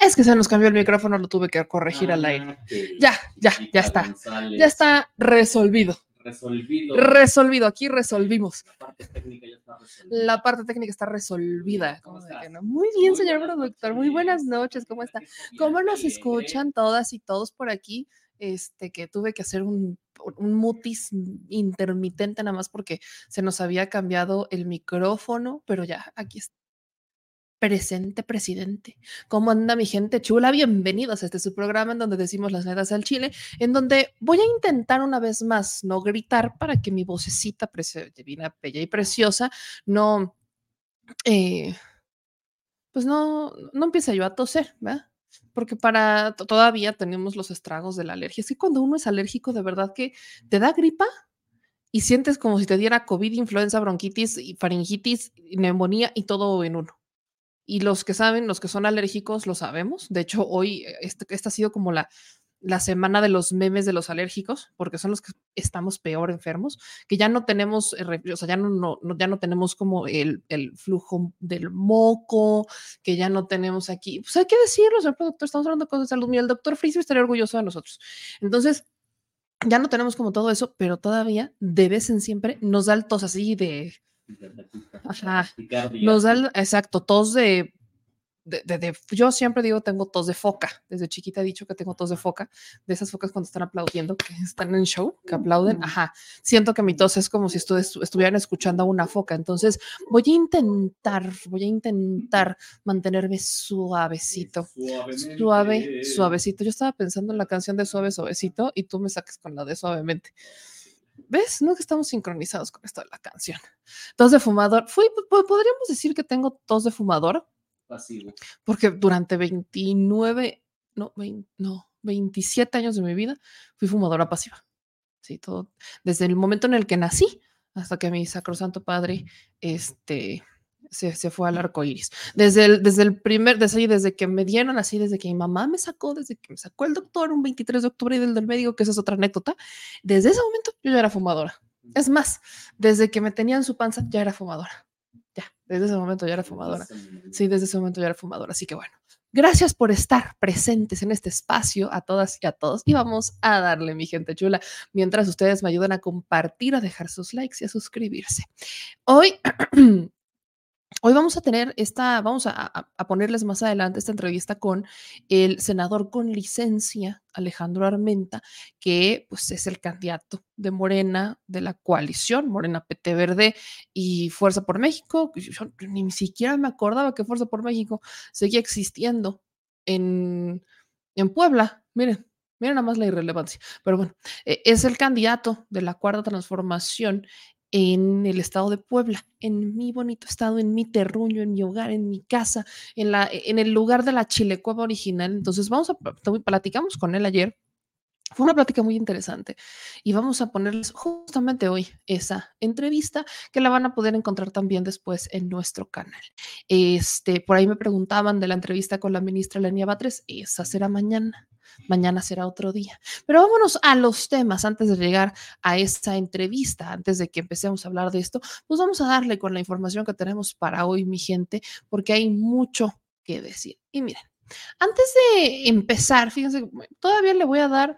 Es que se nos cambió el micrófono, lo tuve que corregir al aire. Ah, Ya, ya, ya está. Ya está resolvido. Resolvido. Resolvido. Aquí resolvimos. La parte técnica ya está resolvida. La parte técnica está resolvida. ¿Cómo ¿Cómo de estás? que no? Muy bien, Muy señor productor. Muy buenas noches. ¿Cómo está? ¿Cómo nos alegre. escuchan todas y todos por aquí? Este, que tuve que hacer un, un mutis intermitente nada más porque se nos había cambiado el micrófono, pero ya, aquí está. Presente, presidente. ¿Cómo anda mi gente chula? Bienvenidos a este su programa en donde decimos las netas al chile, en donde voy a intentar una vez más no gritar para que mi vocecita divina, bella y preciosa no, eh, pues no, no empiece yo a toser, ¿verdad? Porque para to- todavía tenemos los estragos de la alergia. Es que cuando uno es alérgico, de verdad que te da gripa y sientes como si te diera COVID, influenza, bronquitis, y faringitis, y neumonía y todo en uno. Y los que saben, los que son alérgicos, lo sabemos. De hecho, hoy, eh, este- esta ha sido como la, la semana de los memes de los alérgicos, porque son los que estamos peor enfermos, que ya no tenemos, eh, o sea, ya no, no- no- ya no tenemos como el, el flujo del moco, que ya no tenemos aquí. Pues hay que decirlo, señor productor, estamos hablando de cosas de salud. Mira, el doctor Frisbee estaría orgulloso de nosotros. Entonces, ya no tenemos como todo eso, pero todavía de vez en siempre nos da el tos así de, Ajá. Nos da exacto, tos de, de, de- de- yo siempre digo tengo tos de foca, desde chiquita he dicho que tengo tos de foca, de esas focas cuando están aplaudiendo, que están en show, que aplauden, ajá, siento que mi tos es como si estu- estu- estuvieran escuchando a una foca, entonces voy a intentar, voy a intentar mantenerme suavecito. Suavemente. Suave, suavecito. Yo estaba pensando en la canción de Suave, Suavecito y tú me sacas con la de Suavemente. ¿Ves? No que estamos sincronizados con esto de la canción. Tos de fumador. Fui, po- podríamos decir que tengo tos de fumador Pasivo. porque durante 29, no, 20 no, 27 años de mi vida fui fumadora pasiva. Sí, todo. Desde el momento en el que nací hasta que mi sacrosanto padre este, se, se fue al arco iris. Desde el, desde el primer, desde, ahí, desde que me dieron así, desde que mi mamá me sacó, desde que me sacó el doctor un 23 de octubre y del, del médico, que esa es otra anécdota, desde ese momento yo ya era fumadora. Es más, desde que me tenía en su panza ya era fumadora. Ya, desde ese momento ya era fumadora. Sí, desde ese momento ya era fumadora. Así que bueno, gracias por estar presentes en este espacio a todas y a todos. Y vamos a darle, mi gente chula, mientras ustedes me ayudan a compartir, a dejar sus likes y a suscribirse. Hoy. Hoy vamos a tener esta, vamos a, ponerles más adelante esta entrevista con el senador con licencia, Alejandro Armenta, que pues es el candidato de Morena, de la coalición Morena PT Verde y Fuerza por México. Yo ni siquiera me acordaba que Fuerza por México seguía existiendo en, en Puebla. Miren, miren nada más la irrelevancia. Pero bueno, eh, es el candidato de la cuarta transformación en el estado de Puebla, en mi bonito estado, en mi terruño, en mi hogar, en mi casa, en, la, en el lugar de la chilecueva original. Entonces, vamos a platicamos con él ayer. Fue una plática muy interesante y vamos a ponerles justamente hoy esa entrevista que la van a poder encontrar también después en nuestro canal. Este, por ahí me preguntaban de la entrevista con la ministra Lenia Batres, esa será mañana. Mañana será otro día. Pero vámonos a los temas antes de llegar a esta entrevista, antes de que empecemos a hablar de esto, pues vamos a darle con la información que tenemos para hoy, mi gente, porque hay mucho que decir. Y miren, antes de empezar, fíjense, todavía le voy a dar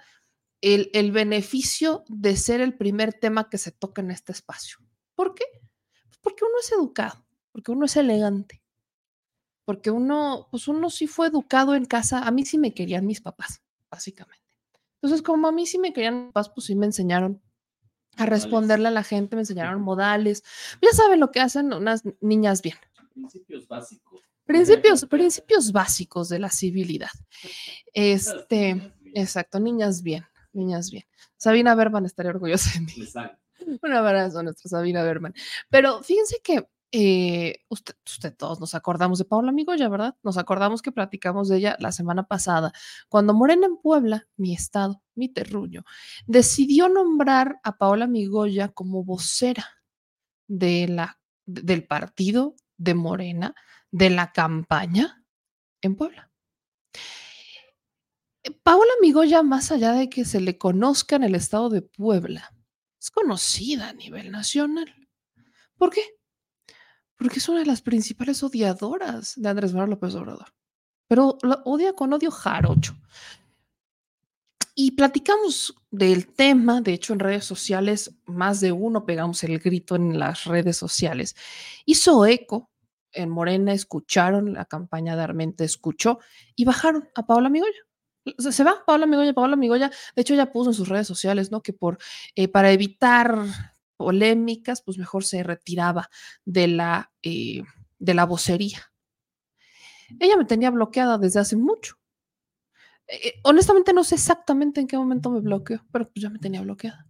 el, el beneficio de ser el primer tema que se toca en este espacio. ¿Por qué? Porque uno es educado, porque uno es elegante, porque uno, pues uno sí fue educado en casa, a mí sí me querían mis papás, básicamente. Entonces, como a mí sí me querían mis papás, pues sí me enseñaron a responderle a la gente, me enseñaron modales. Ya saben lo que hacen unas niñas bien. Principios básicos. Principios, principios básicos de la civilidad. Este, exacto, niñas bien, niñas bien. Sabina Berman estaría orgullosa de mí. Exacto. Un abrazo a nuestra Sabina Berman. Pero fíjense que eh, usted, todos nos acordamos de Paula Migoya, ¿verdad? Nos acordamos que platicamos de ella la semana pasada, cuando Morena en Puebla, mi estado, mi terruño, decidió nombrar a Paola Migoya como vocera de la, del partido de Morena, de la campaña en Puebla. Paola Migoya, más allá de que se le conozca en el estado de Puebla, es conocida a nivel nacional. ¿Por qué? Porque es una de las principales odiadoras de Andrés Manuel López Obrador. Pero la odia con odio jarocho. Y platicamos del tema, de hecho en redes sociales, más de uno pegamos el grito en las redes sociales. Hizo eco, en Morena escucharon la campaña de Armente, escuchó y bajaron a Paola Migoya. Se va Paola Migoya, Paola Migoya, de hecho ya puso en sus redes sociales, ¿no? Que por, eh, para evitar polémicas, pues mejor se retiraba de la, eh, de la vocería. Ella me tenía bloqueada desde hace mucho. Eh, honestamente no sé exactamente en qué momento me bloqueó, pero pues ya me tenía bloqueada.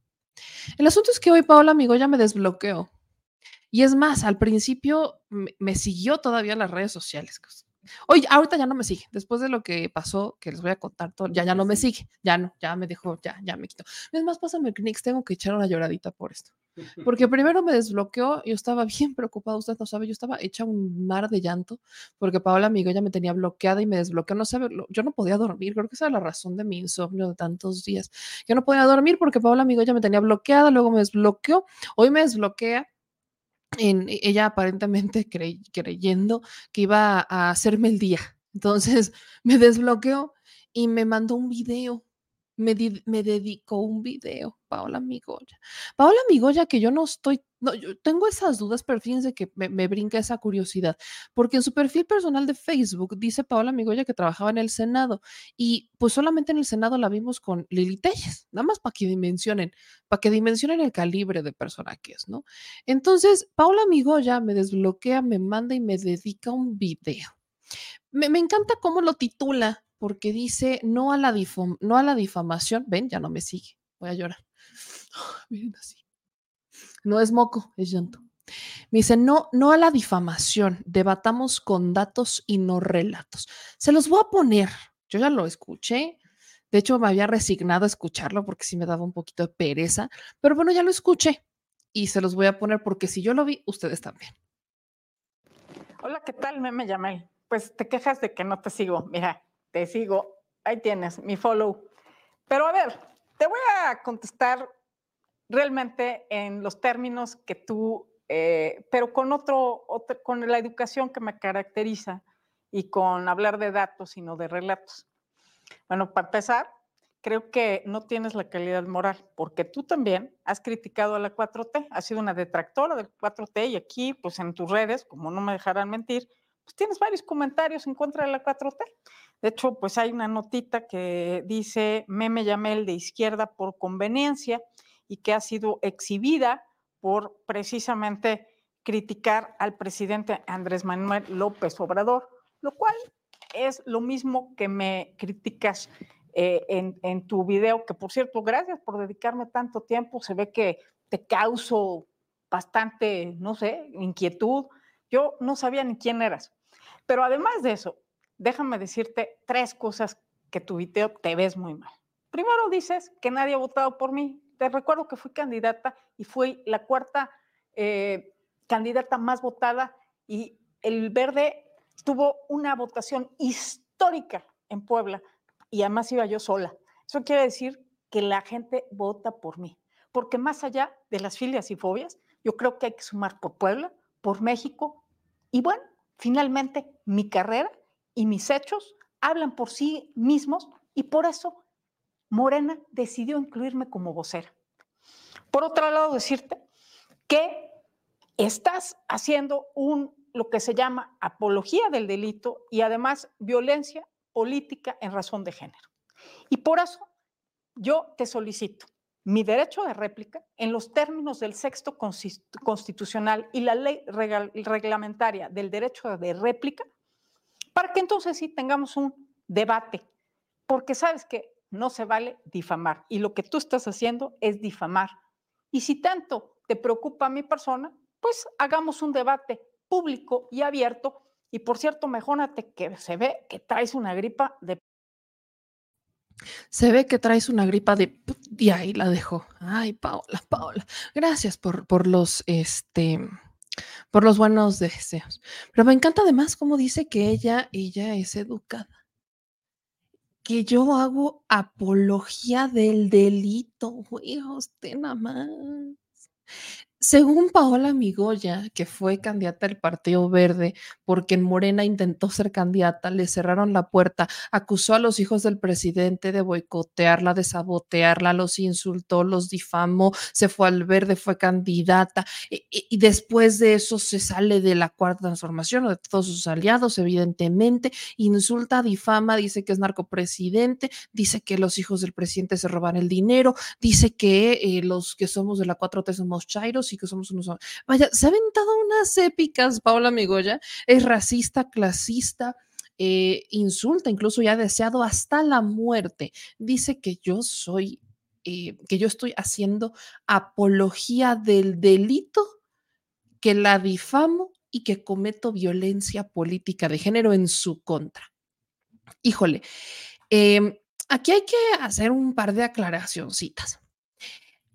El asunto es que hoy Paola amigo ya me desbloqueó. Y es más, al principio me, me siguió todavía en las redes sociales. Oye, ahorita ya no me sigue. Después de lo que pasó, que les voy a contar todo, ya, ya no me sigue. Ya no, ya me dejó, ya, ya me quitó. Es más, pásame el Knix, tengo que echar una lloradita por esto. Porque primero me desbloqueó, yo estaba bien preocupada, usted no sabe, yo estaba hecha un mar de llanto porque Paola amigo ya me tenía bloqueada y me desbloqueó, no sabe, yo no podía dormir, creo que esa es la razón de mi insomnio de tantos días. Yo no podía dormir porque Paola amigo ya me tenía bloqueada, luego me desbloqueó, hoy me desbloquea en ella aparentemente creyendo que iba a hacerme el día. Entonces me desbloqueó y me mandó un video me, dedicó un video, Paola Migoya. Paola Migoya, que yo no estoy, no, yo tengo esas dudas, pero fíjense que me, brinca esa curiosidad, porque en su perfil personal de Facebook dice Paola Migoya que trabajaba en el Senado y pues solamente en el Senado la vimos con Lili Telles, nada más para que dimensionen, para que dimensionen el calibre de persona que es, ¿no? Entonces, Paola Migoya me desbloquea, me manda y me dedica un video. Me, me encanta cómo lo titula, porque dice no a la, no a la difamación. Ven, ya no me sigue. Voy a llorar. miren así. No es moco, es llanto. Me dice, no, no a la difamación, debatamos con datos y no relatos. Se los voy a poner. Yo ya lo escuché. De hecho, me había resignado a escucharlo porque sí me daba un poquito de pereza. Pero bueno, ya lo escuché y se los voy a poner porque si yo lo vi, ustedes también. Hola, ¿qué tal? Me, me llamé. Pues te quejas de que no te sigo. Mira, te sigo, ahí tienes mi follow. Pero a ver, te voy a contestar realmente en los términos que tú, eh, pero con otro, con la educación que me caracteriza y con hablar de datos y no de relatos. Bueno, para empezar, creo que no tienes la calidad moral, porque tú también has criticado a la 4T, has sido una detractora del 4T y aquí, pues en tus redes, como no me dejarán mentir, pues tienes varios comentarios en contra de la 4T. De hecho, pues hay una notita que dice Meme Yamel de izquierda por conveniencia y que ha sido exhibida por precisamente criticar al presidente Andrés Manuel López Obrador, lo cual es lo mismo que me criticas eh, en, en, tu video, que por cierto, gracias por dedicarme tanto tiempo, se ve que te causo bastante, no sé, inquietud. Yo no sabía ni quién eras. Pero además de eso, déjame decirte tres cosas que tu video te ves muy mal. Primero dices que nadie ha votado por mí. Te recuerdo que fui candidata y fui la cuarta eh, candidata más votada y el verde tuvo una votación histórica en Puebla y además iba yo sola. Eso quiere decir que la gente vota por mí, porque más allá de las filias y fobias, yo creo que hay que sumar por Puebla, por México y bueno, finalmente mi carrera y mis hechos hablan por sí mismos y por eso Morena decidió incluirme como vocera. Por otro lado, decirte que estás haciendo un lo que se llama apología del delito y además violencia política en razón de género. Y por eso yo te solicito mi derecho de réplica en los términos del sexto constitucional y la ley reglamentaria del derecho de réplica para que entonces sí tengamos un debate, porque sabes que no se vale difamar y lo que tú estás haciendo es difamar. Y si tanto te preocupa mi persona, pues hagamos un debate público y abierto. Y por cierto, mejórate que se ve que traes una gripa de... Se ve que traes una gripa de... Y ahí la dejo. Ay, Paola, Paola. Gracias por, por los, este, por los buenos deseos. Pero me encanta además cómo dice que ella, ella es educada. Que yo hago apología del delito. Güey, usted nada más. Según Paola Migoya, que fue candidata del Partido Verde, porque en Morena intentó ser candidata, le cerraron la puerta, acusó a los hijos del presidente de boicotearla, de sabotearla, los insultó, los difamó, se fue al verde, fue candidata, y, después de eso se sale de la cuarta transformación o de todos sus aliados, evidentemente, insulta, difama, dice que es narcopresidente, dice que los hijos del presidente se roban el dinero, dice que eh, los que somos de la 4T somos chairos que somos unos... Vaya, se ha aventado unas épicas, Paula Migoya, es racista, clasista, eh, insulta, incluso ya ha deseado hasta la muerte. Dice que yo soy, eh, que yo estoy haciendo apología del delito, que la difamo y que cometo violencia política de género en su contra. Híjole, eh, aquí hay que hacer un par de aclaracioncitas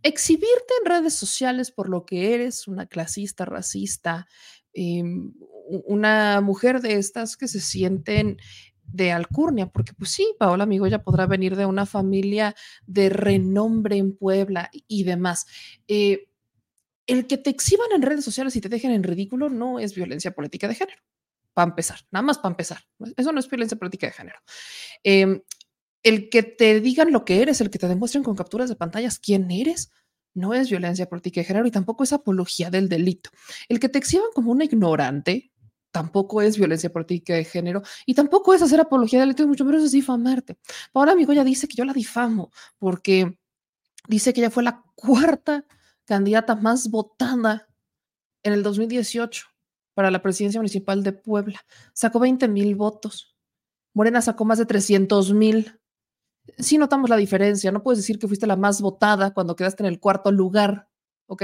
exhibirte en redes sociales por lo que eres, una clasista, racista, eh, una mujer de estas que se sienten de alcurnia, porque pues sí, Paola ya podrá venir de una familia de renombre en Puebla y demás. Eh, el que te exhiban en redes sociales y te dejen en ridículo no es violencia política de género, para empezar, nada más para empezar. Eso no es violencia política de género. Eh, el que te digan lo que eres, el que te demuestren con capturas de pantallas quién eres, no es violencia política de género y tampoco es apología del delito. El que te exhiban como una ignorante tampoco es violencia política de género y tampoco es hacer apología del delito, mucho menos es difamarte. Ahora amigo ya dice que yo la difamo porque dice que ella fue la cuarta candidata más votada en el 2018 para la presidencia municipal de Puebla. Sacó 20 mil votos. Morena sacó más de 300 mil sí notamos la diferencia. No puedes decir que fuiste la más votada cuando quedaste en el cuarto lugar, ¿ok?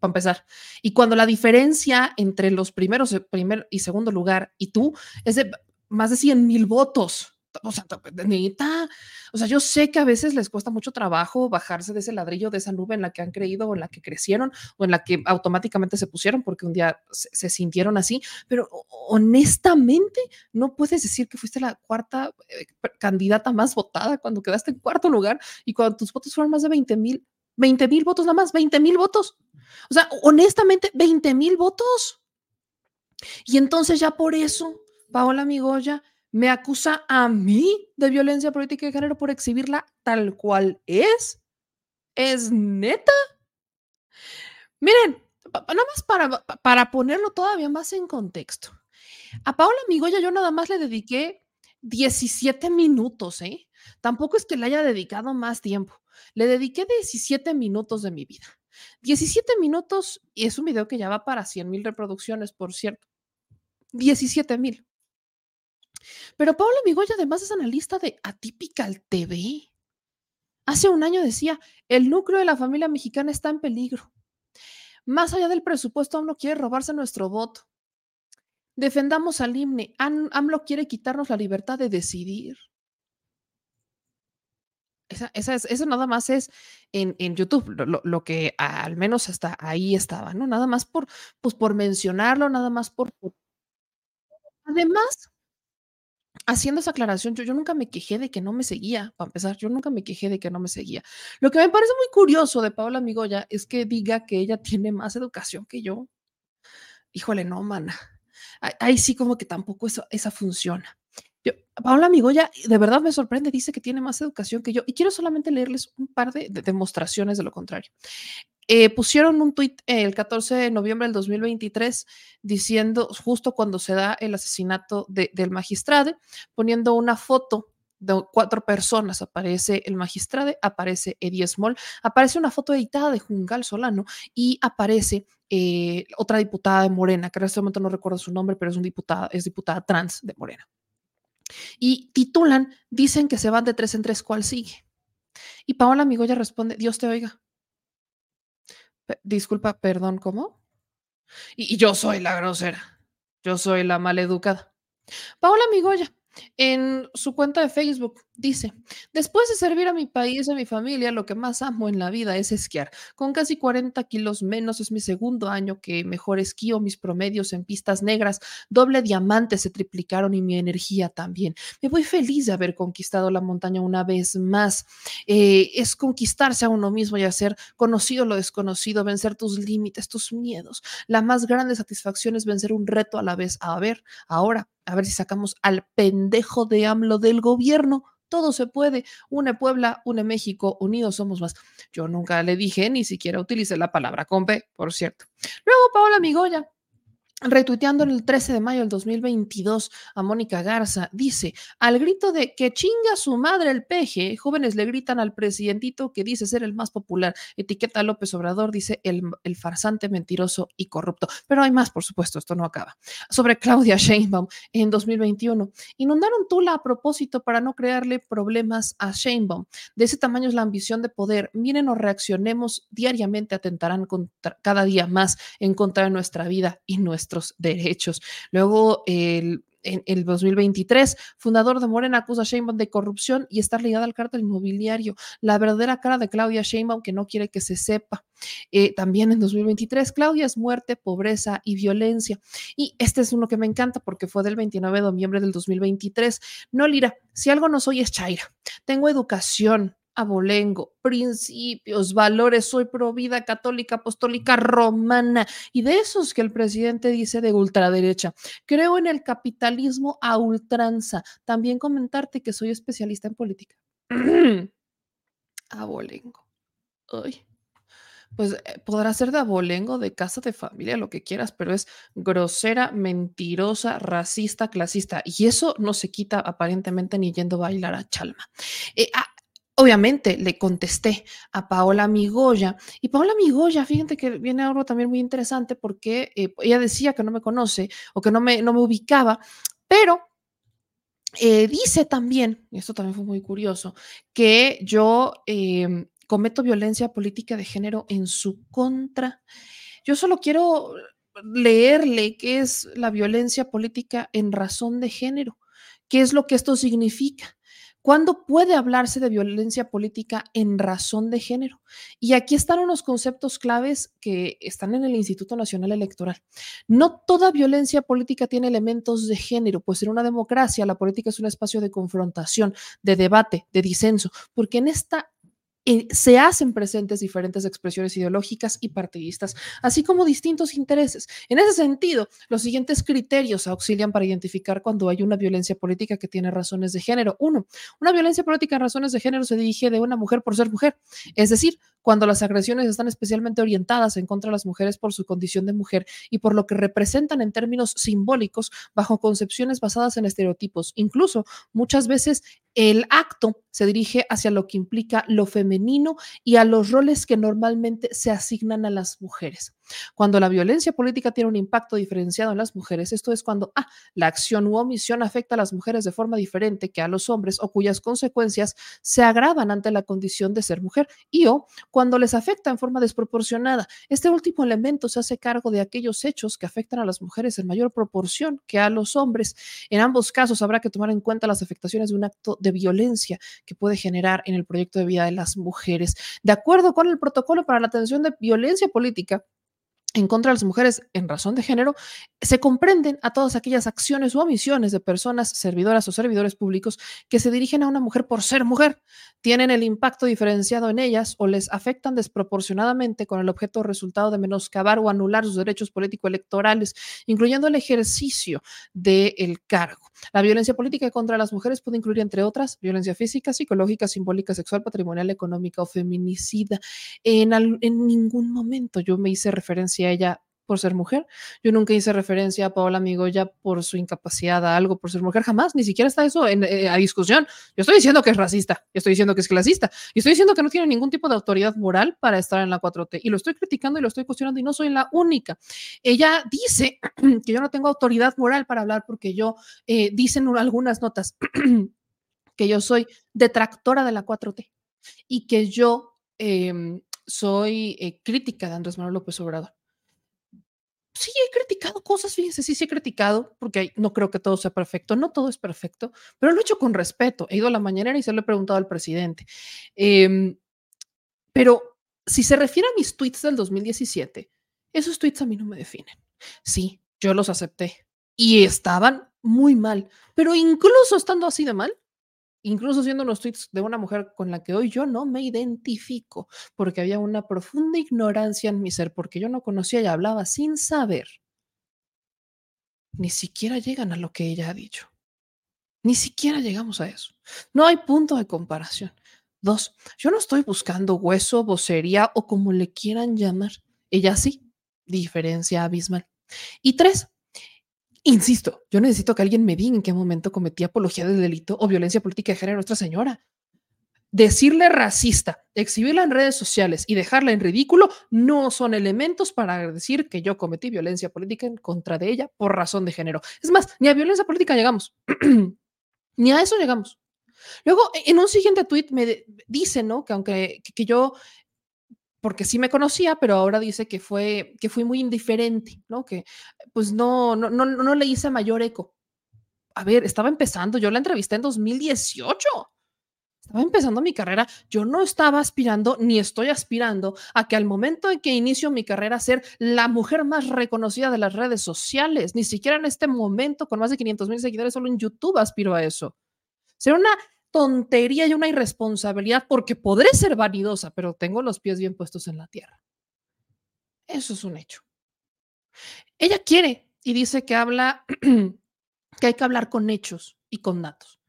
Para empezar. Y cuando la diferencia entre los primeros primer y segundo lugar y tú es de más de 100 mil votos o sea, neta, o sea, yo sé que a veces les cuesta mucho trabajo bajarse de ese ladrillo, de esa nube en la que han creído o en la que crecieron o en la que automáticamente se pusieron porque un día se, sintieron así, pero honestamente no puedes decir que fuiste la cuarta eh, candidata más votada cuando quedaste en cuarto lugar y cuando tus votos fueron más de 20 mil, 20 mil votos nada más, 20 mil votos. O sea, honestamente, 20 mil votos. Y entonces ya por eso, Paola Migoya me acusa a mí de violencia política de género por exhibirla tal cual es. ¿Es neta? Miren, nada más para, para ponerlo todavía más en contexto. A Paola Migoya yo nada más le dediqué 17 minutos, ¿eh? Tampoco es que le haya dedicado más tiempo. Le dediqué 17 minutos de mi vida. 17 minutos y es un video que ya va para 100 mil reproducciones, por cierto. 17 mil. Pero Paula Migoya además es analista de Atypical TV. Hace un año decía, el núcleo de la familia mexicana está en peligro. Más allá del presupuesto, AMLO quiere robarse nuestro voto. Defendamos al himne. AMLO quiere quitarnos la libertad de decidir. Esa, es, eso nada más es en, YouTube, lo, que al menos hasta ahí estaba, ¿no? Nada más por, pues por mencionarlo, nada más por... Además, haciendo esa aclaración, yo, nunca me quejé de que no me seguía, para empezar, yo nunca me quejé de que no me seguía. Lo que me parece muy curioso de Paola Migoya es que diga que ella tiene más educación que yo. Híjole, no, mana. Ahí sí como que tampoco eso, esa funciona. Yo, Paola Migoya de verdad me sorprende, dice que tiene más educación que yo y quiero solamente leerles un par de demostraciones de lo contrario. Eh, pusieron un tuit el 14 de noviembre del 2023 diciendo, justo cuando se da el asesinato del magistrado, poniendo una foto de cuatro personas. Aparece el magistrado, aparece Eddie Small, aparece una foto editada de Jungal Solano y aparece eh, otra diputada de Morena, que en este momento no recuerdo su nombre, pero es, un diputada, es diputada trans de Morena. Y titulan, dicen que se van de tres en tres, ¿cuál sigue? Y Paola Migoya responde, Dios te oiga disculpa, perdón, ¿cómo? Y, yo soy la grosera, yo soy la maleducada. Paola Migoya, en su cuenta de Facebook, Dice, después de servir a mi país, a mi familia, lo que más amo en la vida es esquiar. Con casi 40 kilos menos es mi segundo año que mejor esquío, mis promedios en pistas negras, doble diamante se triplicaron y mi energía también. Me voy feliz de haber conquistado la montaña una vez más. Eh, es conquistarse a uno mismo y hacer conocido lo desconocido, vencer tus límites, tus miedos. La más grande satisfacción es vencer un reto a la vez. A ver, ahora, a ver si sacamos al pendejo de AMLO del gobierno todo se puede. Une Puebla, une México, unidos somos más. Yo nunca le dije, ni siquiera utilicé la palabra compe, por cierto. Luego Paola Migoya, Retuiteando el 13 de mayo del 2022 a Mónica Garza, dice, al grito de que chinga su madre el peje, jóvenes le gritan al presidentito que dice ser el más popular. Etiqueta López Obrador, dice el, el farsante, mentiroso y corrupto. Pero hay más, por supuesto, esto no acaba. Sobre Claudia Sheinbaum en 2021. Inundaron Tula a propósito para no crearle problemas a Sheinbaum. De ese tamaño es la ambición de poder. Miren o reaccionemos diariamente, atentarán contra, cada día más en contra de nuestra vida y nuestra derechos. Luego, el, en el 2023, fundador de Morena acusa a Sheinbaum de corrupción y estar ligada al cártel inmobiliario. La verdadera cara de Claudia Sheinbaum que no quiere que se sepa. Eh, también en 2023, Claudia es muerte, pobreza y violencia. Y este es uno que me encanta porque fue del 29 de noviembre del 2023. No, Lira, si algo no soy es Chaira. Tengo educación, abolengo, principios, valores, soy pro vida católica, apostólica, romana y de esos que el presidente dice de ultraderecha. Creo en el capitalismo a ultranza. También comentarte que soy especialista en política. abolengo. Ay. Pues eh, podrá ser de abolengo, de casa de familia, lo que quieras, pero es grosera, mentirosa, racista, clasista. Y eso no se quita aparentemente ni yendo a bailar a Chalma. Eh, ah, Obviamente le contesté a Paola Migoya y Paola Migoya, fíjate que viene algo también muy interesante porque eh, ella decía que no me conoce o que no me, no me ubicaba, pero eh, dice también, y esto también fue muy curioso, que yo em, cometo violencia política de género en su contra. Yo solo quiero leerle qué es la violencia política en razón de género, qué es lo que esto significa. ¿Cuándo puede hablarse de violencia política en razón de género? Y aquí están unos conceptos claves que están en el Instituto Nacional Electoral. No toda violencia política tiene elementos de género, pues en una democracia la política es un espacio de confrontación, de debate, de disenso, porque en esta eh, se hacen presentes diferentes expresiones ideológicas y partidistas, así como distintos intereses. En ese sentido, los siguientes criterios auxilian para identificar cuando hay una violencia política que tiene razones de género. Uno, una violencia política en razones de género se dirige de una mujer por ser mujer, es decir, cuando las agresiones están especialmente orientadas en contra de las mujeres por su condición de mujer y por lo que representan en términos simbólicos bajo concepciones basadas en estereotipos. Incluso muchas veces el acto se dirige hacia lo que implica lo femenino y a los roles que normalmente se asignan a las mujeres. Cuando la violencia política tiene un impacto diferenciado en las mujeres, esto es cuando ah, la acción u omisión afecta a las mujeres de forma diferente que a los hombres o cuyas consecuencias se agravan ante la condición de ser mujer y o cuando les afecta en forma desproporcionada. Este último elemento se hace cargo de aquellos hechos que afectan a las mujeres en mayor proporción que a los hombres. En ambos casos habrá que tomar en cuenta las afectaciones de un acto de violencia que puede generar en el proyecto de vida de las mujeres. De acuerdo con el protocolo para la atención de violencia política, en contra de las mujeres en razón de género, se comprenden a todas aquellas acciones u omisiones de personas servidoras o servidores públicos que se dirigen a una mujer por ser mujer, tienen el impacto diferenciado en ellas o les afectan desproporcionadamente con el objeto resultado de menoscabar o anular sus derechos político-electorales, incluyendo el ejercicio del cargo. La violencia política contra las mujeres puede incluir, entre otras, violencia física, psicológica, simbólica, sexual, patrimonial, económica o feminicida. En ningún momento yo me hice referencia a ella por ser mujer. Yo nunca hice referencia a Paola Migoya por su incapacidad a algo, por ser mujer, jamás, ni siquiera está eso en, eh, a discusión. Yo estoy diciendo que es racista, yo estoy diciendo que es clasista, y estoy diciendo que no tiene ningún tipo de autoridad moral para estar en la 4T, y lo estoy criticando y lo estoy cuestionando, y no soy la única. Ella dice que yo no tengo autoridad moral para hablar porque yo, eh, dicen algunas notas, que yo soy detractora de la 4T, y que yo... Em, soy eh, crítica de Andrés Manuel López Obrador. Sí, he criticado cosas, fíjense, sí, sí he criticado, porque no creo que todo sea perfecto, no todo es perfecto, pero lo he hecho con respeto. He ido a la mañanera y se lo he preguntado al presidente. Em, pero si se refiere a mis tweets del 2017, esos tweets a mí no me definen. Sí, yo los acepté y estaban muy mal, pero incluso estando así de mal, incluso siendo unos tweets de una mujer con la que hoy yo no me identifico, porque había una profunda ignorancia en mi ser, porque yo no conocía y hablaba sin saber, ni siquiera llegan a lo que ella ha dicho. Ni siquiera llegamos a eso. No hay punto de comparación. Dos, yo no estoy buscando hueso, vocería o como le quieran llamar. Ella sí, diferencia abismal. Y tres, insisto, yo necesito que alguien me diga en qué momento cometí apología del delito o violencia política de género a Nuestra Señora. Decirle racista, exhibirla en redes sociales y dejarla en ridículo no son elementos para decir que yo cometí violencia política en contra de ella por razón de género. Es más, ni a violencia política llegamos. ni a eso llegamos. Luego, en un siguiente tweet me dice, ¿no? Que aunque que, que yo, porque sí me conocía, pero ahora dice que fue, que fui muy indiferente, ¿no? Que pues no, no, no, no le hice mayor eco. A ver, estaba empezando, yo la entrevisté en 2018. Estaba empezando mi carrera, yo no estaba aspirando ni estoy aspirando a que al momento en que inicio mi carrera ser la mujer más reconocida de las redes sociales, ni siquiera en este momento con más de 500 mil seguidores solo en YouTube aspiro a eso. Será una tontería y una irresponsabilidad porque podré ser vanidosa, pero tengo los pies bien puestos en la tierra. Eso es un hecho. Ella quiere y dice que habla, que hay que hablar con hechos y con datos.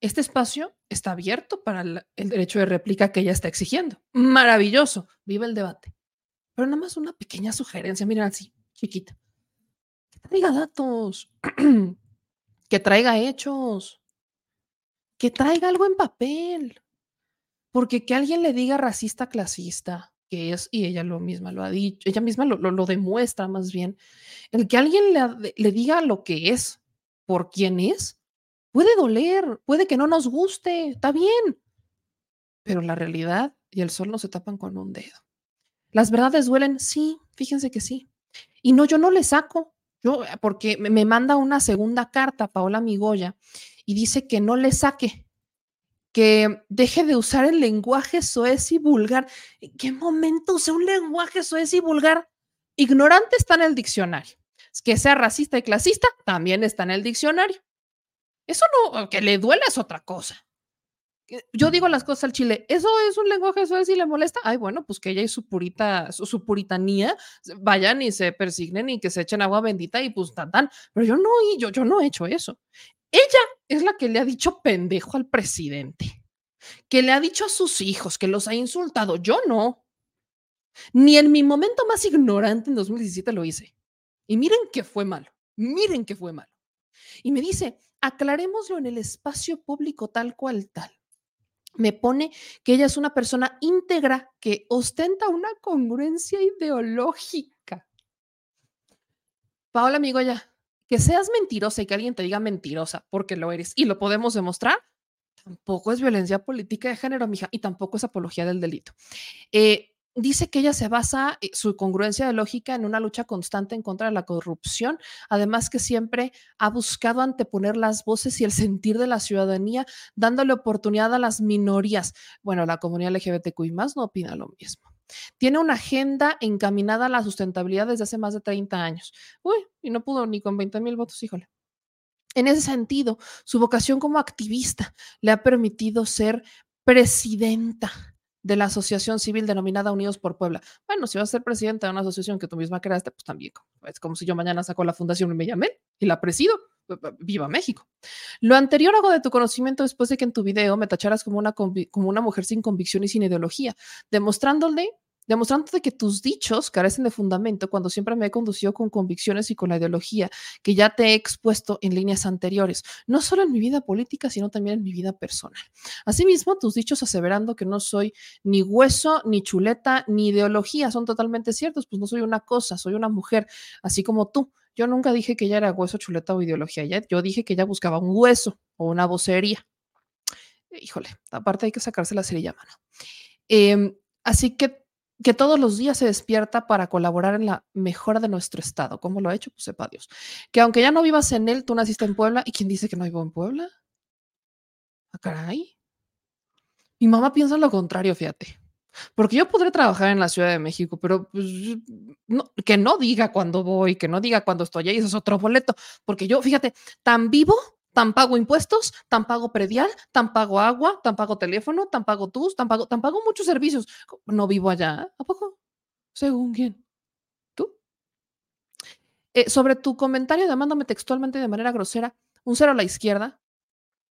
Este espacio está abierto para el, el derecho de réplica que ella está exigiendo. Maravilloso, vive el debate. Pero nada más una pequeña sugerencia, miren así, chiquita. Que traiga datos, que traiga hechos, que traiga algo en papel. Porque que alguien le diga racista clasista, que es, y ella lo misma lo ha dicho, ella misma lo, lo, demuestra más bien, el que alguien le, le diga lo que es por quién es, Puede doler, puede que no nos guste, está bien. Pero la realidad y el sol no se tapan con un dedo. Las verdades duelen, sí, fíjense que sí. Y no, yo no le saco, yo, porque me manda una segunda carta, Paola Migoya, y dice que no le saque, que deje de usar el lenguaje soez y vulgar. ¿En qué momento usé un lenguaje soez y vulgar? Ignorante está en el diccionario. Que sea racista y clasista también está en el diccionario. Eso no, que le duele es otra cosa. Yo digo las cosas al chile, ¿eso es un lenguaje suave si le molesta? Ay, bueno, pues que ella y su purita, su, su, puritanía vayan y se persignen y que se echen agua bendita y pues tan tan. Pero yo no, yo, yo no he hecho eso. Ella es la que le ha dicho pendejo al presidente, que le ha dicho a sus hijos, que los ha insultado. Yo no. Ni en mi momento más ignorante en 2017 lo hice. Y miren que fue malo. Miren que fue malo. Y me dice, aclarémoslo en el espacio público tal cual tal. Me pone que ella es una persona íntegra que ostenta una congruencia ideológica. Paola, amigo, ya, que seas mentirosa y que alguien te diga mentirosa porque lo eres y lo podemos demostrar, tampoco es violencia política de género, mija, y tampoco es apología del delito. Eh, dice que ella se basa su congruencia lógica en una lucha constante en contra de la corrupción, además que siempre ha buscado anteponer las voces y el sentir de la ciudadanía, dándole oportunidad a las minorías. Bueno, la comunidad LGBTQI más no opina lo mismo. Tiene una agenda encaminada a la sustentabilidad desde hace más de 30 años. Uy, y no pudo ni con 20 mil votos, híjole. En ese sentido, su vocación como activista le ha permitido ser presidenta de la asociación civil denominada Unidos por Puebla. Bueno, si vas a ser presidenta de una asociación que tú misma creaste, pues también. Es como si yo mañana saco la fundación y me llamé y la presido. Viva México. Lo anterior hago de tu conocimiento después de que en tu video me tacharas como una, como una mujer sin convicción y sin ideología, demostrándole demostrándote que tus dichos carecen de fundamento cuando siempre me he conducido con convicciones y con la ideología que ya te he expuesto en líneas anteriores, no solo en mi vida política, sino también en mi vida personal. Asimismo, tus dichos aseverando que no soy ni hueso, ni chuleta, ni ideología son totalmente ciertos, pues no soy una cosa, soy una mujer, así como tú. Yo nunca dije que ella era hueso, chuleta o ideología, yo dije que ella buscaba un hueso o una vocería. Híjole, aparte hay que sacarse la cerilla a mano. Eh, así que que todos los días se despierta para colaborar en la mejora de nuestro estado. ¿Cómo lo ha hecho? Pues sepa Dios. Que aunque ya no vivas en él, tú naciste en Puebla. ¿Y quién dice que no vivo en Puebla? Ah, caray. Mi mamá piensa lo contrario, fíjate. Porque yo podré trabajar en la Ciudad de México, pero pues, que no diga cuándo voy, que no diga cuándo estoy ahí, eso es otro boleto. Porque yo, fíjate, tan vivo, tan pago impuestos, tan pago predial, tan pago agua, tan pago teléfono, tan pago tus, tan pago, tan pago muchos servicios. No vivo allá, ¿a poco? ¿Según quién? ¿Tú? Eh, sobre tu comentario llamándome textualmente de manera grosera, un cero a la izquierda,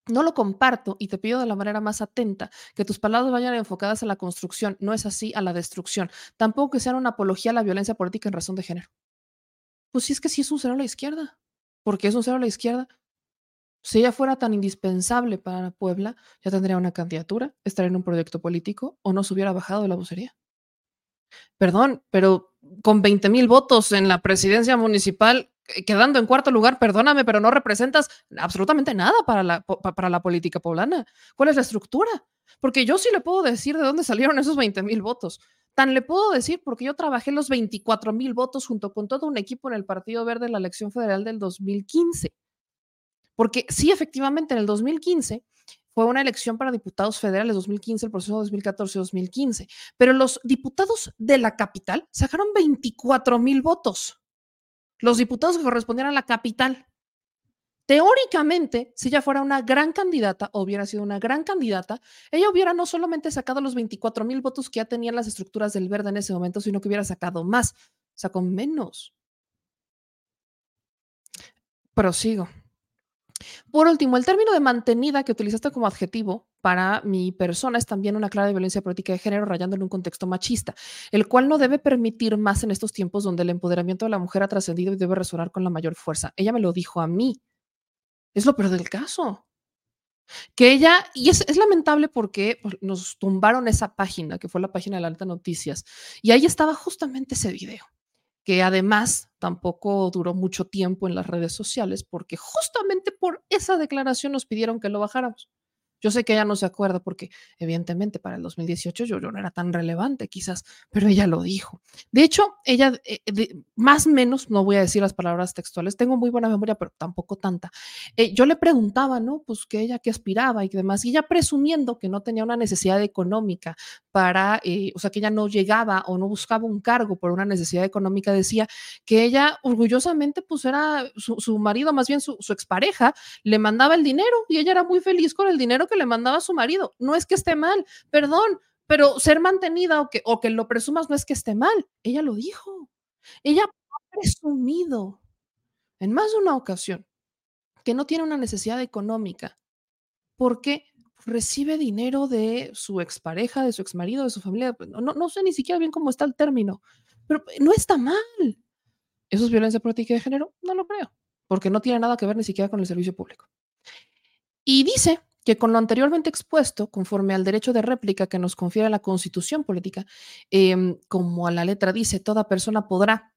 no lo comparto y te pido de la manera más atenta que tus palabras vayan enfocadas a la construcción, no es así a la destrucción. Tampoco que sean una apología a la violencia política en razón de género. Pues sí es que sí es un cero a la izquierda. porque es un cero a la izquierda? Si ella fuera tan indispensable para Puebla, ya tendría una candidatura, estaría en un proyecto político o no se hubiera bajado de la vocería. Perdón, pero con 20 mil votos en la presidencia municipal, eh, quedando en cuarto lugar, perdóname, pero no representas absolutamente nada para la, para la política poblana. ¿Cuál es la estructura? Porque yo sí le puedo decir de dónde salieron esos 20 mil votos. Tan le puedo decir porque yo trabajé los 24 mil votos junto con todo un equipo en el Partido Verde en la elección federal del 2015. Porque sí, efectivamente, en el 2015 fue una elección para diputados federales 2015, el proceso 2014-2015, pero los diputados de la capital sacaron 24 mil votos los diputados que correspondían a la capital. Teóricamente, si ella fuera una gran candidata o hubiera sido una gran candidata, ella hubiera no solamente sacado los 24 mil votos que ya tenían las estructuras del verde en ese momento, sino que hubiera sacado más, sacó menos. Prosigo. Por último, el término de mantenida que utilizaste como adjetivo para mi persona es también una clara violencia política de género rayando en un contexto machista, el cual no debe permitir más en estos tiempos donde el empoderamiento de la mujer ha trascendido y debe resonar con la mayor fuerza. Ella me lo dijo a mí. Es lo peor del caso. Que ella, y es, lamentable porque pues, nos tumbaron esa página, que fue la página de la Alta Noticias, y ahí estaba justamente ese video que además tampoco duró mucho tiempo en las redes sociales porque justamente por esa declaración nos pidieron que lo bajáramos. Yo sé que ella no se acuerda porque evidentemente para el 2018 yo, no era tan relevante quizás, pero ella lo dijo. De hecho, ella, eh, más o menos, no voy a decir las palabras textuales, tengo muy buena memoria, pero tampoco tanta. Eh, yo le preguntaba, ¿no? Pues que ella qué aspiraba y demás, y ella presumiendo que no tenía una necesidad económica para, eh, o sea, que ella no llegaba o no buscaba un cargo por una necesidad económica, decía que ella orgullosamente, pues era su, marido, más bien su, su expareja, le mandaba el dinero y ella era muy feliz con el dinero que le mandaba a su marido. No es que esté mal, perdón, pero ser mantenida o que, o que lo presumas no es que esté mal. Ella lo dijo. Ella ha presumido en más de una ocasión que no tiene una necesidad económica porque recibe dinero de su expareja, de su exmarido, de su familia. Pues, no, no sé ni siquiera bien cómo está el término, pero no está mal. ¿Eso es violencia política de género? No lo creo, porque no tiene nada que ver ni siquiera con el servicio público. Y dice que con lo anteriormente expuesto, conforme al derecho de réplica que nos confiere la constitución política, em, como a la letra dice, toda persona podrá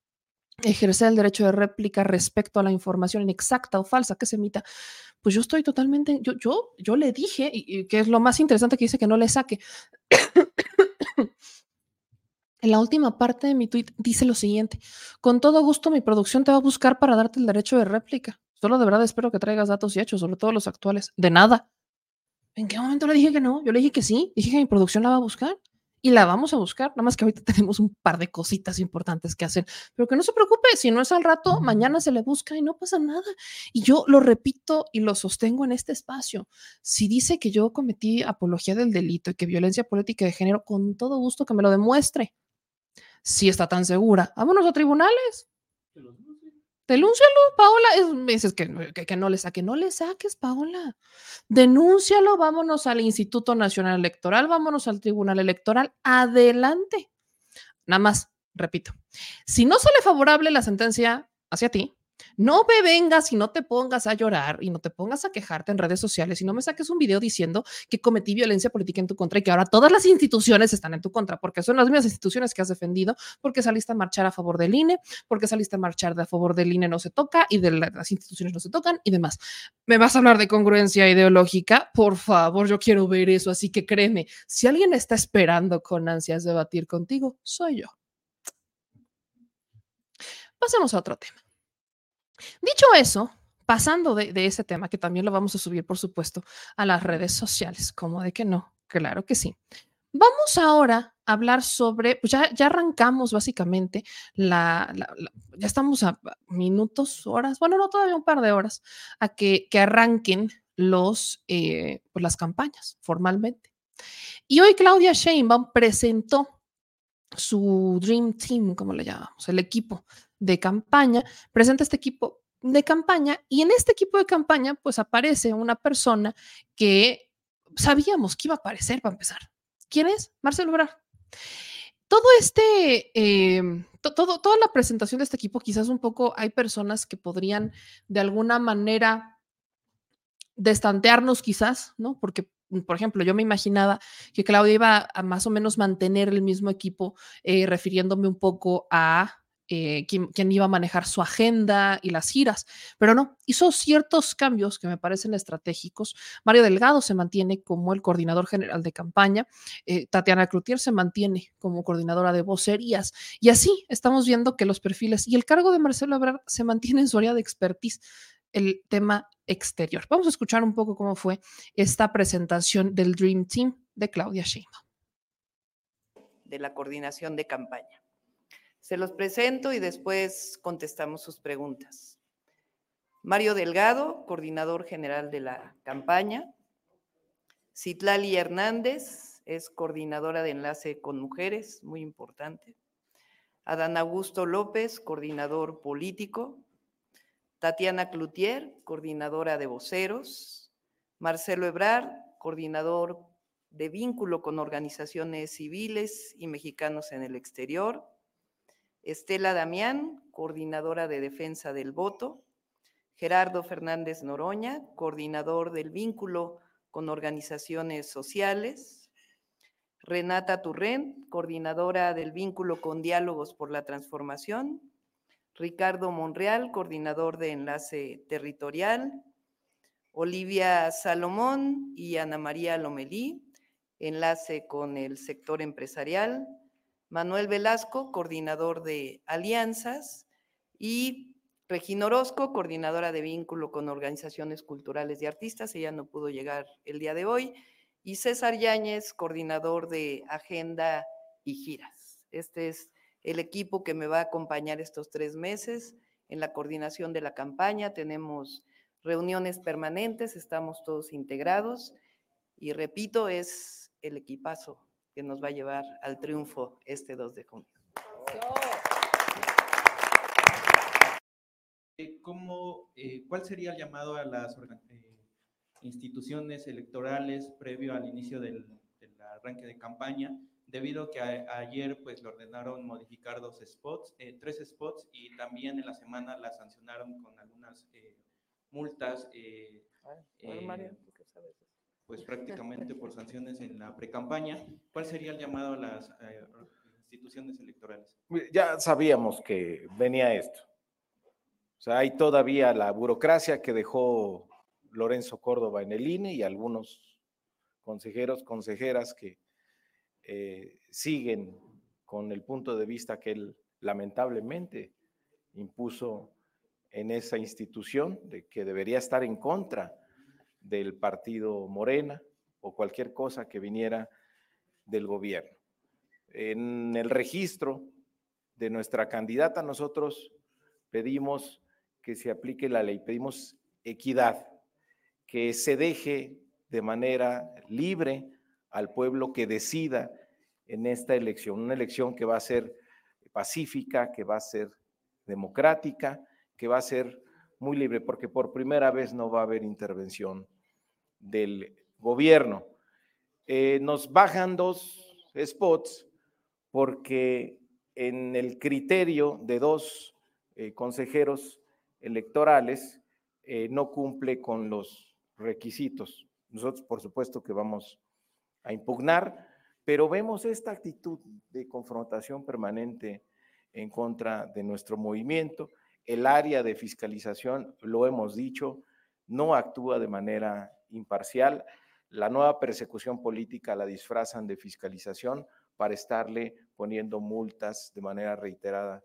ejercer el derecho de réplica respecto a la información inexacta o falsa que se emita, pues yo estoy totalmente, yo, yo, yo le dije, y, que es lo más interesante que dice que no le saque. En la última parte de mi tweet dice lo siguiente: Con todo gusto, mi producción te va a buscar para darte el derecho de réplica. Solo de verdad espero que traigas datos y hechos, sobre todo los actuales. De nada. ¿En qué momento le dije que no? Yo le dije que sí, dije que mi producción la va a buscar y la vamos a buscar, nada más que ahorita tenemos un par de cositas importantes que hacer, pero que no se preocupe, si no es al rato, mañana se le busca y no pasa nada. Y yo lo repito y lo sostengo en este espacio. Si dice que yo cometí apología del delito y que violencia política de género, con todo gusto que me lo demuestre. Si está tan segura, vámonos a tribunales. Denúncialo, Paola. me dices que, que, no le saque. No le saques, Paola. Denúncialo, vámonos al Instituto Nacional Electoral, vámonos al Tribunal Electoral. Adelante. Nada más, repito. Si no sale favorable la sentencia hacia ti, No me vengas y no te pongas a llorar y no te pongas a quejarte en redes sociales y no me saques un video diciendo que cometí violencia política en tu contra y que ahora todas las instituciones están en tu contra, porque son las mismas instituciones que has defendido, porque saliste a marchar a favor del INE, porque saliste a marchar de a favor del INE no se toca y de las instituciones no se tocan y demás. ¿Me vas a hablar de congruencia ideológica? Por favor, yo quiero ver eso, así que créeme, si alguien está esperando con ansias debatir contigo, soy yo. Pasemos a otro tema. Dicho eso, pasando de, ese tema, que también lo vamos a subir, por supuesto, a las redes sociales, como de que no, claro que sí. Vamos ahora a hablar sobre, pues ya, ya arrancamos básicamente la, ya estamos a minutos, horas, bueno, no todavía un par de horas, a que, que arranquen los, eh, pues las campañas formalmente. Y hoy Claudia Sheinbaum presentó su Dream Team, como le llamamos, el equipo de campaña, presenta este equipo de campaña y en este equipo de campaña pues aparece una persona que sabíamos que iba a aparecer para empezar. ¿Quién es? Marcelo Ebrard. Todo este, em, todo, toda la presentación de este equipo, quizás un poco hay personas que podrían de alguna manera destantearnos quizás, ¿no? Porque por ejemplo, yo me imaginaba que Claudia iba a más o menos mantener el mismo equipo, eh, refiriéndome un poco a eh, quién, iba a manejar su agenda y las giras, pero no, hizo ciertos cambios que me parecen estratégicos. Mario Delgado se mantiene como el coordinador general de campaña, eh, Tatiana Cloutier se mantiene como coordinadora de vocerías y así estamos viendo que los perfiles y el cargo de Marcelo Ebrard se mantiene en su área de expertise el tema exterior. Vamos a escuchar un poco cómo fue esta presentación del Dream Team de Claudia Sheinbaum. De la coordinación de campaña. Se los presento y después contestamos sus preguntas. Mario Delgado, coordinador general de la campaña. Citlali Hernández es coordinadora de enlace con mujeres, muy importante. Adán Augusto López, coordinador político. Tatiana Cloutier, coordinadora de voceros. Marcelo Ebrard, coordinador de vínculo con organizaciones civiles y mexicanos en el exterior. Estela Damián, coordinadora de defensa del voto, Gerardo Fernández Noroña, coordinador del vínculo con organizaciones sociales, Renata Turren, coordinadora del vínculo con diálogos por la transformación, Ricardo Monreal, coordinador de enlace territorial, Olivia Salomón y Ana María Lomelí, enlace con el sector empresarial, Manuel Velasco, coordinador de alianzas, y Regina Orozco, coordinadora de vínculo con organizaciones culturales y artistas, ella no pudo llegar el día de hoy, y César Yáñez, coordinador de agenda y giras. Este es el equipo que me va a acompañar estos tres meses en la coordinación de la campaña. Tenemos reuniones permanentes, estamos todos integrados y repito, es el equipazo que nos va a llevar al triunfo este 2 de junio. Eh, ¿Cómo, eh, ¿Cuál sería el llamado a las eh, instituciones electorales previo al inicio del, arranque de campaña? Debido a que ayer pues le ordenaron modificar dos spots, tres spots y también en la semana la sancionaron con algunas multas. María, qué sabes? Pues prácticamente por sanciones en la precampaña. ¿Cuál sería el llamado a las eh, instituciones electorales? Ya sabíamos que venía esto. O sea, hay todavía la burocracia que dejó Lorenzo Córdoba en el INE y algunos consejeros, consejeras que eh, siguen con el punto de vista que él lamentablemente impuso en esa institución, de que debería estar en contra del partido Morena o cualquier cosa que viniera del gobierno. En el registro de nuestra candidata nosotros pedimos que se aplique la ley, pedimos equidad, que se deje de manera libre al pueblo que decida en esta elección, una elección que va a ser pacífica, que va a ser democrática, que va a ser muy libre, porque por primera vez no va a haber intervención del gobierno. Eh, nos bajan dos spots porque en el criterio de dos eh, consejeros electorales eh, no cumple con los requisitos. Nosotros, por supuesto, que vamos a impugnar, pero vemos esta actitud de confrontación permanente en contra de nuestro movimiento. El área de fiscalización, lo hemos dicho, no actúa de manera imparcial. La nueva persecución política la disfrazan de fiscalización para estarle poniendo multas de manera reiterada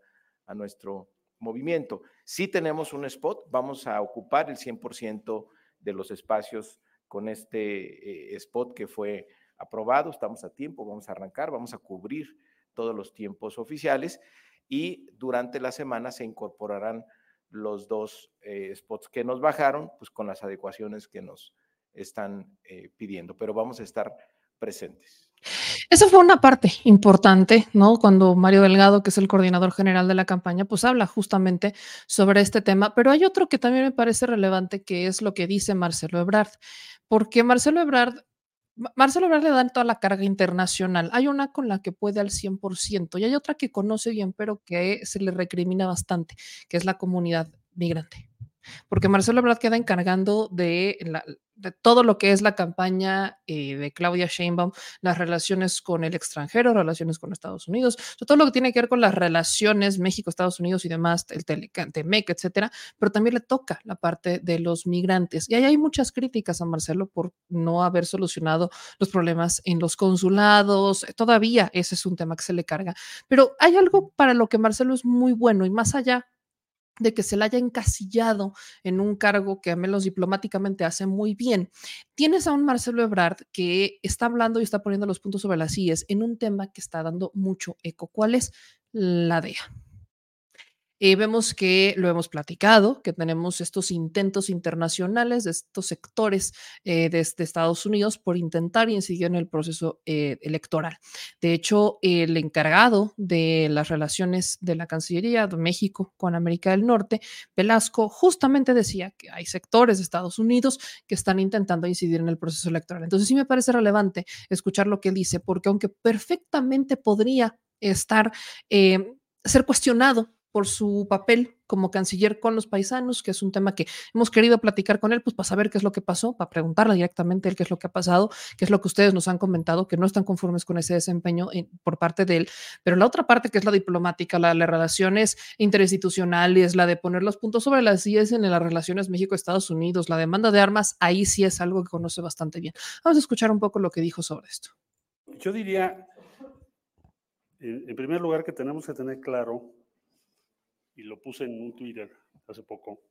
a nuestro movimiento. Si tenemos un spot, vamos a ocupar el 100% de los espacios con este eh, spot que fue aprobado, estamos a tiempo, vamos a arrancar, vamos a cubrir todos los tiempos oficiales y durante la semana se incorporarán los dos eh, spots que nos bajaron, pues con las adecuaciones que nos están eh, pidiendo, pero vamos a estar presentes. Esa fue una parte importante, ¿no? Cuando Mario Delgado, que es el coordinador general de la campaña, pues habla justamente sobre este tema, pero hay otro que también me parece relevante, que es lo que dice Marcelo Ebrard, porque Marcelo Ebrard Marcelo Ebrard le da toda la carga internacional. Hay una con la que puede al 100% y hay otra que conoce bien, pero que se le recrimina bastante, que es la comunidad migrante. Porque Marcelo Ebrard queda encargando de la, de todo lo que es la campaña eh, de Claudia Sheinbaum, las relaciones con el extranjero, relaciones con Estados Unidos, todo lo que tiene que ver con las relaciones México, Estados Unidos y demás, el Temec, etcétera, pero también le toca la parte de los migrantes. Y ahí hay muchas críticas a Marcelo por no haber solucionado los problemas en los consulados. Todavía ese es un tema que se le carga. Pero hay algo para lo que Marcelo es muy bueno y más allá de que se le haya encasillado en un cargo que a menos diplomáticamente hace muy bien. Tienes a un Marcelo Ebrard que está hablando y está poniendo los puntos sobre las IES en un tema que está dando mucho eco. ¿Cuál es? La DEA. Eh, vemos que lo hemos platicado, que tenemos estos intentos internacionales de estos sectores eh, de, Estados Unidos por intentar incidir en el proceso eh, electoral. De hecho, el encargado de las relaciones de la Cancillería de México con América del Norte, Velasco, justamente decía que hay sectores de Estados Unidos que están intentando incidir en el proceso electoral. Entonces sí me parece relevante escuchar lo que dice, porque aunque perfectamente podría estar ser cuestionado por su papel como canciller con los paisanos, que es un tema que hemos querido platicar con él, pues para saber qué es lo que pasó, para preguntarle directamente él qué es lo que ha pasado, qué es lo que ustedes nos han comentado, que no están conformes con ese desempeño eh, por parte de él. Pero la otra parte, que es la diplomática, la, las relaciones interinstitucionales, la de poner los puntos sobre las IES en las relaciones México-Estados Unidos, la demanda de armas, ahí sí es algo que conoce bastante bien. Vamos a escuchar un poco lo que dijo sobre esto. Yo diría, en primer lugar, que tenemos que tener claro y lo puse en un Twitter hace poco,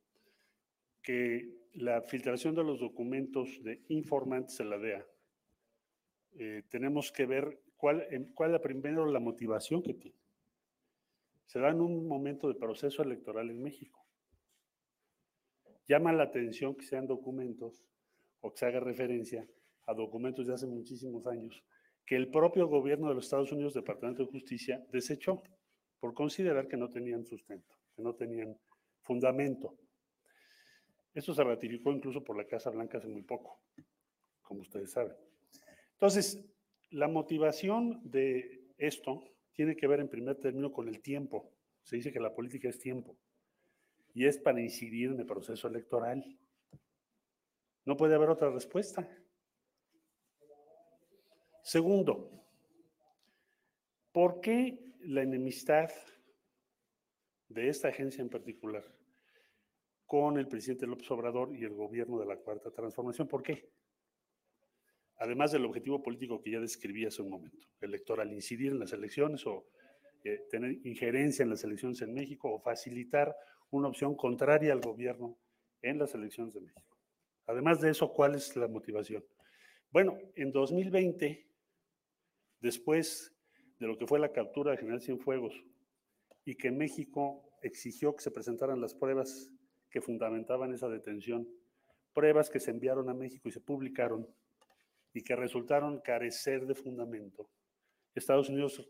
que la filtración de los documentos de informantes en la DEA, eh, tenemos que ver cuál, cuál es primero la motivación que tiene. Se da en un momento de proceso electoral en México. Llama la atención que sean documentos o que se haga referencia a documentos de hace muchísimos años que el propio gobierno de los Estados Unidos, Departamento de Justicia, desechó por considerar que no tenían sustento, que no tenían fundamento. Esto se ratificó incluso por la Casa Blanca hace muy poco, como ustedes saben. Entonces, la motivación de esto tiene que ver en primer término con el tiempo. Se dice que la política es tiempo y es para incidir en el proceso electoral. No puede haber otra respuesta. Segundo, ¿por qué la enemistad de esta agencia en particular con el presidente López Obrador y el gobierno de la Cuarta Transformación. ¿Por qué? Además del objetivo político que ya describí hace un momento, electoral, incidir en las elecciones o eh, tener injerencia en las elecciones en México o facilitar una opción contraria al gobierno en las elecciones de México. Además de eso, ¿cuál es la motivación? Bueno, en 2020, después de lo que fue la captura de General Cienfuegos y que México exigió que se presentaran las pruebas que fundamentaban esa detención, pruebas que se enviaron a México y se publicaron y que resultaron carecer de fundamento. Estados Unidos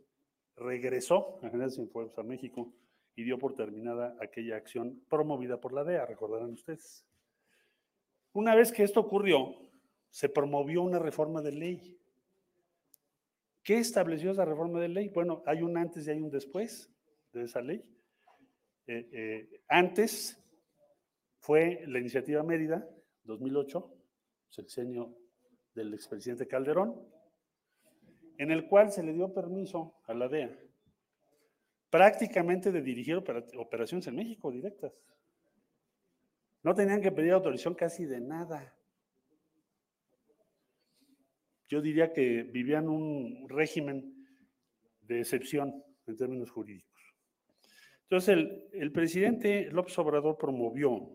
regresó a General Cienfuegos a México y dio por terminada aquella acción promovida por la DEA, recordarán ustedes. Una vez que esto ocurrió, se promovió una reforma de ley ¿Qué estableció esa reforma de ley? Bueno, hay un antes y hay un después de esa ley. Eh, eh, antes fue la iniciativa Mérida, 2008, sexenio del expresidente Calderón, en el cual se le dio permiso a la DEA prácticamente de dirigir opera- operaciones en México directas. No tenían que pedir autorización casi de nada. Yo diría que vivían un régimen de excepción en términos jurídicos. Entonces, el, el presidente López Obrador promovió,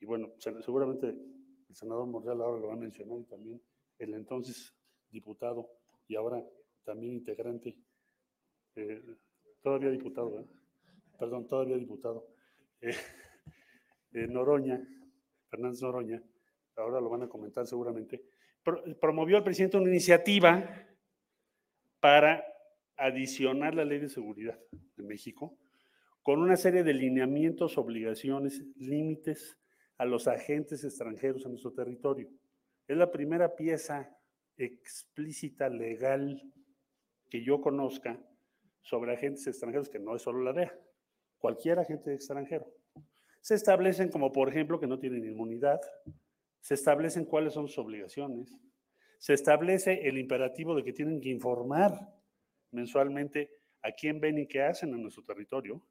y bueno, se- seguramente el senador Monreal ahora lo va a mencionar también el entonces diputado y ahora también integrante, eh, todavía diputado, ¿verdad? perdón, todavía diputado, eh, eh, Noroña, Fernández Noroña, ahora lo van a comentar seguramente, pro- promovió al presidente una iniciativa para adicionar la ley de seguridad de México con una serie de lineamientos, obligaciones, límites a los agentes extranjeros en nuestro territorio. Es la primera pieza explícita, legal, que yo conozca sobre agentes extranjeros, que no es solo la DEA, cualquier agente extranjero. Se establecen como, por ejemplo, que no tienen inmunidad, se establecen cuáles son sus obligaciones, se establece el imperativo de que tienen que informar mensualmente a quién ven y qué hacen en nuestro territorio.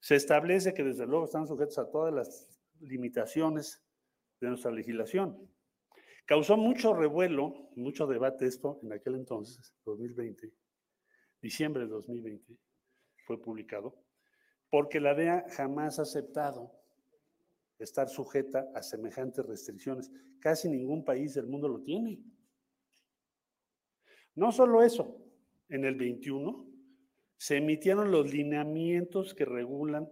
Se establece que desde luego están sujetos a todas las limitaciones de nuestra legislación. Causó mucho revuelo, mucho debate esto en aquel entonces, 2020, diciembre de 2020, fue publicado, porque la DEA jamás ha aceptado estar sujeta a semejantes restricciones. Casi ningún país del mundo lo tiene. No solo eso, en el 21 se emitieron los lineamientos que regulan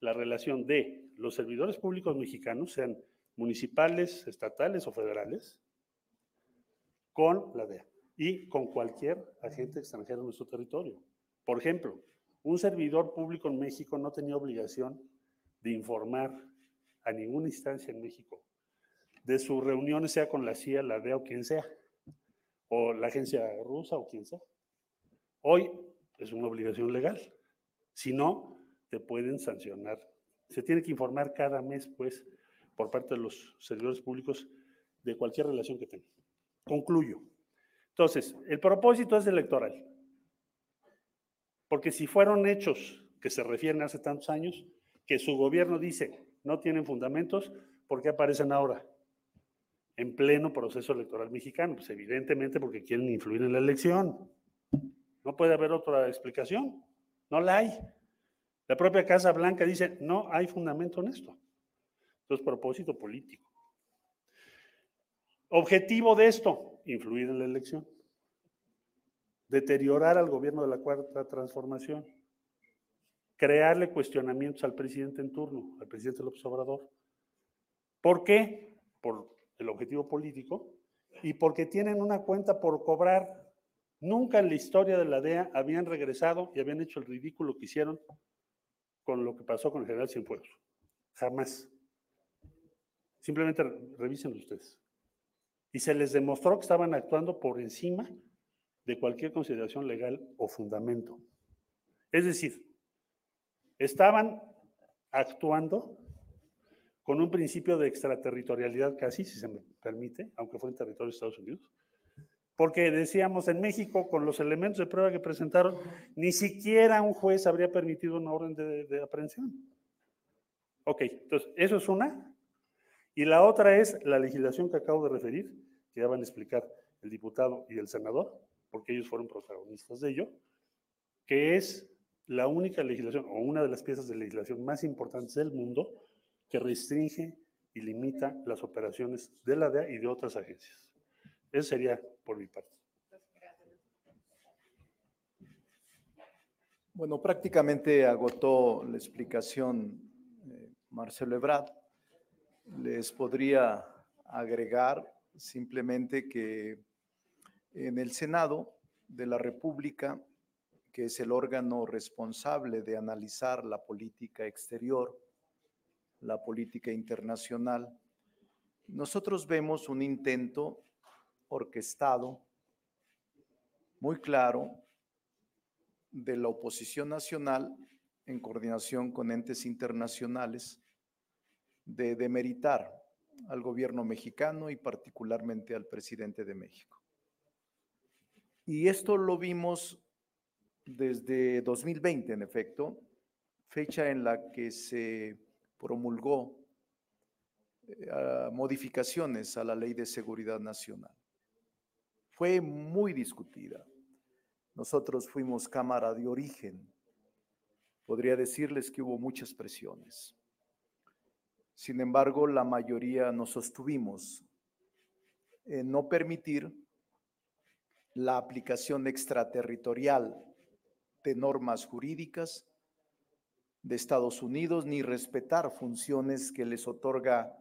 la relación de los servidores públicos mexicanos, sean municipales, estatales o federales, con la DEA y con cualquier agente extranjero en nuestro territorio. Por ejemplo, un servidor público en México no tenía obligación de informar a ninguna instancia en México de sus reuniones, sea con la CIA, la DEA o quien sea, o la agencia rusa o quien sea. Hoy es una obligación legal. Si no, te pueden sancionar. Se tiene que informar cada mes, pues, por parte de los servidores públicos de cualquier relación que tengan. Concluyo. Entonces, el propósito es electoral. Porque si fueron hechos que se refieren hace tantos años, que su gobierno dice no tienen fundamentos, ¿por qué aparecen ahora? En pleno proceso electoral mexicano. Pues evidentemente porque quieren influir en la elección. No puede haber otra explicación. No la hay. La propia Casa Blanca dice, no hay fundamento en esto. Entonces, propósito político. Objetivo de esto, influir en la elección. Deteriorar al gobierno de la cuarta transformación. Crearle cuestionamientos al presidente en turno, al presidente López Obrador. ¿Por qué? Por el objetivo político y porque tienen una cuenta por cobrar. Nunca en la historia de la DEA habían regresado y habían hecho el ridículo que hicieron con lo que pasó con el general Cienfuegos. Jamás. Simplemente revísenlo ustedes. Y se les demostró que estaban actuando por encima de cualquier consideración legal o fundamento. Es decir, estaban actuando con un principio de extraterritorialidad casi, si se me permite, aunque fue en territorio de Estados Unidos, porque decíamos en México, con los elementos de prueba que presentaron, ni siquiera un juez habría permitido una orden de, aprehensión. Ok, entonces, eso es una. Y la otra es la legislación que acabo de referir, que ya van a explicar el diputado y el senador, porque ellos fueron protagonistas de ello, que es la única legislación o una de las piezas de legislación más importantes del mundo que restringe y limita las operaciones de la DEA y de otras agencias. Eso sería por mi parte. Bueno, prácticamente agotó la explicación eh, Marcelo Ebrard. Les podría agregar simplemente que en el Senado de la República, que es el órgano responsable de analizar la política exterior, la política internacional, nosotros vemos un intento orquestado, muy claro, de la oposición nacional en coordinación con entes internacionales de demeritar al gobierno mexicano y particularmente al presidente de México. Y esto lo vimos desde 2020, en efecto, fecha en la que se promulgó eh, modificaciones a la Ley de Seguridad Nacional. Fue muy discutida. Nosotros fuimos cámara de origen. Podría decirles que hubo muchas presiones. Sin embargo, la mayoría nos sostuvimos en no permitir la aplicación extraterritorial de normas jurídicas de Estados Unidos ni respetar funciones que les otorga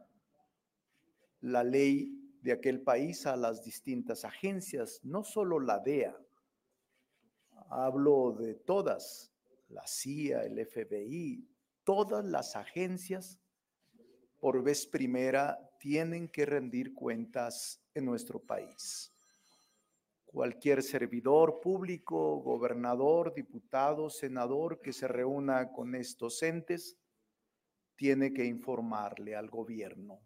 la ley de aquel país a las distintas agencias, no solo la DEA, hablo de todas, la CIA, el FBI, todas las agencias por vez primera tienen que rendir cuentas en nuestro país. Cualquier servidor público, gobernador, diputado, senador que se reúna con estos entes, tiene que informarle al gobierno.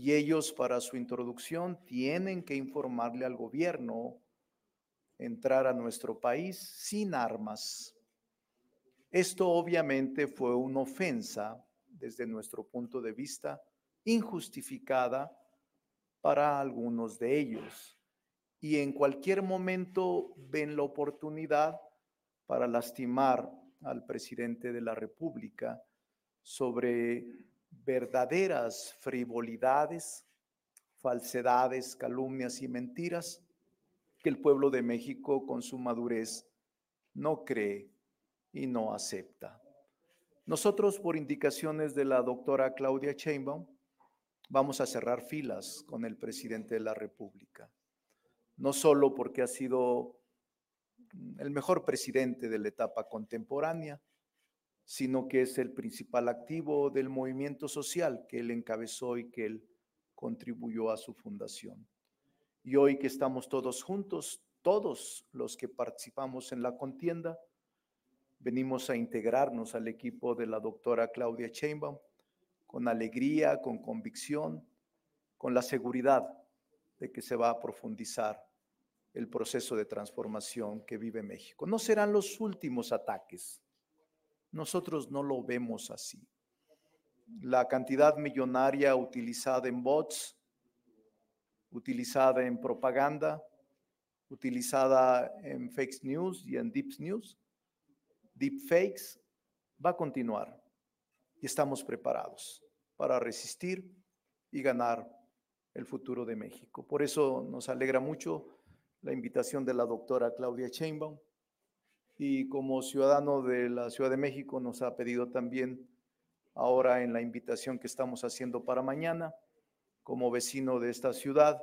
Y ellos para su introducción tienen que informarle al gobierno entrar a nuestro país sin armas. Esto obviamente fue una ofensa desde nuestro punto de vista, injustificada para algunos de ellos. Y en cualquier momento ven la oportunidad para lastimar al presidente de la República sobre verdaderas frivolidades, falsedades, calumnias y mentiras que el pueblo de México con su madurez no cree y no acepta. Nosotros, por indicaciones de la doctora Claudia Sheinbaum, vamos a cerrar filas con el presidente de la República. No solo porque ha sido el mejor presidente de la etapa contemporánea, sino que es el principal activo del movimiento social que él encabezó y que él contribuyó a su fundación. Y hoy que estamos todos juntos, todos los que participamos en la contienda, venimos a integrarnos al equipo de la doctora Claudia Sheinbaum con alegría, con convicción, con la seguridad de que se va a profundizar el proceso de transformación que vive México. No serán los últimos ataques. Nosotros no lo vemos así. La cantidad millonaria utilizada en bots, utilizada en propaganda, utilizada en fake news y en deep news, deepfakes va a continuar y estamos preparados para resistir y ganar el futuro de México. Por eso nos alegra mucho la invitación de la doctora Claudia Sheinbaum y como ciudadano de la Ciudad de México nos ha pedido también ahora en la invitación que estamos haciendo para mañana, como vecino de esta ciudad,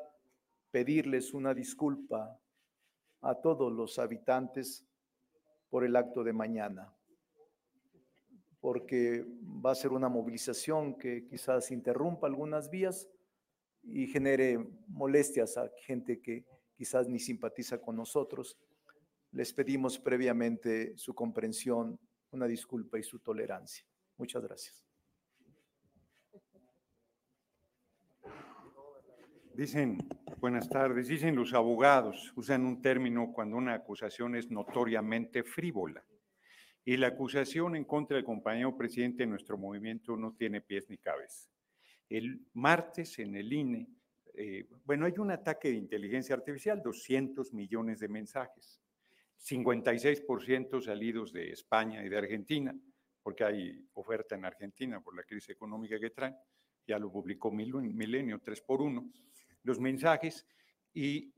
pedirles una disculpa a todos los habitantes por el acto de mañana, porque va a ser una movilización que quizás interrumpa algunas vías y genere molestias a gente que quizás ni simpatiza con nosotros. Les pedimos previamente su comprensión, una disculpa y su tolerancia. Muchas gracias. Dicen, buenas tardes, dicen los abogados, usan un término cuando una acusación es notoriamente frívola. Y la acusación en contra del compañero presidente de nuestro movimiento no tiene pies ni cabeza. El martes en el INE, eh, bueno, hay un ataque de inteligencia artificial, 200 millones de mensajes, 56% salidos de España y de Argentina, porque hay oferta en Argentina por la crisis económica que traen, ya lo publicó Milenio 3 por 1 los mensajes y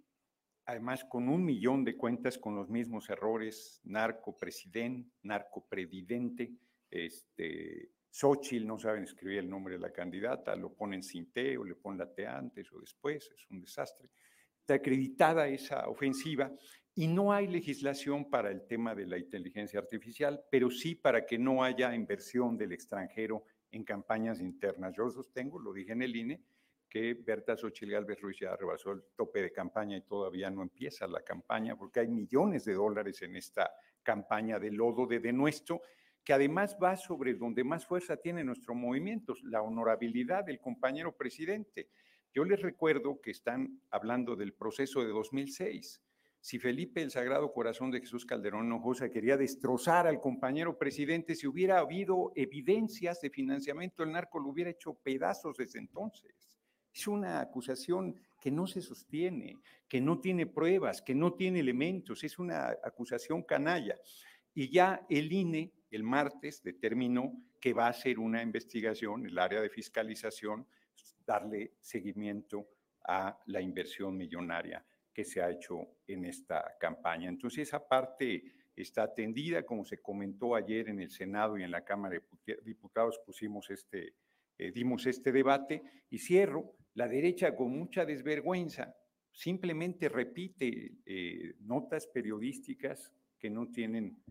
además con un millón de cuentas con los mismos errores, narcopresidente, narcopresidente, este, Xochitl, no saben escribir el nombre de la candidata, lo ponen sin T o le ponen la T antes o después, es un desastre. Está acreditada esa ofensiva y no hay legislación para el tema de la inteligencia artificial, pero sí para que no haya inversión del extranjero en campañas internas. Yo sostengo, lo dije en el INE, que Berta Xochitl Galvez Ruiz ya rebasó el tope de campaña y todavía no empieza la campaña porque hay millones de dólares en esta campaña de lodo de denuestro que además va sobre donde más fuerza tiene nuestro movimiento, la honorabilidad del compañero presidente. Yo les recuerdo que están hablando del proceso de 2006. Si Felipe el Sagrado Corazón de Jesús Calderón Hinojosa quería destrozar al compañero presidente, si hubiera habido evidencias de financiamiento del narco, lo hubiera hecho pedazos desde entonces. Es una acusación que no se sostiene, que no tiene pruebas, que no tiene elementos, es una acusación canalla. Y ya el INE el martes determinó que va a hacer una investigación, el área de fiscalización, darle seguimiento a la inversión millonaria que se ha hecho en esta campaña. Entonces, esa parte está atendida, como se comentó ayer en el Senado y en la Cámara de Diputados, pusimos este, eh, dimos este debate y cierro. La derecha con mucha desvergüenza simplemente repite eh, notas periodísticas que no tienen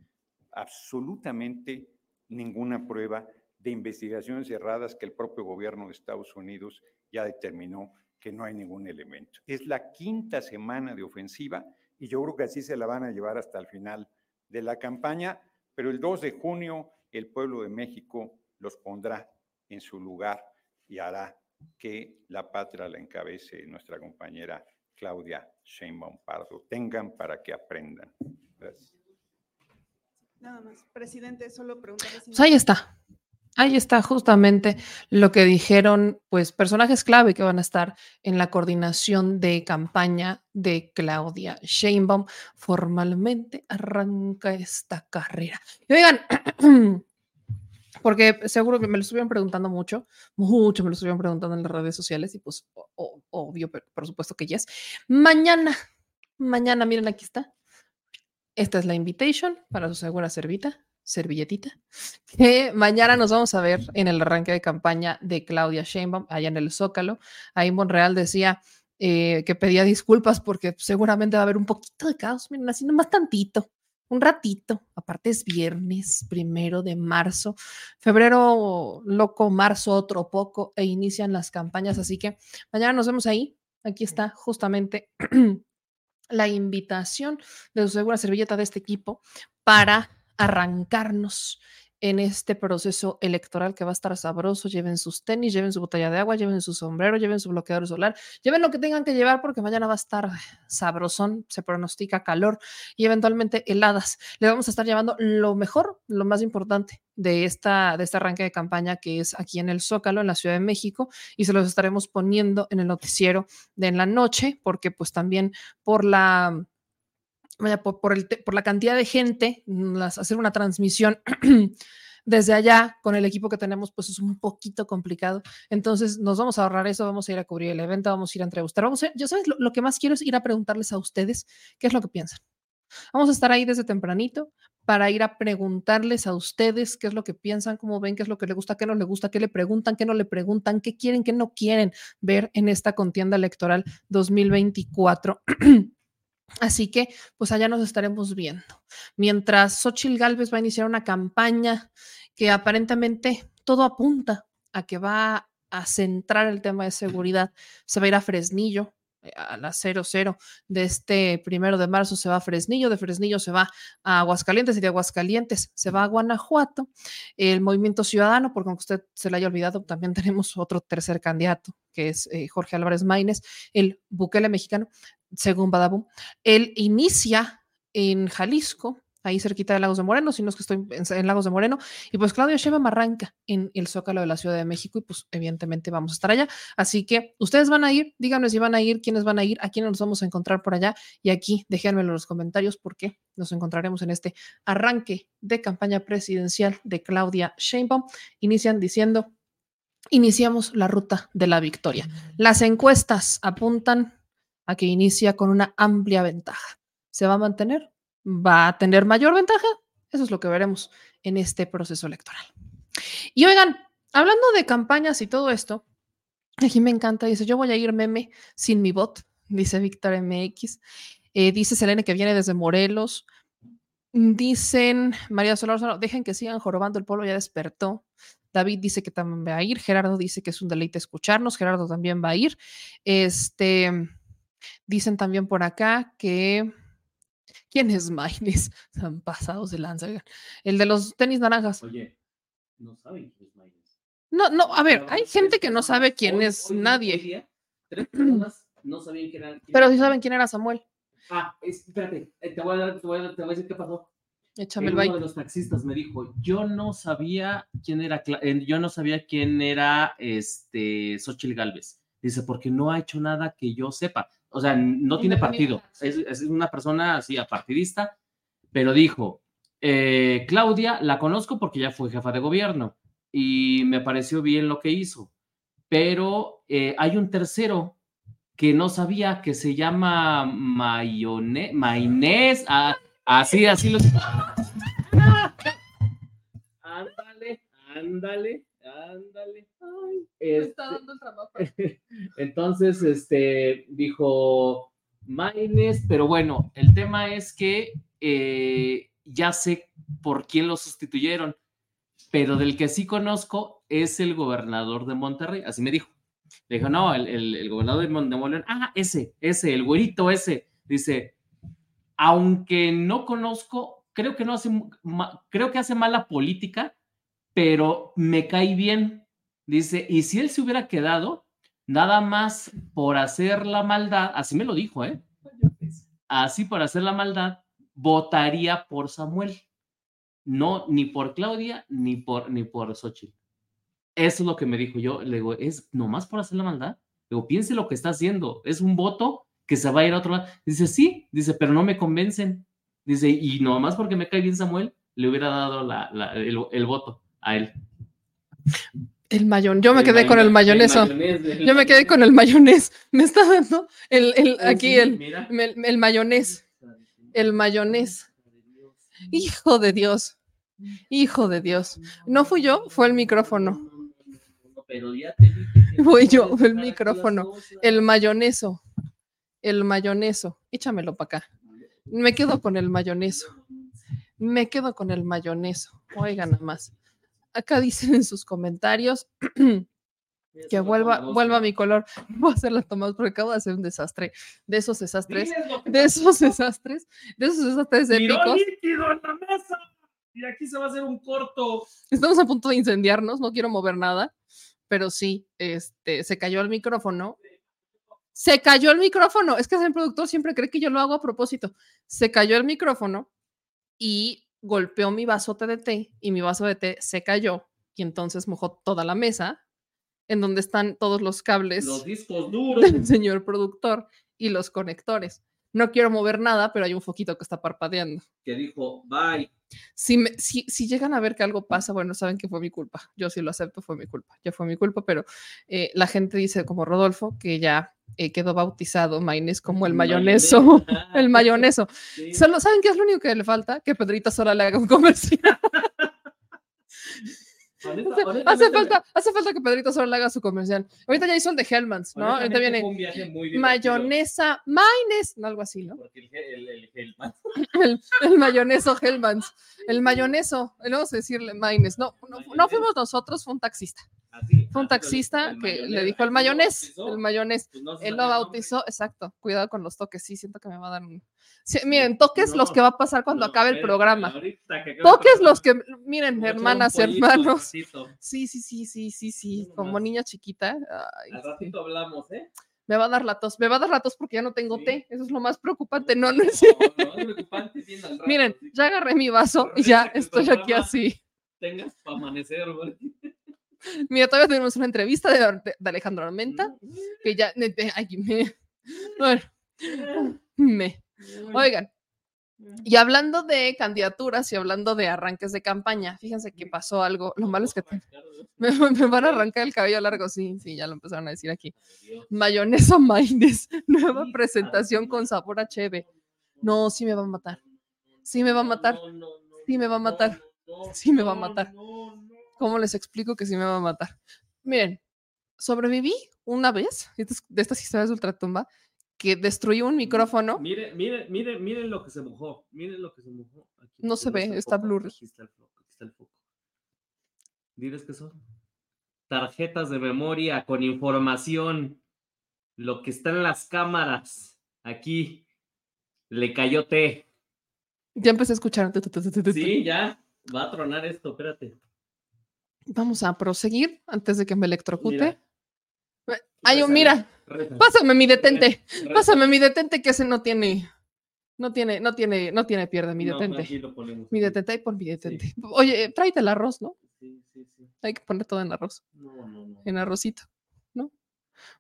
absolutamente ninguna prueba de investigaciones cerradas que el propio gobierno de Estados Unidos ya determinó que no hay ningún elemento. Es la quinta semana de ofensiva y yo creo que así se la van a llevar hasta el final de la campaña, pero el 2 de junio el pueblo de México los pondrá en su lugar y hará que la patria la encabece nuestra compañera Claudia Sheinbaum Pardo. Tengan para que aprendan. Gracias. Nada más. Presidente, solo preguntarle si... Pues ahí está. Ahí está justamente lo que dijeron, pues, personajes clave que van a estar en la coordinación de campaña de Claudia Sheinbaum. Formalmente arranca esta carrera. Y oigan, porque seguro que me lo estuvieron preguntando mucho, mucho me lo estuvieron preguntando en las redes sociales y pues obvio, pero por supuesto que ya es. Mañana, mañana, miren, aquí está. Esta es la invitation para su segura servita, servilletita, que mañana nos vamos a ver en el arranque de campaña de Claudia Sheinbaum, allá en el Zócalo. Ahí Monreal decía eh, que pedía disculpas porque seguramente va a haber un poquito de caos, miren, así nomás tantito, un ratito. Aparte es viernes, primero de marzo, febrero loco, marzo otro poco, e inician las campañas, así que mañana nos vemos ahí. Aquí está justamente la invitación de su segura servilleta de este equipo para arrancarnos en este proceso electoral que va a estar sabroso. Lleven sus tenis, lleven su botella de agua, lleven su sombrero, lleven su bloqueador solar, lleven lo que tengan que llevar porque mañana va a estar sabrosón, se pronostica calor y eventualmente heladas. Le vamos a estar llevando lo mejor, lo más importante de, esta, de este arranque de campaña que es aquí en el Zócalo, en la Ciudad de México, y se los estaremos poniendo en el noticiero de en la noche porque pues también por la por, la cantidad de gente, mm, las, hacer una transmisión desde allá con el equipo que tenemos, pues es un poquito complicado. Entonces nos vamos a ahorrar eso, vamos a ir a cubrir el evento, vamos a ir a entrevistar. Vamos a, yo sabes, lo, lo que más quiero es ir a preguntarles a ustedes qué es lo que piensan. Vamos a estar ahí desde tempranito para ir a preguntarles a ustedes qué es lo que piensan, cómo ven, qué es lo que les gusta, qué no les gusta, qué le preguntan, qué no le preguntan, qué quieren, qué no quieren ver en esta contienda electoral 2024. Así que, pues allá nos estaremos viendo. Mientras Xochitl Galvez va a iniciar una campaña que aparentemente todo apunta a que va a centrar el tema de seguridad, se va a ir a Fresnillo, a la 00 de este primero de marzo se va a Fresnillo, de Fresnillo se va a Aguascalientes y de Aguascalientes se va a Guanajuato. El Movimiento Ciudadano, porque aunque usted se le haya olvidado, también tenemos otro tercer candidato, que es eh, Jorge Álvarez Maínez, el Bukele mexicano, según Badabun. Él inicia en Jalisco, ahí cerquita de Lagos de Moreno, si no es que estoy en, Lagos de Moreno, y pues Claudia Sheinbaum arranca en el Zócalo de la Ciudad de México y pues evidentemente vamos a estar allá. Así que ustedes van a ir, díganme si van a ir, quiénes van a ir, a quiénes nos vamos a encontrar por allá y aquí déjenmelo en los comentarios porque nos encontraremos en este arranque de campaña presidencial de Claudia Sheinbaum. Inician diciendo, iniciamos la ruta de la victoria. Las encuestas apuntan a que inicia con una amplia ventaja. ¿Se va a mantener? Va a tener mayor ventaja. Eso es lo que veremos en este proceso electoral. Y oigan, hablando de campañas y todo esto, aquí me encanta, dice, yo voy a ir meme sin mi bot, dice Víctor MX. Eh, dice Selene que viene desde Morelos. Dicen, María Solar, dejen que sigan jorobando, el pueblo ya despertó. David dice que también va a ir. Gerardo dice que es un deleite escucharnos. Gerardo también va a ir. Este, dicen también por acá que ¿Quién es Maines? Están pasados de lanza. El de los tenis naranjas. Oye, no saben quién es Maynes. No, no, a ver, hay gente que no sabe quién hoy- es hoy- hoy nadie, día, tres personas no sabían quién era. quién pero era sí Maynes. saben quién era Samuel. Ah, es- espérate, eh, te voy, a dar- te, voy a, te voy a decir qué pasó. Échame el Uno de baile. los taxistas me dijo, yo no sabía quién era, eh, yo no sabía quién era este Xochitl Galvez. Dice, porque no ha hecho nada que yo sepa. O sea, no tiene partido. Es, es una persona así apartidista, pero dijo, eh, Claudia, la conozco porque ya fue jefa de gobierno y me pareció bien lo que hizo. Pero eh, hay un tercero que no sabía que se llama Mayone, Maynés. ah, así, así lo. Ándale, ándale, ándale. Ay, este, el trabajo. entonces, este, dijo Maines, pero bueno, el tema es que eh, ya sé por quién lo sustituyeron, pero del que sí conozco es el gobernador de Monterrey, así me dijo. Le dijo, no, el, el- el gobernador de Mon- de Monterrey, ah, ese, ese, el güerito ese, dice, aunque no conozco, creo que no hace, creo que hace mala política, pero me cae bien. Dice, y si él se hubiera quedado, nada más por hacer la maldad, así me lo dijo, ¿eh? Así por hacer la maldad, votaría por Samuel. No, ni por Claudia, ni por, ni por Xochitl. Eso es lo que me dijo yo. Le digo, es nomás por hacer la maldad. Le digo, piense lo que está haciendo. Es un voto que se va a ir a otro lado. Dice, sí, dice, pero no me convencen. Dice, y nomás porque me cae bien Samuel, le hubiera dado el voto a él. El mayón. Yo me El quedé con el mayo- mayoneso. mayonés Yo me quedé con el mayonés. Me está dando el, el- Ah, aquí el, mayonés. El mayonés. Hijo de Dios. Hijo de Dios. No fui yo, fue el micrófono. Pero ya te dije que Fui yo, el micrófono. El mayoneso. El mayoneso. Échamelo para acá. Me quedo con el mayoneso. Me quedo con el mayoneso. Oigan nada más. Acá dicen en sus comentarios que vuelva, vuelva a mi color. Voy a hacer la toma porque acabo de hacer un desastre. De esos desastres, de esos desastres, de esos desastres épicos. líquido en la mesa. Y aquí se va a hacer un corto. Estamos a punto de incendiarnos, no quiero mover nada, pero sí, este, se cayó el micrófono. Se cayó el micrófono. Es que el productor siempre cree que yo lo hago a propósito. Se cayó el micrófono y golpeó mi vasote de té y mi vaso de té se cayó y entonces mojó toda la mesa en donde están todos los cables Los discos duros. del señor productor y los conectores. No quiero mover nada, pero hay un foquito que está parpadeando. Que dijo, bye. Si, me- si, si llegan a ver que algo pasa, bueno, saben que fue mi culpa. Yo sí lo acepto, fue mi culpa. Ya fue mi culpa, pero eh, la gente dice, como Rodolfo, que ya eh, quedó bautizado Maines como el mayoneso. El mayoneso. Sí. Solo, ¿Saben qué es lo único que le falta? Que Pedrito Sola le haga un comercial. Hace, falta, hace falta que Pedrito Sola le haga su comercial. Ahorita ya hizo el de Hellmans, ¿no? Ahorita viene mayonesa, Maines, no, algo así, ¿no? Porque el, el, el, El, el mayoneso Hellmans. El mayoneso, le vamos a decirle Maines. No, no, no fuimos nosotros, fue un taxista. así, Fue un así, taxista el que le dijo el así lo mayonés, el mayonés. pues no Él lo el bautizó, exacto. Cuidado con los toques, sí, siento que me va a dar un. Sí, miren, toques los que va a pasar cuando No, acabe el programa. que Toques los que, miren, voy hermanas, pollito, hermanos. ratito. Sí, sí, sí, sí, sí, sí, como niña chiquita. Ay, Al sí. ratito hablamos, ¿eh? Me va a dar la tos, me va a dar la tos porque ya no tengo Sí. té. Eso es lo más preocupante. No, no No, no es preocupante, rato, Miren, ya agarré mi vaso y ya estoy aquí así. Tengas para amanecer, güey. Mira, todavía tenemos una entrevista de, de- de Alejandro Armenta, que ya, ay, me, bueno, me, oigan, y hablando de candidaturas y hablando de arranques de campaña, fíjense que pasó algo, lo malo es que te- me, me van a arrancar el cabello largo, sí, sí, ya lo empezaron a decir aquí. Mayonesa Maines, nueva presentación con sabor a cheve. No, sí me va a matar, sí me va a matar, sí me va a matar. Sí me va a matar. ¿Cómo les explico que sí me va a matar? Miren, sobreviví una vez, de estas- de estas historias de ultratumba, que destruí un micrófono. Miren, miren, miren, miren lo que se mojó. Miren lo que se mojó. Aquí, No se ve, está foco, blurry. Aquí está el foco. Aquí está el foco. Diles qué son. Tarjetas de memoria con información. Lo que está en las cámaras. Aquí. Le cayó té. Ya empecé a escuchar. Sí, ya. Va a tronar esto, espérate. Vamos a proseguir antes de que me electrocute. Mira. Mira, rézale. Pásame mi detente. Pásame mi detente que ese no tiene, no tiene, no tiene, no tiene pierde mi No, detente. ponemos. Mi detente, ahí pon mi detente. Oye, tráete el arroz, ¿no? Sí, sí, sí. Hay que poner todo en arroz, No, no, no. en arrocito, ¿no?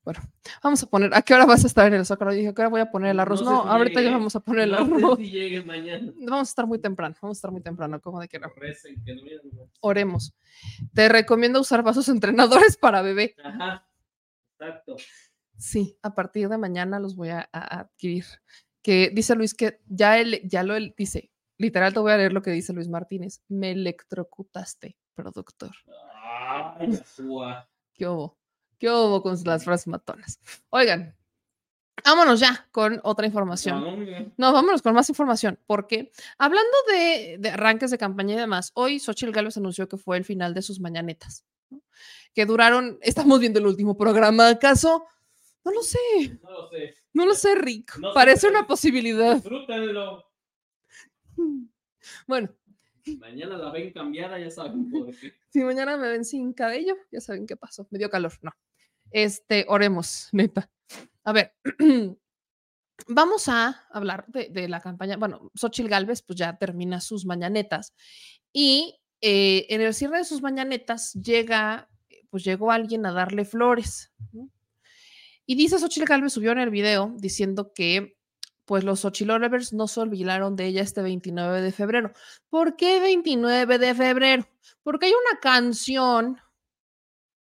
Bueno, vamos a poner, ¿a qué hora vas a estar en el Zócalo? Dije, ¿a qué hora voy a poner el arroz? No No, si ahorita ya llegue, vamos a poner el No sé arroz. si llegue mañana. Vamos a estar muy temprano, vamos a estar muy temprano, como de que no. Recen, que no miren, no. Oremos. Te recomiendo usar vasos entrenadores para bebé. Ajá. Exacto. Sí, a partir de mañana los voy a, a adquirir. Que dice Luis que ya él, ya lo él dice, literal te voy a leer lo que dice Luis Martínez. Me electrocutaste, productor. Ay. ¿Qué hubo? ¿Qué hubo con las frases matonas? Oigan, vámonos ya con otra información. No, vámonos con más información, porque hablando de, de arranques de campaña y demás, hoy Xochitl Gálvez anunció que fue el final de sus mañanetas, ¿no? que duraron, estamos viendo el último programa, ¿acaso? No lo sé, No lo sé. no lo sé, Rick, No parece una posibilidad. Disfrútenlo. Bueno, Mañana la ven cambiada, ya saben por qué. si mañana me ven sin cabello, ya saben qué pasó, me dio calor, no. Este, oremos, neta. A ver, vamos a hablar de, de la campaña. Bueno, Xochitl Galvez pues ya termina sus mañanetas y eh, en el cierre de sus mañanetas llega, pues llegó alguien a darle flores. ¿no? Y dice Xochitl Galvez, subió en el video diciendo que pues los Xochilovers no se olvidaron de ella este 29 de febrero. ¿Por qué 29 de febrero? Porque hay una canción,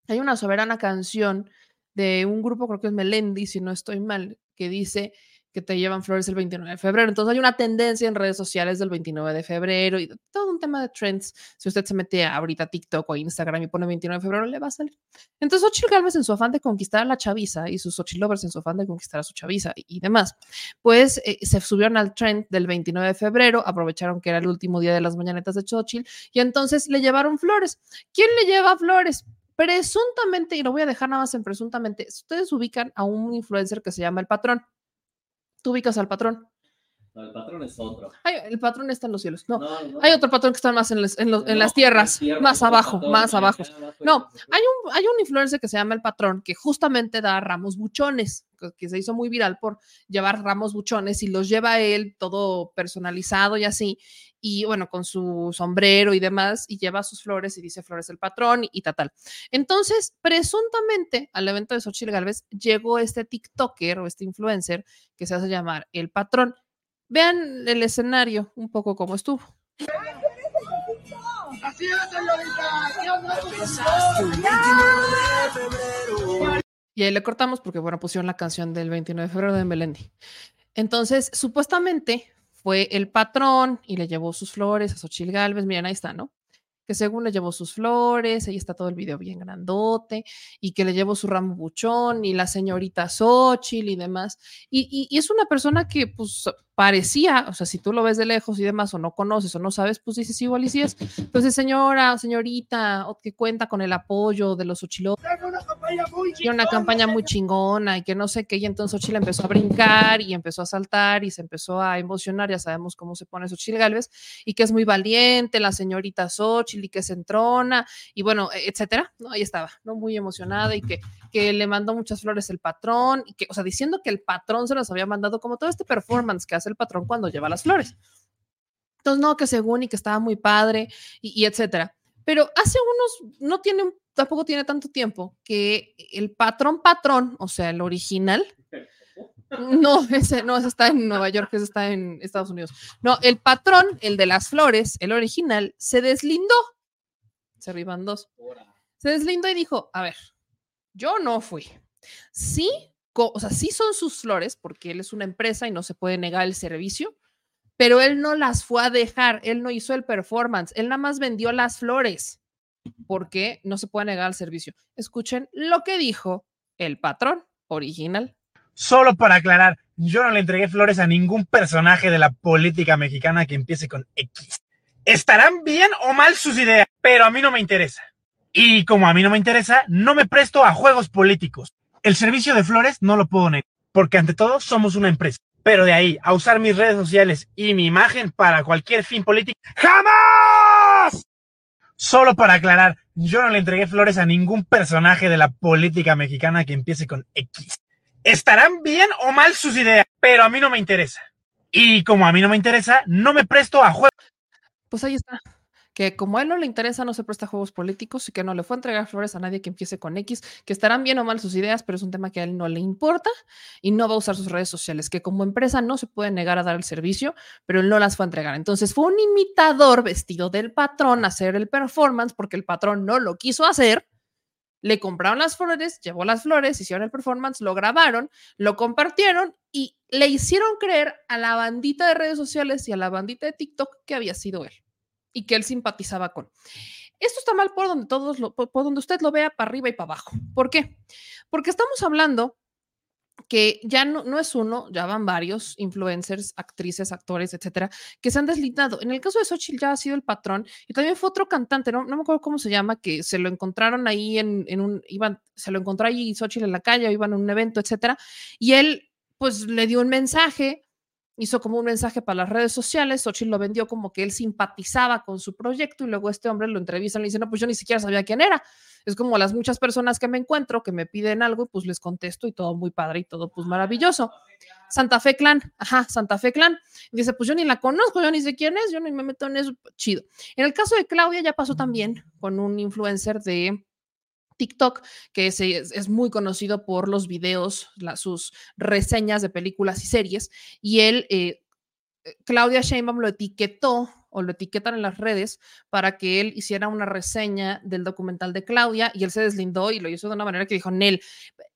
hay una soberana canción de un grupo, creo que es Melendi, si no estoy mal, que dice que te llevan flores el 29 de febrero. Entonces hay una tendencia en redes sociales del 29 de febrero y todo un tema de trends. Si usted se mete ahorita a TikTok o Instagram y pone 29 de febrero, le va a salir. Entonces Xochitl Galvez en su afán de conquistar a la chaviza y sus Xochilovers en su afán de conquistar a su chaviza y, demás, pues eh, se subieron al trend del 29 de febrero, aprovecharon que era el último día de las mañanetas de Xochitl y entonces le llevaron flores. ¿Quién le lleva flores? Presuntamente, y lo voy a dejar nada más en presuntamente, ustedes ubican a un influencer que se llama El Patrón. Tú ubicas al patrón. No, el patrón es otro. El patrón está en los cielos. No, No, no. hay otro patrón que está más en, los- en las tierras, tierra, más abajo, patrón, más abajo. No, hay un, hay un influencer que se llama El Patrón que justamente da ramos buchones, que- que se hizo muy viral por llevar ramos buchones y los lleva él todo personalizado y así, y bueno, con su sombrero y demás, y lleva sus flores y dice flores el patrón y, y tal, tal. Entonces, presuntamente al evento de Xochitl Galvez llegó este TikToker o este influencer que se hace llamar El Patrón. Vean el escenario un poco como estuvo. Así es, señorita. Dios Y ahí le cortamos porque, bueno, pusieron la canción del 29 de febrero de Melendi. Entonces, supuestamente fue el patrón y le llevó sus flores a Xochitl Galvez. Miren, ahí está, ¿no? Que según le llevó sus flores, ahí está todo el video bien grandote, y que le llevó su ramo buchón y la señorita Xochitl y demás. Y, y- y es una persona que, pues, parecía, o sea, si tú lo ves de lejos y demás, o no conoces o no sabes, pues dices igual y sí es. Entonces, señora, señorita, que cuenta con el apoyo de los Xochitl Tengo una campaña muy y una campaña muy chingona y que no sé qué, y entonces Xochitl empezó a brincar y empezó a saltar y se empezó a emocionar, ya sabemos cómo se pone Xochitl Galvez, y que es muy valiente la señorita Xochitl y que se entrona, y bueno, e- etcétera, ¿no? Ahí estaba, ¿no? Muy emocionada y que, que le mandó muchas flores el patrón, y que, o sea, diciendo que el patrón se las había mandado como todo este performance que hace el patrón cuando lleva las flores. Entonces, no, que según y que estaba muy padre y, y etcétera. Pero hace unos, no tiene, tampoco tiene tanto tiempo que el patrón patrón, o sea, el original, no, ese no, ese está en Nueva York, ese está en Estados Unidos. No, el patrón, el de las flores, el original, se deslindó. Se arriban dos. Se deslindó y dijo, a ver, yo no fui. Sí, o sea, sí son sus flores, porque él es una empresa y no se puede negar el servicio, pero él no las fue a dejar, él no hizo el performance, él nada más vendió las flores, porque no se puede negar el servicio. Escuchen lo que dijo el patrón original. Solo para aclarar, yo no le entregué flores a ningún personaje de la política mexicana que empiece con X. Estarán bien o mal sus ideas, pero a mí no me interesa. Y como a mí no me interesa, no me presto a juegos políticos. El servicio de flores no lo puedo negar, porque ante todo somos una empresa. Pero de ahí a usar mis redes sociales y mi imagen para cualquier fin político, ¡jamás! Solo para aclarar, yo no le entregué flores a ningún personaje de la política mexicana que empiece con X. Estarán bien o mal sus ideas, pero a mí no me interesa. Y como a mí no me interesa, no me presto a juegos. Pues ahí está. Que como a él no le interesa, no se presta a juegos políticos y que no le fue a entregar flores a nadie que empiece con X, que estarán bien o mal sus ideas, pero es un tema que a él no le importa y no va a usar sus redes sociales, que como empresa no se puede negar a dar el servicio, pero él no las fue a entregar. Entonces fue un imitador vestido del patrón a hacer el performance porque el patrón no lo quiso hacer. Le compraron las flores, llevó las flores, hicieron el performance, lo grabaron, lo compartieron y le hicieron creer a la bandita de redes sociales y a la bandita de TikTok que había sido él y que él simpatizaba con. Esto está mal por donde todos lo, por donde usted lo vea para arriba y para abajo. ¿Por qué? Porque estamos hablando que ya no, no es uno, ya van varios influencers, actrices, actores, etcétera, que se han deslindado. En el caso de Xochitl ya ha sido el patrón y también fue otro cantante, no, no me acuerdo cómo se llama, que se lo encontraron ahí en, en un, iban, se lo encontró ahí Xochitl en la calle, iban a un evento, etcétera, y él pues le dio un mensaje, hizo como un mensaje para las redes sociales, Xochitl lo vendió como que él simpatizaba con su proyecto y luego este hombre lo entrevista y le dice, no, pues yo ni siquiera sabía quién era. Es como las muchas personas que me encuentro que me piden algo y pues les contesto y todo muy padre y todo pues maravilloso. Santa Fe Clan, ajá, Santa Fe Clan. Y dice, pues yo ni la conozco, yo ni sé quién es, yo ni me meto en eso, chido. En el caso de Claudia ya pasó también con un influencer de TikTok, que es, muy conocido por los videos, sus reseñas de películas y series, y él, eh, eh, Claudia Sheinbaum lo etiquetó o lo etiquetan en las redes para que él hiciera una reseña del documental de Claudia y él se deslindó y lo hizo de una manera que dijo, Nel,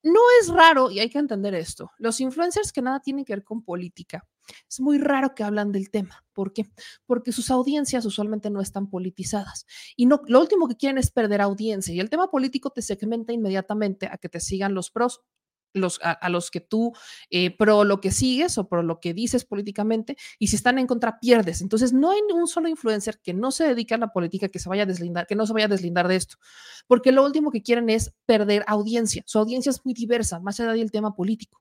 no es raro y hay que entender esto, los influencers que nada tienen que ver con política, es muy raro que hablan del tema. ¿Por qué? Porque sus audiencias usualmente no están politizadas y no, lo último que quieren es perder audiencia y el tema político te segmenta inmediatamente a que te sigan los pros los, a, los que tú eh, pro lo que sigues o pro lo que dices políticamente y si están en contra pierdes. Entonces no hay un solo influencer que no se dedique a la política que se vaya a deslindar, que no se vaya a deslindar de esto, porque lo último que quieren es perder audiencia. Su audiencia es muy diversa, más allá del tema político.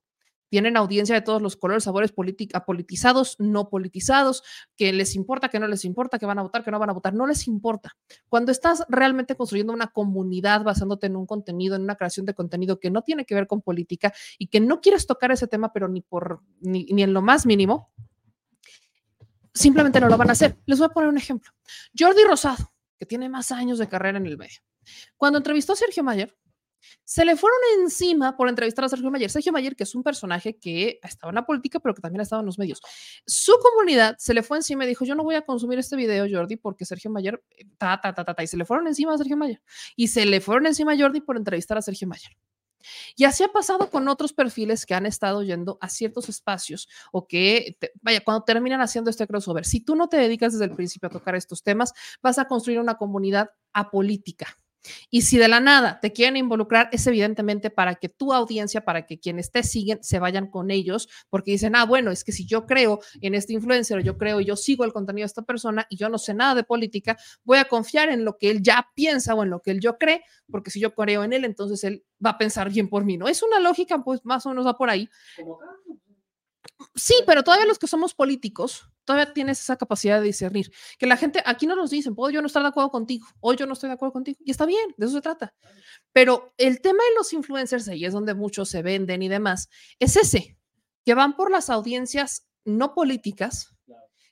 Tienen audiencia de todos los colores, sabores, politizados, no politizados, que les importa, que no les importa, que van a votar, que no van a votar, no les importa. Cuando estás realmente construyendo una comunidad basándote en un contenido, en una creación de contenido que no tiene que ver con política y que no quieres tocar ese tema, pero ni por ni, ni en lo más mínimo, simplemente no lo van a hacer. Les voy a poner un ejemplo. Jordi Rosado, que tiene más años de carrera en el medio. Cuando entrevistó a Sergio Mayer, se le fueron encima por entrevistar a Sergio Mayer. Sergio Mayer, que es un personaje que estaba en la política, pero que también estaba en los medios. Su comunidad se le fue encima y dijo, yo no voy a consumir este video, Jordi, porque Sergio Mayer, eh, ta, ta, ta, ta, ta, y se le fueron encima a Sergio Mayer. Y se le fueron encima a Jordi por entrevistar a Sergio Mayer. Y así ha pasado con otros perfiles que han estado yendo a ciertos espacios o que, te- vaya, cuando terminan haciendo este crossover, si tú no te dedicas desde el principio a tocar estos temas, vas a construir una comunidad apolítica. Y si de la nada te quieren involucrar, es evidentemente para que tu audiencia, para que quienes te siguen, se vayan con ellos, porque dicen, ah, bueno, es que si yo creo en este influencer, yo creo y yo sigo el contenido de esta persona y yo no sé nada de política, voy a confiar en lo que él ya piensa o en lo que él yo cree, porque si yo creo en él, entonces él va a pensar bien por mí, ¿no? Es una lógica, pues más o menos va por ahí. Sí, pero todavía los que somos políticos, todavía tienes esa capacidad de discernir. Que la gente, aquí no nos dicen, puedo yo no estar de acuerdo contigo, o yo no estoy de acuerdo contigo, y está bien, de eso se trata. Pero el tema de los influencers, ahí es donde muchos se venden y demás, es ese, que van por las audiencias no políticas,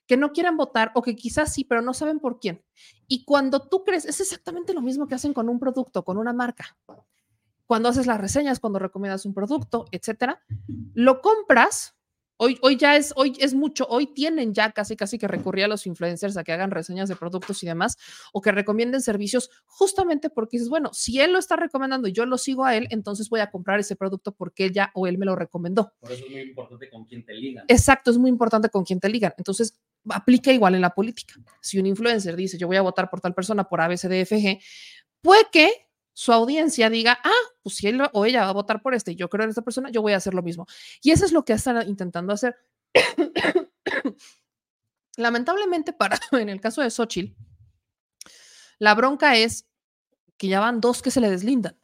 que no quieren votar o que quizás sí, pero no saben por quién. Y cuando tú crees, es exactamente lo mismo que hacen con un producto, con una marca. Cuando haces las reseñas, cuando recomiendas un producto, etcétera, lo compras. Hoy, hoy ya es, hoy es mucho, hoy tienen ya casi casi que recurrir a los influencers a que hagan reseñas de productos y demás, o que recomienden servicios justamente porque dices, bueno, si él lo está recomendando y yo lo sigo a él, entonces voy a comprar ese producto porque él ya o él me lo recomendó. Por eso es muy importante con quién te ligan. Exacto, es muy importante con quién te ligan. Entonces, aplica igual en la política. Si un influencer dice, yo voy a votar por tal persona por ABCDFG, puede que su audiencia diga, ah, pues si él o ella va a votar por este y yo creo en esta persona, yo voy a hacer lo mismo. Y eso es lo que están intentando hacer. Lamentablemente, para, en el caso de Xochitl, la bronca es que ya van dos que se le deslindan.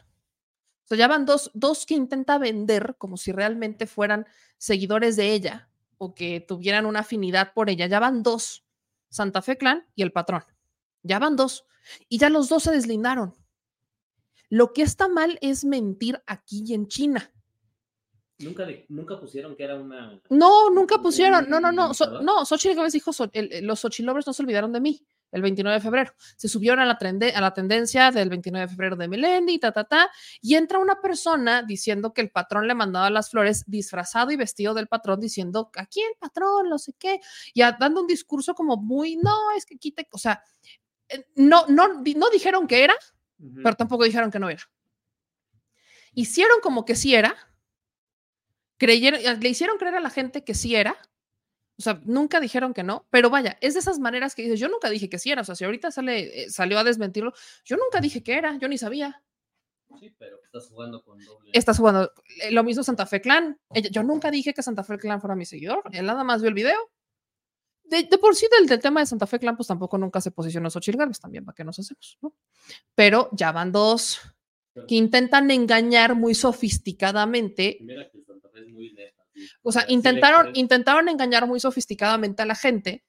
O sea, ya van dos, dos que intenta vender como si realmente fueran seguidores de ella o que tuvieran una afinidad por ella. Ya van dos, Santa Fe Clan y el patrón. Ya van dos. Y ya los dos se deslindaron. Lo que está mal es mentir aquí y en China. Nunca, de- nunca pusieron que era una. No, nunca pusieron. No, no, no. So- no, Xochitl Gálvez dijo, so- el- los Xochilovers no se olvidaron de mí el 29 de febrero. Se subieron a la, trende- a la tendencia del 29 de febrero de Melendi, ta, ta, ta. Y entra una persona diciendo que el patrón le mandaba las flores disfrazado y vestido del patrón diciendo, aquí el patrón, no sé qué. Y a- dando un discurso como muy, no, es que quite, o sea, eh, no, no, no dijeron que era, Pero tampoco dijeron que no era. Hicieron como que sí era, creyeron, eh, le hicieron creer a la gente que sí era, o sea, nunca dijeron que no, pero vaya, es de esas maneras que dices, yo nunca dije que sí era, o sea, si ahorita sale, eh, salió a desmentirlo, yo nunca dije que era, yo ni sabía. Sí, pero estás jugando con doble. Estás jugando, eh, lo mismo Santa Fe Clan, yo nunca dije que Santa Fe Clan fuera mi seguidor, él nada más vio el video. De, de por sí del, del tema de Santa Fe Clan, pues tampoco nunca se posicionó Xochitl Gálvez, también, ¿para qué nos hacemos? no? Pero ya van dos que intentan engañar muy sofisticadamente Mira que Santa Fe es muy o sea, intentaron, intentaron engañar muy sofisticadamente a la gente,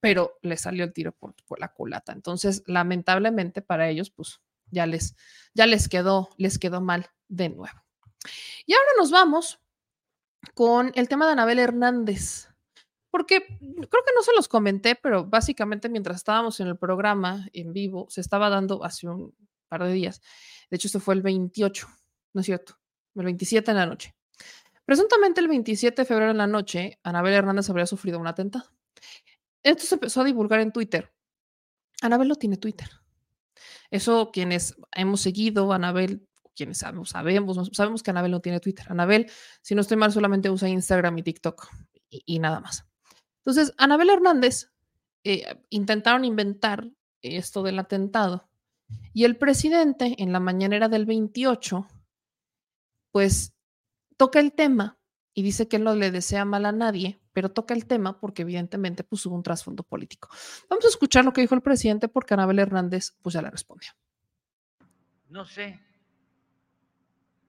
pero le salió el tiro por, por la culata. Entonces, lamentablemente para ellos, pues ya les, ya les quedó, les quedó mal de nuevo. Y ahora nos vamos con el tema de Anabel Hernández. Porque creo que no se los comenté, pero básicamente mientras estábamos en el programa en vivo, se estaba dando hace un par de días. De hecho, esto fue el 28, ¿no es cierto? El 27 en la noche. Presuntamente el 27 de febrero en la noche, Anabel Hernández habría sufrido un atentado. Esto se empezó a divulgar en Twitter. Anabel no tiene Twitter. Eso quienes hemos seguido, Anabel, quienes sabemos, sabemos, sabemos que Anabel no tiene Twitter. Anabel, si no estoy mal, solamente usa Instagram y TikTok y, y nada más. Entonces, Anabel Hernández eh, intentaron inventar esto del atentado y el presidente en la mañanera del 28, pues toca el tema y dice que no le desea mal a nadie, pero toca el tema porque evidentemente pues, hubo un trasfondo político. Vamos a escuchar lo que dijo el presidente porque Anabel Hernández pues ya le respondió. No sé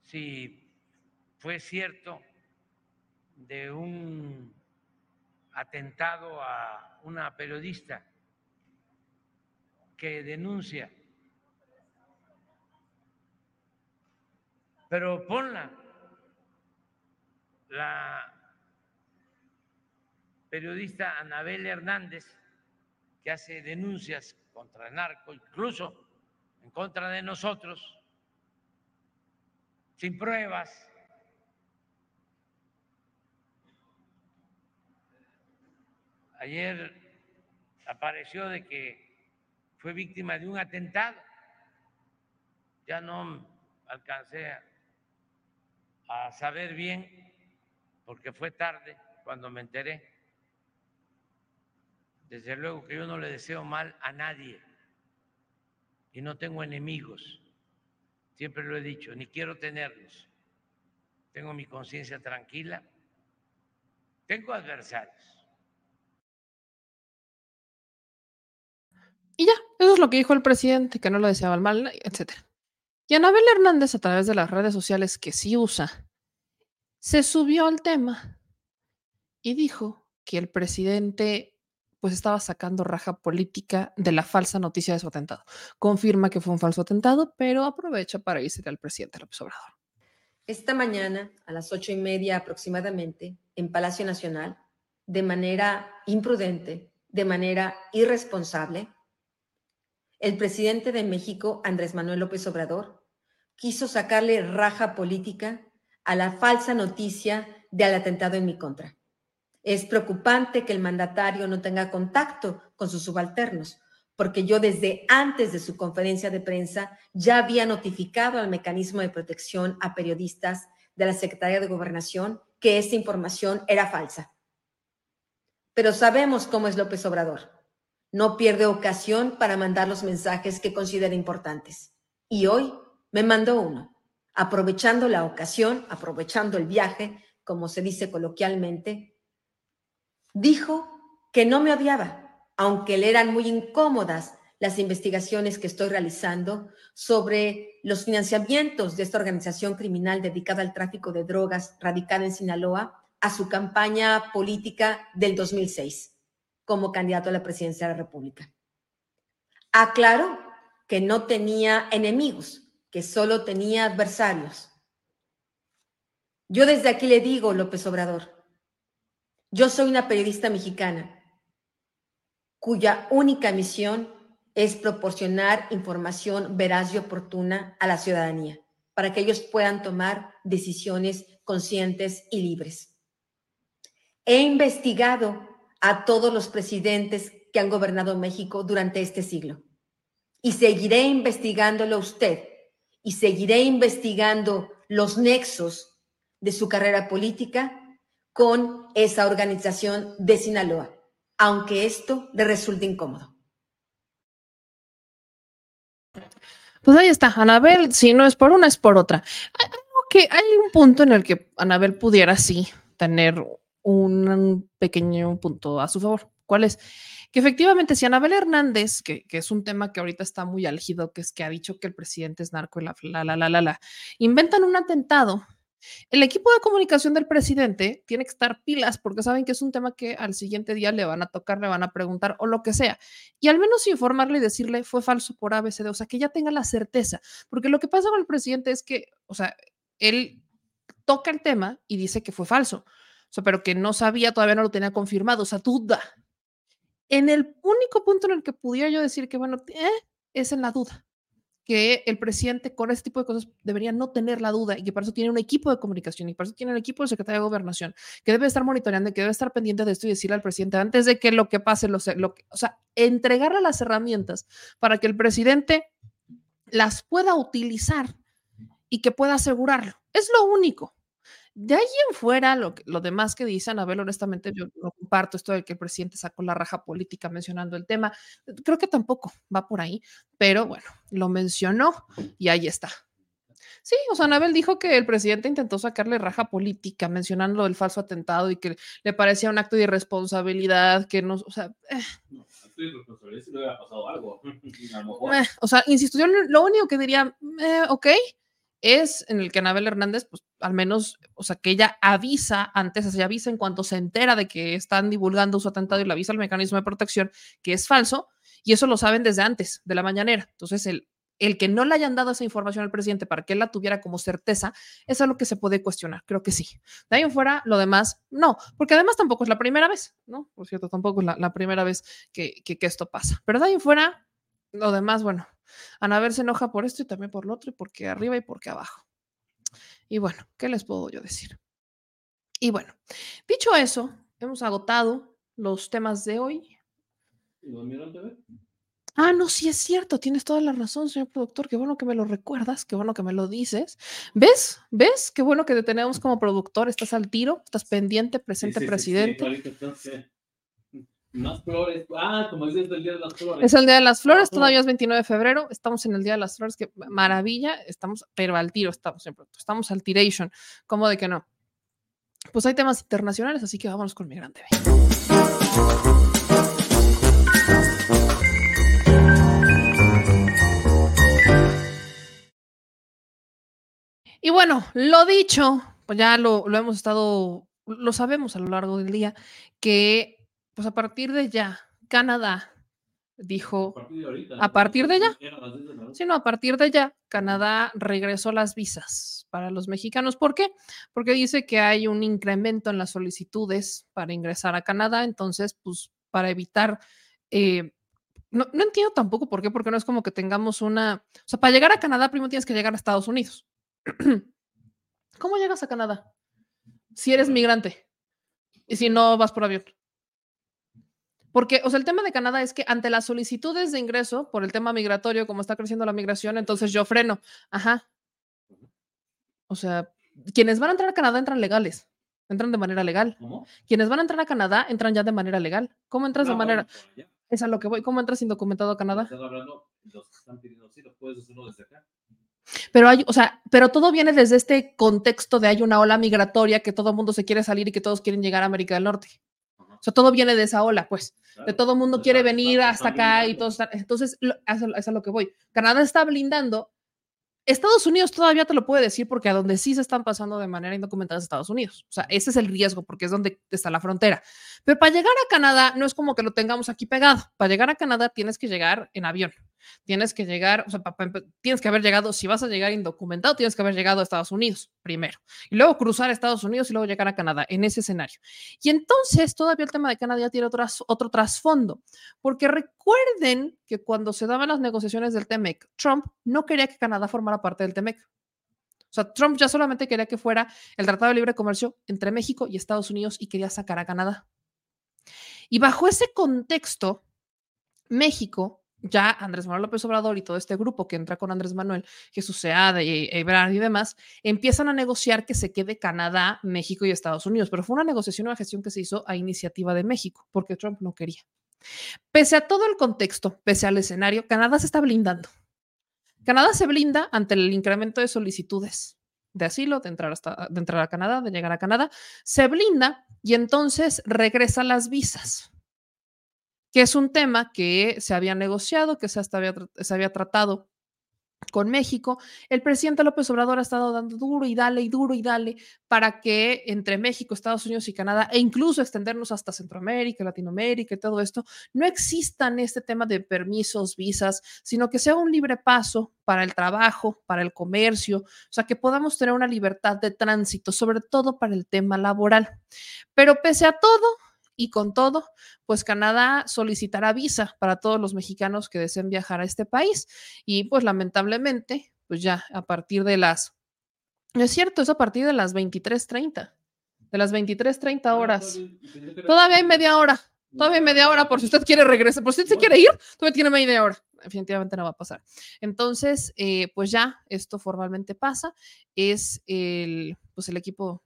si fue cierto de un atentado a una periodista que denuncia, pero ponla, la periodista Anabel Hernández, que hace denuncias contra el narco, incluso en contra de nosotros, sin pruebas. Ayer apareció de que fue víctima de un atentado. Ya no alcancé a, saber bien porque fue tarde cuando me enteré. Desde luego que yo no le deseo mal a nadie y no tengo enemigos. Siempre lo he dicho, ni quiero tenerlos. Tengo mi conciencia tranquila. Tengo adversarios. Y ya, eso es lo que dijo el presidente, que no lo deseaba el mal, etc. Y Anabel Hernández, a través de las redes sociales que sí usa, se subió al tema y dijo que el presidente pues estaba sacando raja política de la falsa noticia de su atentado. Confirma que fue un falso atentado, pero aprovecha para irse al presidente López Obrador. Esta mañana, a las ocho y media aproximadamente, en Palacio Nacional, de manera imprudente, de manera irresponsable, el presidente de México, Andrés Manuel López Obrador, quiso sacarle raja política a la falsa noticia del atentado en mi contra. Es preocupante que el mandatario no tenga contacto con sus subalternos, porque yo desde antes de su conferencia de prensa ya había notificado al mecanismo de protección a periodistas de la Secretaría de Gobernación que esta información era falsa. Pero sabemos cómo es López Obrador. No pierde ocasión para mandar los mensajes que considera importantes. Y hoy me mandó uno, aprovechando la ocasión, aprovechando el viaje, como se dice coloquialmente, dijo que no me odiaba, aunque le eran muy incómodas las investigaciones que estoy realizando sobre los financiamientos de esta organización criminal dedicada al tráfico de drogas radicada en Sinaloa a su campaña política del 2006 como candidato a la presidencia de la República. Aclaró que no tenía enemigos, que solo tenía adversarios. Yo desde aquí le digo, López Obrador, yo soy una periodista mexicana cuya única misión es proporcionar información veraz y oportuna a la ciudadanía para que ellos puedan tomar decisiones conscientes y libres. He investigado a todos los presidentes que han gobernado México durante este siglo y seguiré investigándolo a usted y seguiré investigando los nexos de su carrera política con esa organización de Sinaloa, aunque esto le resulte incómodo. Pues ahí está, Anabel, si no es por una, es por otra. Hay, que, hay un punto en el que Anabel pudiera sí tener un pequeño punto a su favor. ¿Cuál es? Que efectivamente, si Anabel Hernández, que, que, es un tema que ahorita está muy álgido, que es que ha dicho que el presidente es narco y la, la, la, la, la, la, inventan un atentado el equipo de comunicación del presidente tiene que estar pilas porque saben que es un tema que al siguiente día le van a tocar, le van a preguntar o lo que sea. Y al menos informarle y decirle fue falso por ABCD, o sea, que ya tenga la certeza. Porque lo que pasa con el presidente es que, o sea, él toca el tema y dice que fue falso, sea, pero que no sabía, todavía no lo tenía confirmado, o sea, duda. En el único punto en el que pudiera yo decir que, bueno, eh, es en la duda que el presidente con este tipo de cosas debería no tener la duda y que para eso tiene un equipo de comunicación y para eso tiene un equipo de secretaria de gobernación que debe estar monitoreando y que debe estar pendiente de esto y decirle al presidente antes de que lo que pase, lo, lo o sea, entregarle las herramientas para que el presidente las pueda utilizar y que pueda asegurarlo. Es lo único. De ahí en fuera, lo, lo demás que dice Anabel, honestamente, yo no comparto esto de que el presidente sacó la raja política mencionando el tema. Creo que tampoco va por ahí, pero bueno, lo mencionó y ahí está. Sí, o sea, Anabel dijo que el presidente intentó sacarle raja política mencionando el falso atentado y que le parecía un acto de irresponsabilidad, que no, o sea... Eh. No, acto de irresponsabilidad si no hubiera pasado algo. Eh, o sea, insisto, yo lo único que diría, eh, ok, es en el que Anabel Hernández, pues al menos, o sea, que ella avisa antes, o sea, avisa en cuanto se entera de que están divulgando su atentado y le avisa al mecanismo de protección que es falso, y eso lo saben desde antes de la mañanera. Entonces, el, el que no le hayan dado esa información al presidente para que él la tuviera como certeza, eso es lo que se puede cuestionar, creo que sí. De ahí en fuera, lo demás, no, porque además tampoco es la primera vez, ¿no? Por cierto, tampoco es la, primera vez que, que, que esto pasa. Pero de ahí en fuera, lo demás, bueno, Anabel se enoja por esto y también por lo otro, y porque arriba y porque abajo. Y bueno, ¿qué les puedo yo decir? Y bueno, dicho eso, hemos agotado los temas de hoy. Ah, no, sí es cierto, tienes toda la razón, señor productor. Qué bueno que me lo recuerdas, qué bueno que me lo dices. ¿Ves? ¿Ves? Qué bueno que te tenemos como productor. Estás al tiro, estás pendiente, presente, presidente. Más flores. Ah, como dices, el Día de las Flores. Es el Día de las Flores, todavía es 29 de febrero. Estamos en el Día de las Flores, que maravilla. Estamos, pero al tiro estamos siempre. Estamos al tiration. ¿Cómo de que no? Pues hay temas internacionales, así que vámonos con mi gran TV. Y bueno, lo dicho, pues ya lo, lo hemos estado, lo sabemos a lo largo del día, que pues a partir de ya, Canadá dijo, a partir de, ya, sí, no, a partir de ya, Canadá regresó las visas para los mexicanos. ¿Por qué? Porque dice que hay un incremento en las solicitudes para ingresar a Canadá, entonces, pues para evitar... Eh, no, no, entiendo tampoco por qué, porque no es como que tengamos una... O sea, para llegar a Canadá primero tienes que llegar a Estados Unidos. ¿Cómo llegas a Canadá? Si eres migrante y si no vas por avión. Porque, o sea, el tema de Canadá es que ante las solicitudes de ingreso por el tema migratorio, como está creciendo la migración, entonces yo freno. Ajá. O sea, quienes van a entrar a Canadá entran legales, entran de manera legal. ¿Cómo? Quienes van a entrar a Canadá entran ya de manera legal. ¿Cómo entras de manera? es a lo que voy. ¿Cómo entras indocumentado a Canadá? Pero hay, o sea, pero todo viene desde este contexto de hay una ola migratoria que todo el mundo se quiere salir y que todos quieren llegar a América del Norte. O sea, todo viene de esa ola, pues. De todo el mundo quiere venir hasta acá y todo. Entonces, eso es a lo que voy. Canadá está blindando Estados Unidos todavía te lo puede decir porque a donde sí se están pasando de manera indocumentada es Estados Unidos. O sea, ese es el riesgo porque es donde está la frontera. Pero para llegar a Canadá no es como que lo tengamos aquí pegado. Para llegar a Canadá tienes que llegar en avión. Tienes que llegar, o sea, tienes que haber llegado, si vas a llegar indocumentado, tienes que haber llegado a Estados Unidos primero y luego cruzar a Estados Unidos y luego llegar a Canadá en ese escenario. Y entonces todavía el tema de Canadá tiene otro, otro trasfondo, porque recuerden que cuando se daban las negociaciones del TEMEC, Trump no quería que Canadá formara parte del TEMEC. O sea, Trump ya solamente quería que fuera el Tratado de Libre Comercio entre México y Estados Unidos y quería sacar a Canadá. Y bajo ese contexto, México ya Andrés Manuel López Obrador y todo este grupo que entra con Andrés Manuel, Jesús Seade y Ebrard y demás, empiezan a negociar que se quede Canadá, México y Estados Unidos. Pero fue una negociación, una gestión que se hizo a iniciativa de México, porque Trump no quería. Pese a todo el contexto, pese al escenario, Canadá se está blindando. Canadá se blinda ante el incremento de solicitudes de asilo, de entrar, hasta, de entrar a Canadá, de llegar a Canadá, se blinda y entonces regresa las visas que es un tema que se había negociado, que se, había, se había tratado con México, el presidente López Obrador ha estado dando duro y dale y duro y dale para que entre México, Estados Unidos y Canadá, e incluso extendernos hasta Centroamérica, Latinoamérica y todo esto, no existan este tema de permisos, visas, sino que sea un libre paso para el trabajo, para el comercio, o sea, que podamos tener una libertad de tránsito, sobre todo para el tema laboral. Pero pese a todo, y con todo, pues Canadá solicitará visa para todos los mexicanos que deseen viajar a este país y pues lamentablemente, pues ya a partir de las, no es cierto, es a partir de las 23.30, de las 23.30 ah, horas. Todavía hay media hora, todavía hay media hora por si usted quiere regresar, por si usted se quiere ir, todavía tiene media hora. Definitivamente no va a pasar. Entonces, eh, pues ya esto formalmente pasa. Es el, pues el equipo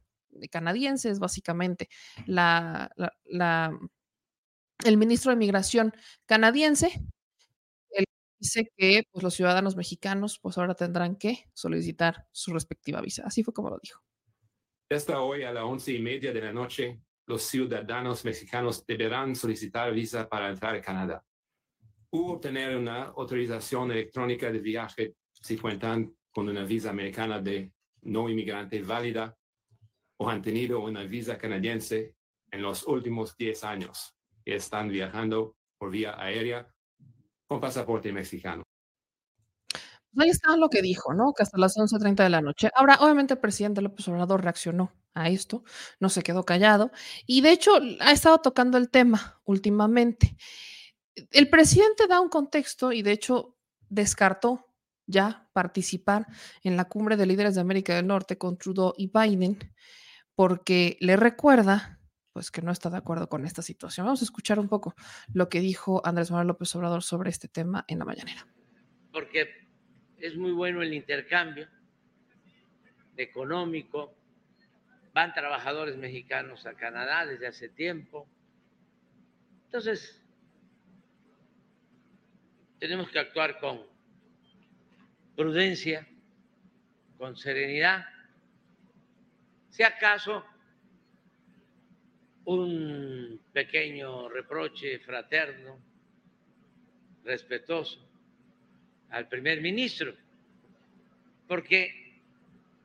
canadienses, básicamente. La, la, el ministro de Migración canadiense él dice que pues, los ciudadanos mexicanos pues ahora tendrán que solicitar su respectiva visa. Así fue como lo dijo. Hasta hoy a las once y media de la noche, los ciudadanos mexicanos deberán solicitar visa para entrar a Canadá u obtener una autorización electrónica de viaje si cuentan con una visa americana de no inmigrante válida o han tenido una visa canadiense en los últimos 10 años y están viajando por vía aérea con pasaporte mexicano. Pues ahí está lo que dijo, ¿no? Que hasta las 11.30 de la noche. Ahora, obviamente el presidente López Obrador reaccionó a esto, no se quedó callado y de hecho ha estado tocando el tema últimamente. El presidente da un contexto y de hecho descartó ya participar en la cumbre de líderes de América del Norte con Trudeau y Biden porque le recuerda pues que no está de acuerdo con esta situación. Vamos a escuchar un poco lo que dijo Andrés Manuel López Obrador sobre este tema en la mañanera. Porque es muy bueno el intercambio económico, van trabajadores mexicanos a Canadá desde hace tiempo. Entonces, tenemos que actuar con prudencia, con serenidad si acaso un pequeño reproche fraterno, respetuoso al primer ministro, porque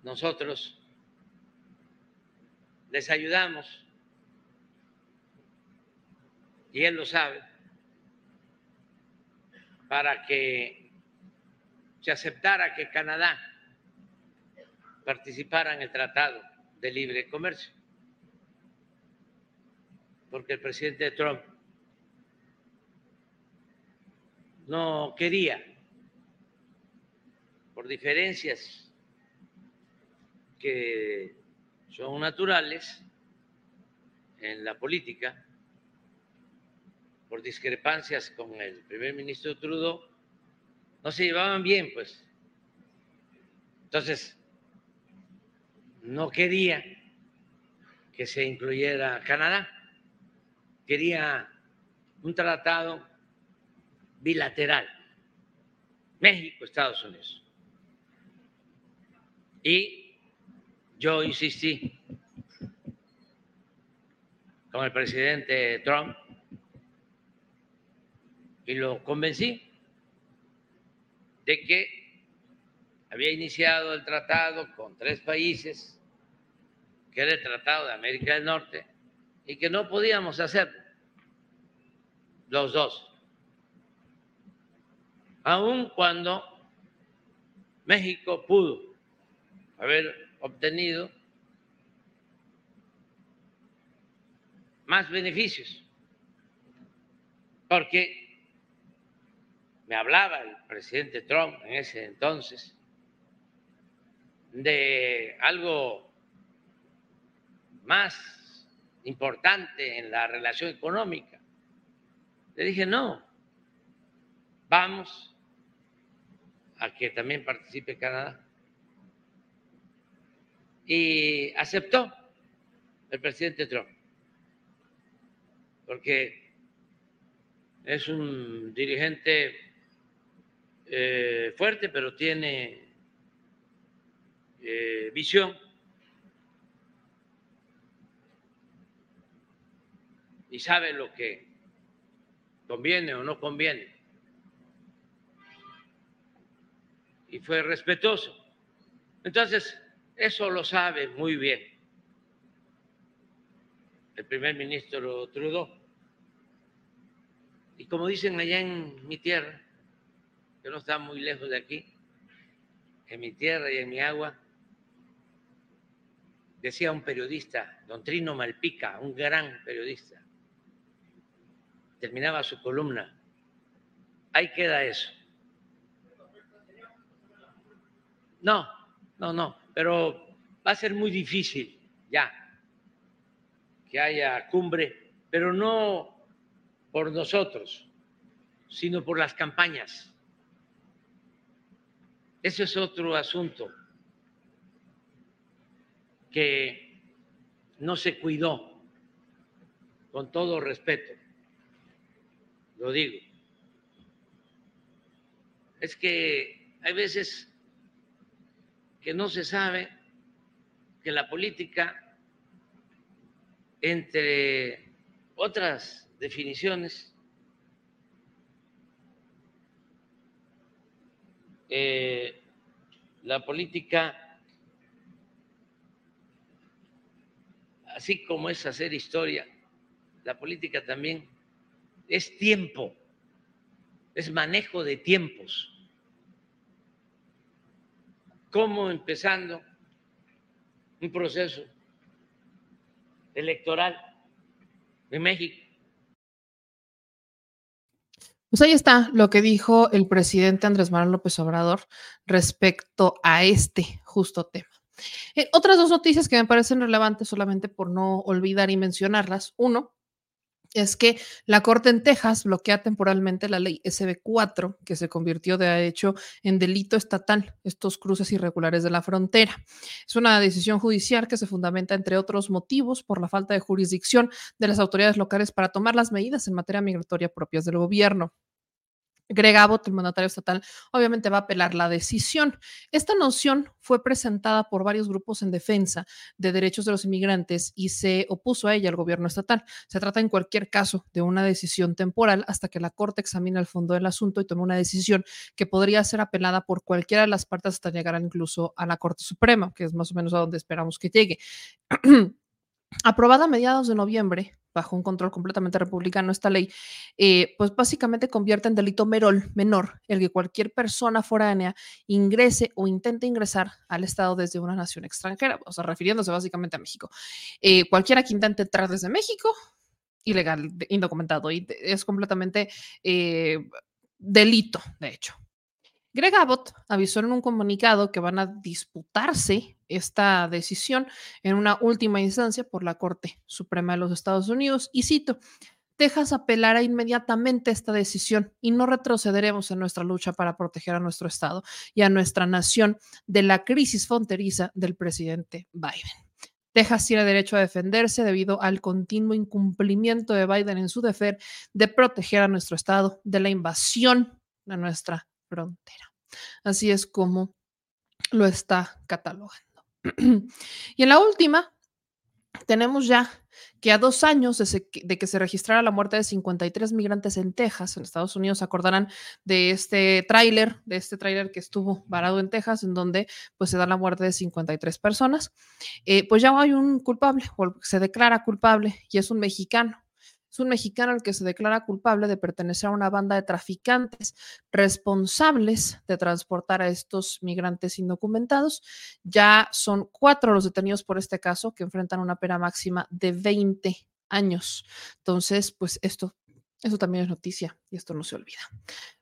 nosotros les ayudamos, y él lo sabe, para que se aceptara que Canadá participara en el tratado de libre comercio. Porque el presidente Trump no quería, por diferencias que son naturales en la política, por discrepancias con el primer ministro Trudeau, no se llevaban bien, pues. Entonces, no quería que se incluyera Canadá, quería un tratado bilateral, México-Estados Unidos. Y yo insistí con el presidente Trump y lo convencí de que había iniciado el tratado con tres países, que era el Tratado de América del Norte, y que no podíamos hacer los dos, aun cuando México pudo haber obtenido más beneficios, porque me hablaba el presidente Trump en ese entonces de algo más importante en la relación económica. Le dije, no, vamos a que también participe Canadá. Y aceptó el presidente Trump, porque es un dirigente eh, fuerte, pero tiene eh, visión y sabe lo que conviene o no conviene. Y fue respetuoso. Entonces, eso lo sabe muy bien el primer ministro Trudeau. Y como dicen allá en mi tierra, que no está muy lejos de aquí, en mi tierra y en mi agua, decía un periodista, don Trino Malpica, un gran periodista, terminaba su columna, ahí queda eso. No, no, no, pero va a ser muy difícil ya que haya cumbre, pero no por nosotros, sino por las campañas. Ese es otro asunto que no se cuidó, con todo respeto, lo digo. Es que hay veces que no se sabe que la política, entre otras definiciones, eh, la política así como es hacer historia, la política también es tiempo, es manejo de tiempos. ¿Cómo empezando un proceso electoral en México? Pues ahí está lo que dijo el presidente Andrés Manuel López Obrador respecto a este justo tema. Eh, otras dos noticias que me parecen relevantes solamente por no olvidar y mencionarlas. Uno, es que la Corte en Texas bloquea temporalmente la ley SB4, que se convirtió de hecho en delito estatal, estos cruces irregulares de la frontera. Es una decisión judicial que se fundamenta, entre otros motivos, por la falta de jurisdicción de las autoridades locales para tomar las medidas en materia migratoria propias del gobierno. Greg Abbott, el mandatario estatal, obviamente va a apelar la decisión. Esta noción fue presentada por varios grupos en defensa de derechos de los inmigrantes y se opuso a ella el gobierno estatal. Se trata en cualquier caso de una decisión temporal hasta que la Corte examine el fondo del asunto y tome una decisión que podría ser apelada por cualquiera de las partes hasta llegar incluso a la Corte Suprema, que es más o menos a donde esperamos que llegue. Aprobada a mediados de noviembre, bajo un control completamente republicano esta ley, eh, pues básicamente convierte en delito merol, menor el que cualquier persona foránea ingrese o intente ingresar al Estado desde una nación extranjera, o sea, refiriéndose básicamente a México. Eh, cualquiera que intente entrar desde México, ilegal, indocumentado, y es completamente eh, delito, de hecho. Greg Abbott avisó en un comunicado que van a disputarse esta decisión en una última instancia por la Corte Suprema de los Estados Unidos y cito, Texas apelará inmediatamente esta decisión y no retrocederemos en nuestra lucha para proteger a nuestro Estado y a nuestra nación de la crisis fronteriza del presidente Biden. Texas tiene derecho a defenderse debido al continuo incumplimiento de Biden en su deber de proteger a nuestro Estado de la invasión de nuestra frontera. Así es como lo está catalogando. Y en la última, tenemos ya que a dos años de, que se registrara la muerte de 53 migrantes en Texas, en Estados Unidos, acordarán de este tráiler, de este tráiler que estuvo varado en Texas, en donde pues se da la muerte de 53 personas, eh, pues ya hay un culpable, o se declara culpable, y es un mexicano. Es un mexicano el que se declara culpable de pertenecer a una banda de traficantes responsables de transportar a estos migrantes indocumentados. Ya son cuatro los detenidos por este caso que enfrentan una pena máxima de 20 años. Entonces, pues esto, esto también es noticia y esto no se olvida.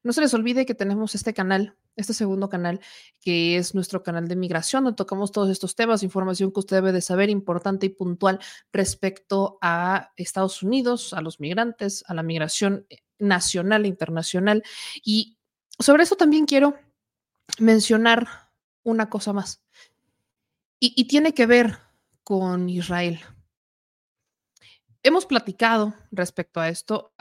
No se les olvide que tenemos este canal, este segundo canal, que es nuestro canal de migración, donde tocamos todos estos temas, información que usted debe de saber, importante y puntual respecto a Estados Unidos, a los migrantes, a la migración eh, nacional e internacional. Y sobre eso también quiero mencionar una cosa más. Y, y tiene que ver con Israel. Hemos platicado respecto a esto.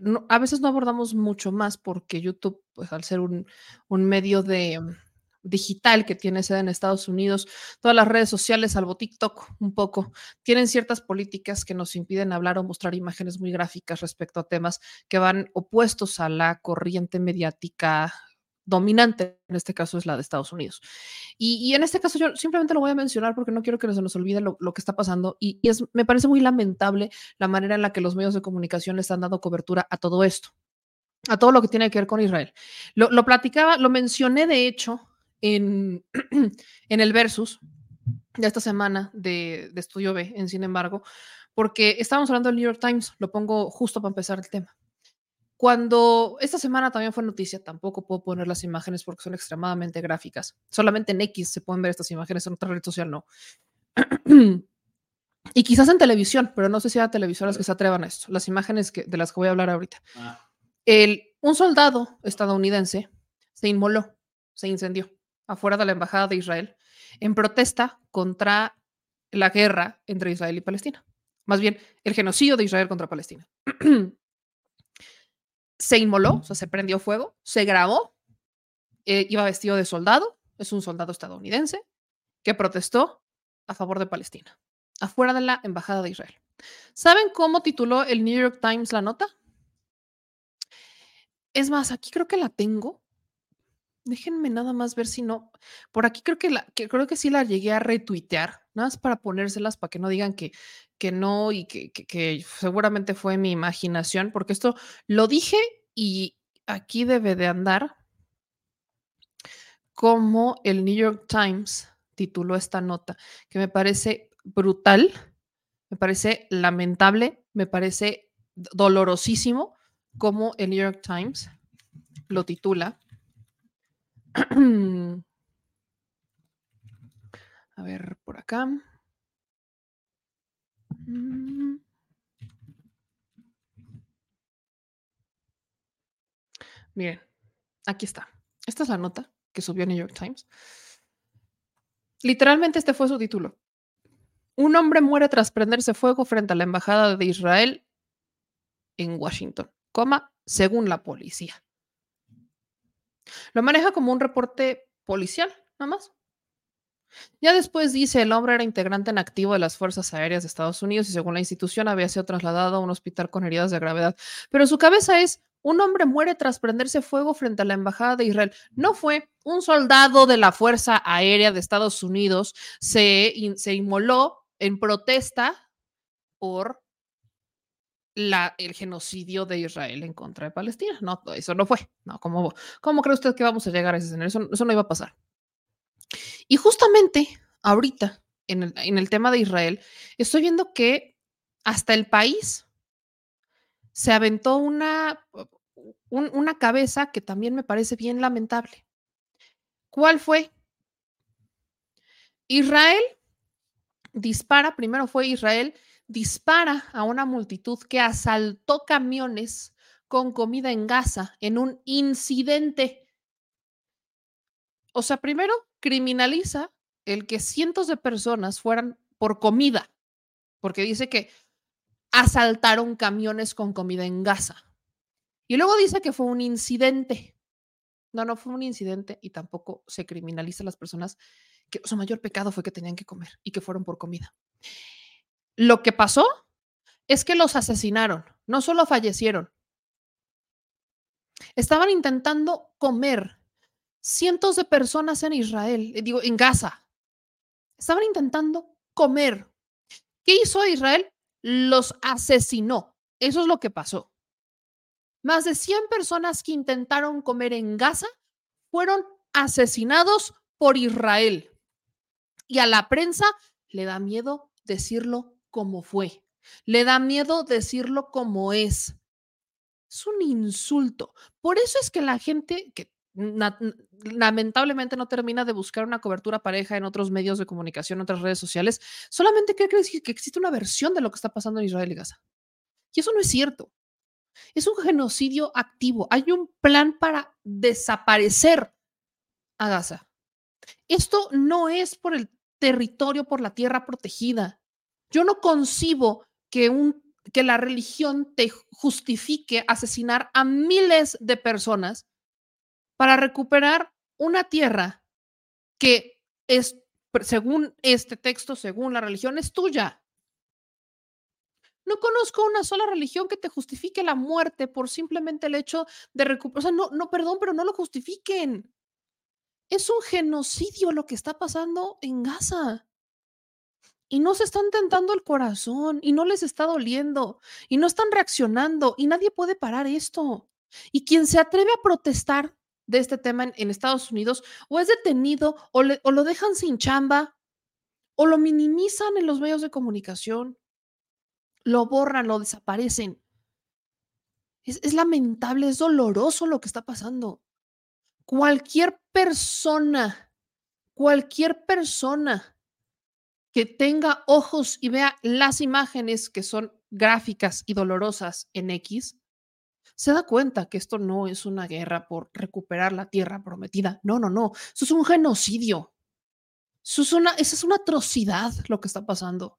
No- a veces no abordamos mucho más porque YouTube, pues al ser un, un medio de mm, digital que tiene sede en Estados Unidos, todas las redes sociales, salvo TikTok, un poco, tienen ciertas políticas que nos impiden hablar o mostrar imágenes muy gráficas respecto a temas que van opuestos a la corriente mediática dominante, en este caso es la de Estados Unidos. Y, en este caso yo simplemente lo voy a mencionar porque no quiero que se nos olvide lo, que está pasando y, me parece muy lamentable la manera en la que los medios de comunicación le están dando cobertura a todo esto, a todo lo que tiene que ver con Israel. Lo, lo platicaba, lo mencioné de hecho en, en el versus de esta semana de, de Estudio B, en sin embargo, porque estábamos hablando del New York Times, lo pongo justo para empezar el tema. Cuando esta semana también fue noticia, tampoco puedo poner las imágenes porque son extremadamente gráficas. Solamente en X se pueden ver estas imágenes, en otra red social no. y quizás en televisión, pero no sé si hay televisoras que se atrevan a esto. Las imágenes que, de las que voy a hablar ahorita. El, un soldado estadounidense se inmoló, se incendió afuera de la embajada de Israel en protesta contra la guerra entre Israel y Palestina. Más bien, el genocidio de Israel contra Palestina. se inmoló, o sea, se prendió fuego, se grabó, eh, iba vestido de soldado, es un soldado estadounidense que protestó a favor de Palestina, afuera de la embajada de Israel. ¿Saben cómo tituló el New York Times la nota? Es más, aquí creo que la tengo. Déjenme nada más ver si no. Por aquí creo que, la, que creo que sí la llegué a retuitear, nada más para ponérselas para que no digan que, que no y que, que, seguramente fue mi imaginación, porque esto lo dije y aquí debe de andar como el New York Times tituló esta nota, que me parece brutal, me parece lamentable, me parece dolorosísimo como el New York Times lo titula. A ver, por acá. Miren, aquí está. Esta es la nota que subió New York Times. Literalmente este fue su título. Un hombre muere tras prenderse fuego frente a la embajada de Israel en Washington, coma, según la policía. Lo maneja como un reporte policial, nada más. Ya después dice, el hombre era integrante en activo de las Fuerzas Aéreas de Estados Unidos y según la institución había sido trasladado a un hospital con heridas de gravedad. Pero su cabeza es, un hombre muere tras prenderse fuego frente a la embajada de Israel. No fue un soldado de la Fuerza Aérea de Estados Unidos, se, se inmoló en protesta por la, el genocidio de Israel en contra de Palestina. No, eso no fue. No, ¿cómo, cómo cree usted que vamos a llegar a ese escenario? Eso no iba a pasar. Y justamente ahorita, en el, en el, tema de Israel, estoy viendo que hasta el país se aventó una, un, una cabeza que también me parece bien lamentable. ¿Cuál fue? Israel dispara, primero fue Israel, dispara a una multitud que asaltó camiones con comida en Gaza en un incidente. O sea, primero criminaliza el que cientos de personas fueran por comida, porque dice que asaltaron camiones con comida en Gaza. Y luego dice que fue un incidente. No, no fue un incidente y tampoco se criminaliza a las personas que su mayor pecado fue que tenían que comer y que fueron por comida. lo que pasó es que los asesinaron, no solo fallecieron. Estaban intentando comer cientos de personas en Israel, eh, digo, en Gaza. Estaban intentando comer. ¿Qué hizo Israel? Los asesinó. Eso es lo que pasó. Más de 100 personas que intentaron comer en Gaza fueron asesinados por Israel. Y a la prensa le da miedo decirlo como fue. Le da miedo decirlo como es. Es un insulto. Por eso es que la gente que lamentablemente no termina de buscar una cobertura pareja en otros medios de comunicación, en otras redes sociales, solamente cree que existe una versión de lo que está pasando en Israel y Gaza. Y eso no es cierto. Es un genocidio activo. Hay un plan para desaparecer a Gaza. Esto no es por el territorio, por la tierra protegida. Yo no concibo que, un, que la religión te justifique asesinar a miles de personas para recuperar una tierra que es, según este texto, según la religión, es tuya. No conozco una sola religión que te justifique la muerte por simplemente el hecho de recuperar. O sea, no, no, perdón, pero no lo justifiquen. Es un genocidio lo que está pasando en Gaza. Y no se están tentando el corazón y no les está doliendo y no están reaccionando y nadie puede parar esto. Y quien se atreve a protestar de este tema en, Estados Unidos o es detenido o, lo dejan sin chamba o lo minimizan en los medios de comunicación, lo borran, lo desaparecen. Es, es, lamentable, es doloroso lo que está pasando. Cualquier persona, cualquier persona que tenga ojos y vea las imágenes que son gráficas y dolorosas en X, se da cuenta que esto no es una guerra por recuperar la tierra prometida. No, no, no. Eso es un genocidio. Eso es una, es una atrocidad lo que está pasando.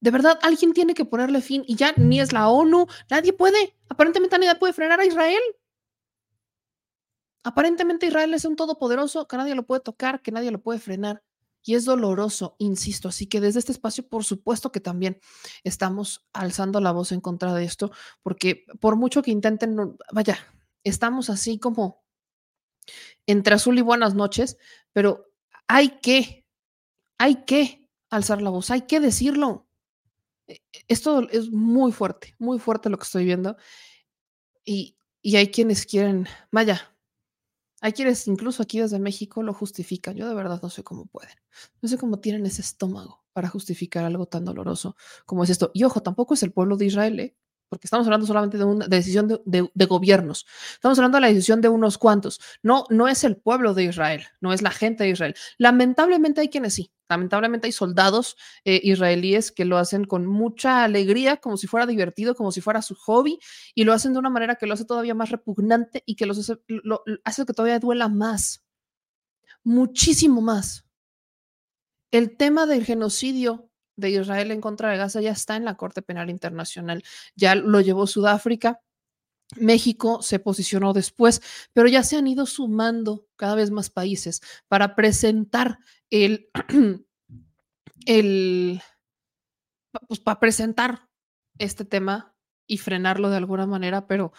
De verdad, alguien tiene que ponerle fin y ya ni es la ONU, nadie puede. Aparentemente nadie puede frenar a Israel. Aparentemente Israel es un todopoderoso que nadie lo puede tocar, que nadie lo puede frenar. Y es doloroso, insisto. Así que desde este espacio, por supuesto que también estamos alzando la voz en contra de esto, porque por mucho que intenten, vaya, estamos así como entre azul y buenas noches, pero hay que, hay que alzar la voz, hay que decirlo. E, esto es muy fuerte, muy fuerte lo que estoy viendo. Y, y hay quienes quieren, vaya, hay quienes incluso aquí desde México lo justifican. Yo de verdad no sé cómo pueden. No sé cómo tienen ese estómago para justificar algo tan doloroso como es esto. Y ojo, tampoco es el pueblo de Israel, ¿eh? Porque estamos hablando solamente de una decisión de, gobiernos. Estamos hablando de la decisión de unos cuantos. No, no es el pueblo de Israel, no es la gente de Israel. Lamentablemente hay quienes sí. Lamentablemente hay soldados eh, israelíes que lo hacen con mucha alegría, como si fuera divertido, como si fuera su hobby, y lo hacen de una manera que lo hace todavía más repugnante y que los hace, lo, hace que todavía duela más, muchísimo más. El tema del genocidio de Israel en contra de Gaza ya está en la Corte Penal Internacional, ya lo llevó Sudáfrica, México se posicionó después, pero ya se han ido sumando cada vez más países para presentar el, el pues para presentar este tema y frenarlo de alguna manera, pero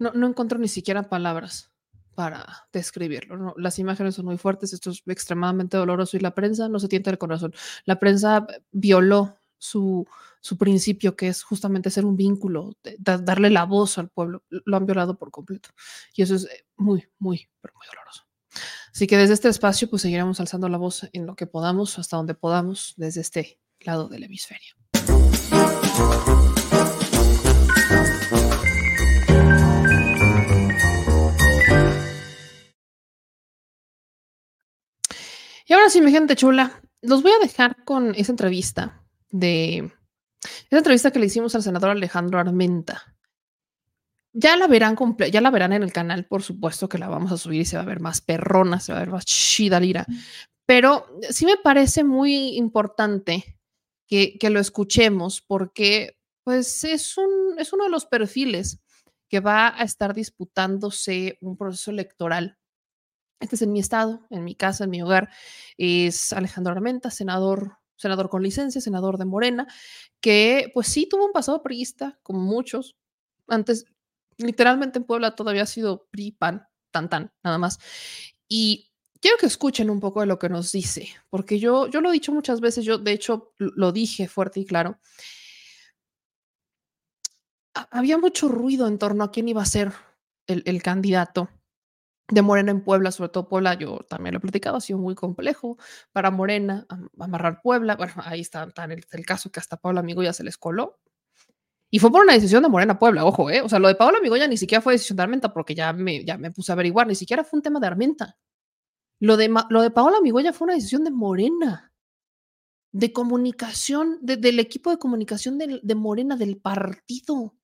no, no encuentro ni siquiera palabras para describirlo. Las imágenes son muy fuertes, esto es extremadamente doloroso y la prensa no se tienta el corazón. La prensa violó su, su principio, que es justamente ser un vínculo, darle la voz al pueblo. Lo han violado por completo. Y eso es eh, muy, muy, pero muy doloroso. Así que desde este espacio, pues seguiremos alzando la voz en lo que podamos, hasta donde podamos, desde este lado del hemisferio. Y ahora sí, mi gente chula, los voy a dejar con esa entrevista de esa entrevista que le hicimos al senador Alejandro Armenta. Ya la verán ya la verán en el canal, por supuesto que la vamos a subir y se va a ver más perrona, se va a ver más chida lira. Pero sí me parece muy importante que, que lo escuchemos porque pues es, un, es uno de los perfiles que va a estar disputándose un proceso electoral. Este es en mi estado, en mi casa, en mi hogar. Es Alejandro Armenta, senador senador con licencia, senador de Morena, que pues sí tuvo un pasado priista, como muchos. Antes, literalmente en Puebla todavía ha sido PRI, PAN, tan, tan, nada más. Y quiero que escuchen un poco de lo que nos dice, porque yo, yo lo he dicho muchas veces, yo de hecho lo dije fuerte y claro. Había mucho ruido en torno a quién iba a ser el, el candidato de Morena en Puebla, sobre todo Puebla, yo también lo he platicado, ha sido muy complejo para Morena amarrar Puebla. Bueno, ahí está, el, caso que hasta Pablo Amigo ya se les coló. Y fue por una decisión de Morena Puebla, ojo, ¿eh? O sea, lo de Pablo Amigo ya ni siquiera fue decisión de Armenta, porque ya me, ya me puse a averiguar, ni siquiera fue un tema de Armenta. Lo de, lo de Paola Migoya fue una decisión de Morena, de comunicación, de, del equipo de comunicación de, de Morena, del partido.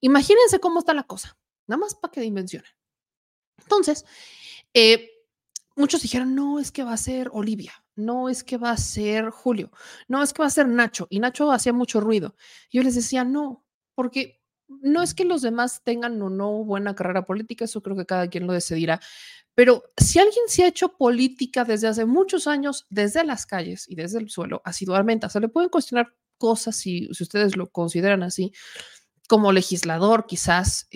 Imagínense cómo está la cosa, nada más para que dimensionen. Entonces, eh, muchos dijeron, no, es que va a ser Olivia, no es que va a ser Julio, no es que va a ser Nacho. Y Nacho hacía mucho ruido. Yo les decía, no, porque no es que los demás tengan o no buena carrera política, eso creo que cada quien lo decidirá. Pero si alguien se ha hecho política desde hace muchos años, desde las calles y desde el suelo, Armenta. Se le pueden cuestionar cosas si, si ustedes lo consideran así, como legislador, quizás,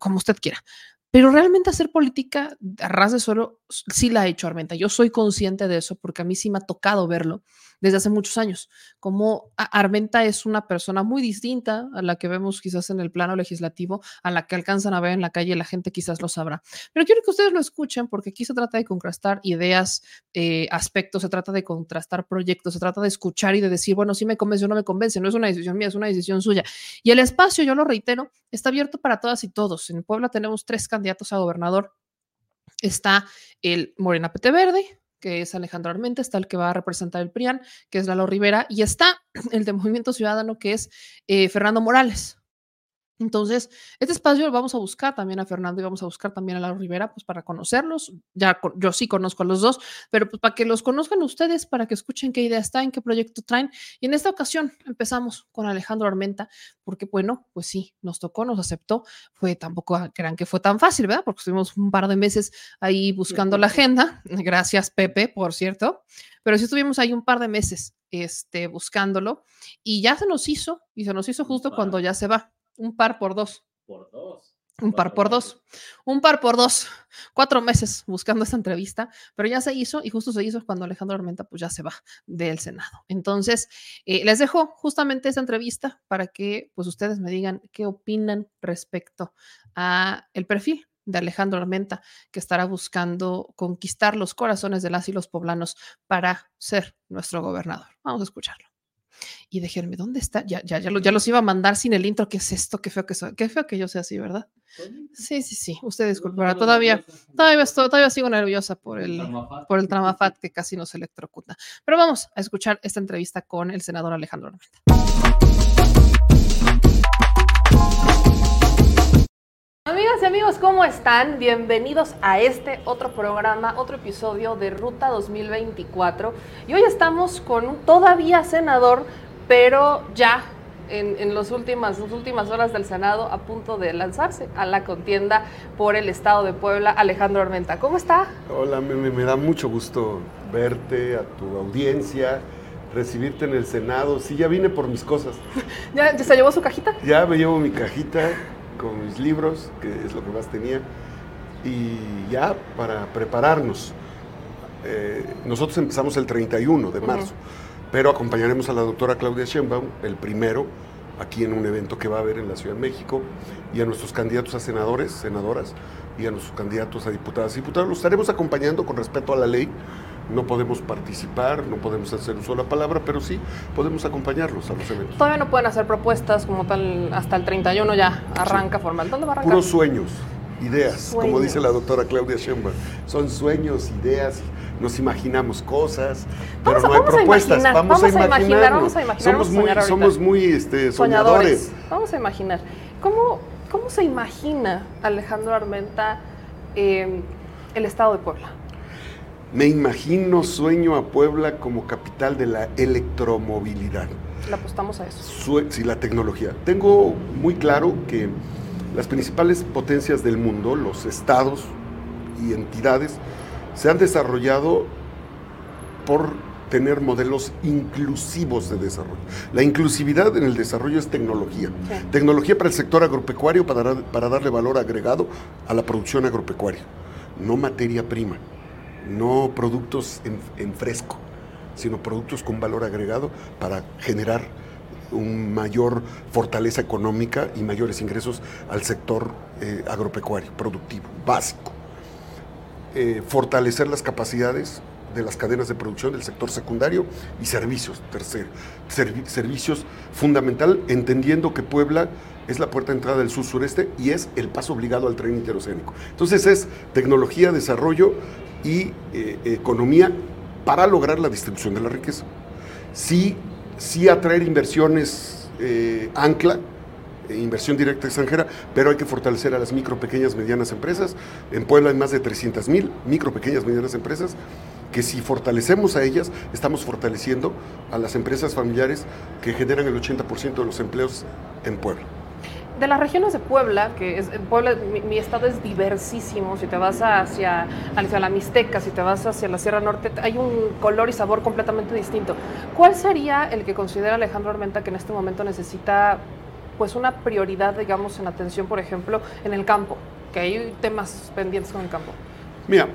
como usted quiera. Pero realmente hacer política a ras de suelo sí la ha hecho Armenta. Yo soy consciente de eso porque a mí sí me ha tocado verlo desde hace muchos años. Como Armenta es una persona muy distinta a la que vemos quizás en el plano legislativo, a la que alcanzan a ver en la calle, la gente quizás lo sabrá. Pero quiero que ustedes lo escuchen porque aquí se trata de contrastar ideas, eh, aspectos, se trata de contrastar proyectos, se trata de escuchar y de decir, bueno, sí me convence o no me convence, no es una decisión mía, es una decisión suya. Y el espacio, yo lo reitero, está abierto para todas y todos. En Puebla tenemos tres candidatos a gobernador. Está el Morena PT Verde, que es Alejandro Armenta, está el que va a representar el PRIAN, que es Lalo Rivera, y está el de Movimiento Ciudadano, que es eh, Fernando Morales. Entonces, este espacio lo vamos a buscar también a Fernando y vamos a buscar también a Lalo Rivera, pues para conocerlos. Ya yo sí conozco a los dos, pero pues para que los conozcan ustedes, para que escuchen qué idea está, en qué proyecto traen. Y en esta ocasión empezamos con Alejandro Armenta, porque bueno, pues sí, nos tocó, nos aceptó. Fue tampoco crean que fue tan fácil, ¿verdad? Porque estuvimos un par de meses ahí buscando la agenda. Gracias, Pepe, por cierto. Pero sí estuvimos ahí un par de meses este, buscándolo y ya se nos hizo, y se nos hizo justo cuando ya se va un par por dos. Por dos. Un par por dos. Un par por dos. Cuatro meses buscando esta entrevista, pero ya se hizo y justo se hizo cuando Alejandro Armenta pues ya se va del Senado. Entonces, eh, les dejo justamente esta entrevista para que pues ustedes me digan qué opinan respecto a el perfil de Alejandro Armenta, que estará buscando conquistar los corazones de las y los poblanos para ser nuestro gobernador. Vamos a escucharlo y déjenme, ¿dónde está? Ya, ya, ya, lo, ya los iba a mandar sin el intro. ¿Qué es esto? Qué feo que soy. Qué feo que yo sea así, ¿verdad? Sí, sí, sí. Usted disculpará. Todavía, todavía, todavía sigo nerviosa por el, por el tramafat que casi nos electrocuta. Pero vamos a escuchar esta entrevista con el senador Alejandro Armenta. Amigas y amigos, ¿cómo están? Bienvenidos a este otro programa, otro episodio de Ruta 2024. Y hoy estamos con un todavía senador, pero ya en, en los últimas, las últimas horas del Senado a punto de lanzarse a la contienda por el Estado de Puebla, Alejandro Armenta. ¿Cómo está? Hola, me, me da mucho gusto verte, a tu audiencia, recibirte en el Senado. Sí, ya vine por mis cosas. ¿Ya, ya se llevó su cajita? Ya me llevo mi cajita con mis libros, que es lo que más tenía, y ya para prepararnos. Eh, nosotros empezamos el 31 de marzo, uh -huh. pero acompañaremos a la doctora Claudia Sheinbaum, el primero, aquí en un evento que va a haber en la Ciudad de México, y a nuestros candidatos a senadores, senadoras, y a nuestros candidatos a diputadas y diputados. Los estaremos acompañando con respeto a la ley. No podemos participar, no podemos hacer uso de la palabra, pero sí podemos acompañarlos a los eventos. Todavía no pueden hacer propuestas como tal, hasta el 31 ya arranca sí. formal. ¿Dónde va a arrancar? Puros sueños, ideas, sueños. como dice la doctora Claudia Sheinbaum. Son sueños, ideas, nos imaginamos cosas, pero vamos no hay vamos propuestas. A vamos, vamos, a imaginar, vamos a imaginar. Somos muy, somos muy este, soñadores. soñadores. Vamos a imaginar. ¿Cómo, ¿Cómo se imagina Alejandro Armenta eh, el estado de Puebla? Me imagino, sueño a Puebla como capital de la electromovilidad. Le apostamos a eso. Su sí, la tecnología. Tengo muy claro que las principales potencias del mundo, los estados y entidades, se han desarrollado por tener modelos inclusivos de desarrollo. La inclusividad en el desarrollo es tecnología. Sí. Tecnología para el sector agropecuario para, para darle valor agregado a la producción agropecuaria, no materia prima, no productos en, fresco, sino productos con valor agregado para generar un mayor fortaleza económica y mayores ingresos al sector eh, agropecuario, productivo, básico. Eh, fortalecer las capacidades de las cadenas de producción del sector secundario y servicios, tercero, servi- servicios fundamental, entendiendo que Puebla es la puerta de entrada del sur sureste y es el paso obligado al tren interoceánico. Entonces es tecnología, desarrollo y eh, economía para lograr la distribución de la riqueza. Sí, sí atraer inversiones eh, ancla, eh, inversión directa extranjera, pero hay que fortalecer a las micro, pequeñas, medianas empresas. En Puebla hay más de 300 mil micro, pequeñas, medianas empresas que si fortalecemos a ellas, estamos fortaleciendo a las empresas familiares que generan el 80% de los empleos en Puebla. De las regiones de Puebla, que es, Puebla, mi, mi estado es diversísimo, si te vas hacia, hacia la Mixteca, si te vas hacia la Sierra Norte, hay un color y sabor completamente distinto. ¿Cuál sería el que considera Alejandro Armenta que en este momento necesita pues una prioridad, digamos, en atención, por ejemplo, en el campo? Que hay temas pendientes con el campo. Mira,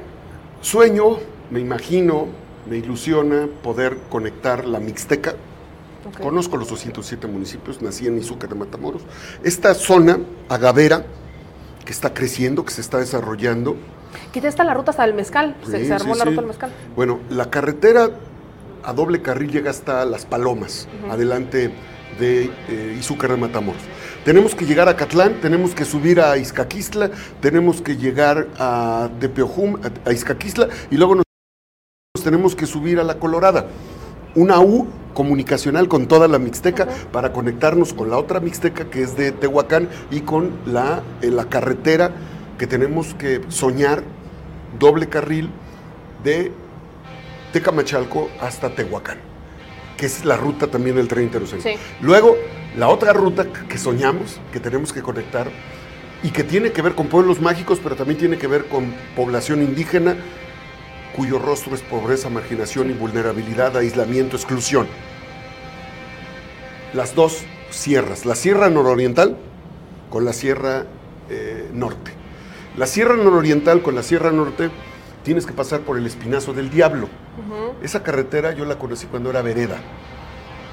sueño, me imagino, me ilusiona poder conectar la Mixteca. Conozco los 207 municipios, nací en Izúcar de Matamoros. Esta zona agavera que está creciendo, que se está desarrollando. Que ya está la ruta hasta el Mezcal, se, Sí, se armó sí, la ruta del Mezcal. Bueno, la carretera a doble carril llega hasta Las Palomas, adelante de eh, Izúcar de Matamoros. Tenemos que llegar a Catlán, tenemos que subir a Izcaquistla, tenemos que llegar a Tepeojum, a, a Izcaquistla, y luego nos tenemos que subir a La Colorada. Una U comunicacional con toda la Mixteca para conectarnos con la otra Mixteca que es de Tehuacán y con la, eh, la carretera que tenemos que soñar doble carril de Tecamachalco hasta Tehuacán, que es la ruta también del tren interoceánico. Sí. Luego, la otra ruta que soñamos, que tenemos que conectar, y que tiene que ver con pueblos mágicos, pero también tiene que ver con población indígena, cuyo rostro es pobreza, marginación y vulnerabilidad, aislamiento, exclusión. Las dos sierras, la sierra nororiental con la sierra eh, norte. La sierra nororiental con la sierra norte tienes que pasar por el Espinazo del Diablo. Esa carretera yo la conocí cuando era vereda,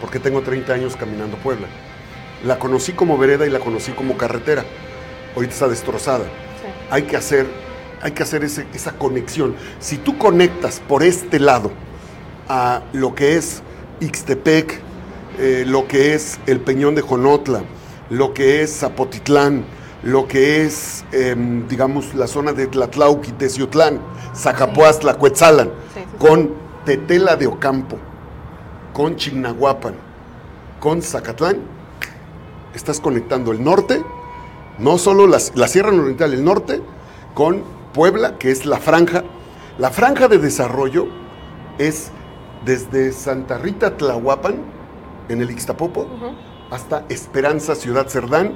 porque tengo 30 años caminando Puebla. La conocí como vereda y la conocí como carretera. Ahorita está destrozada. Hay que hacer, hay que hacer ese- esa conexión. Si tú conectas por este lado a lo que es Ixtepec, eh, lo que es el Peñón de Jonotla, lo que es Zapotitlán, lo que es, em, digamos, la zona de Tlatlauqui, Teciutlán, Zacapuastla, Cuetzalan, con Tetela de Ocampo, con Chignahuapan, con Zacatlán, estás conectando el norte, no solo las- la Sierra Nororiental, el norte, con Puebla, que es la franja. La franja de desarrollo es desde Santa Rita, Tlahuapan, en el Ixtapopo, hasta Esperanza, Ciudad Cerdán,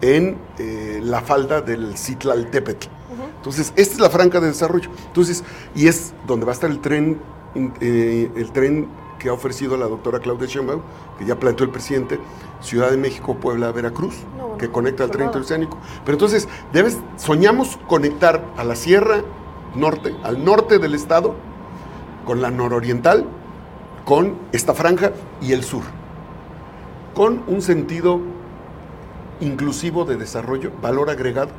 en eh, la falda del Citlaltépetl. Entonces, esta es la franja de desarrollo. Entonces, y es donde va a estar el tren, eh, el tren que ha ofrecido la doctora Claudia Sheinbaum, que ya planteó el presidente, Ciudad de México, Puebla, Veracruz, No, bueno, que conecta al tren interoceánico. Pero entonces, debes, soñamos conectar a la Sierra Norte, al norte del estado, con la nororiental, con esta franja y el sur, con un sentido inclusivo de desarrollo, valor agregado.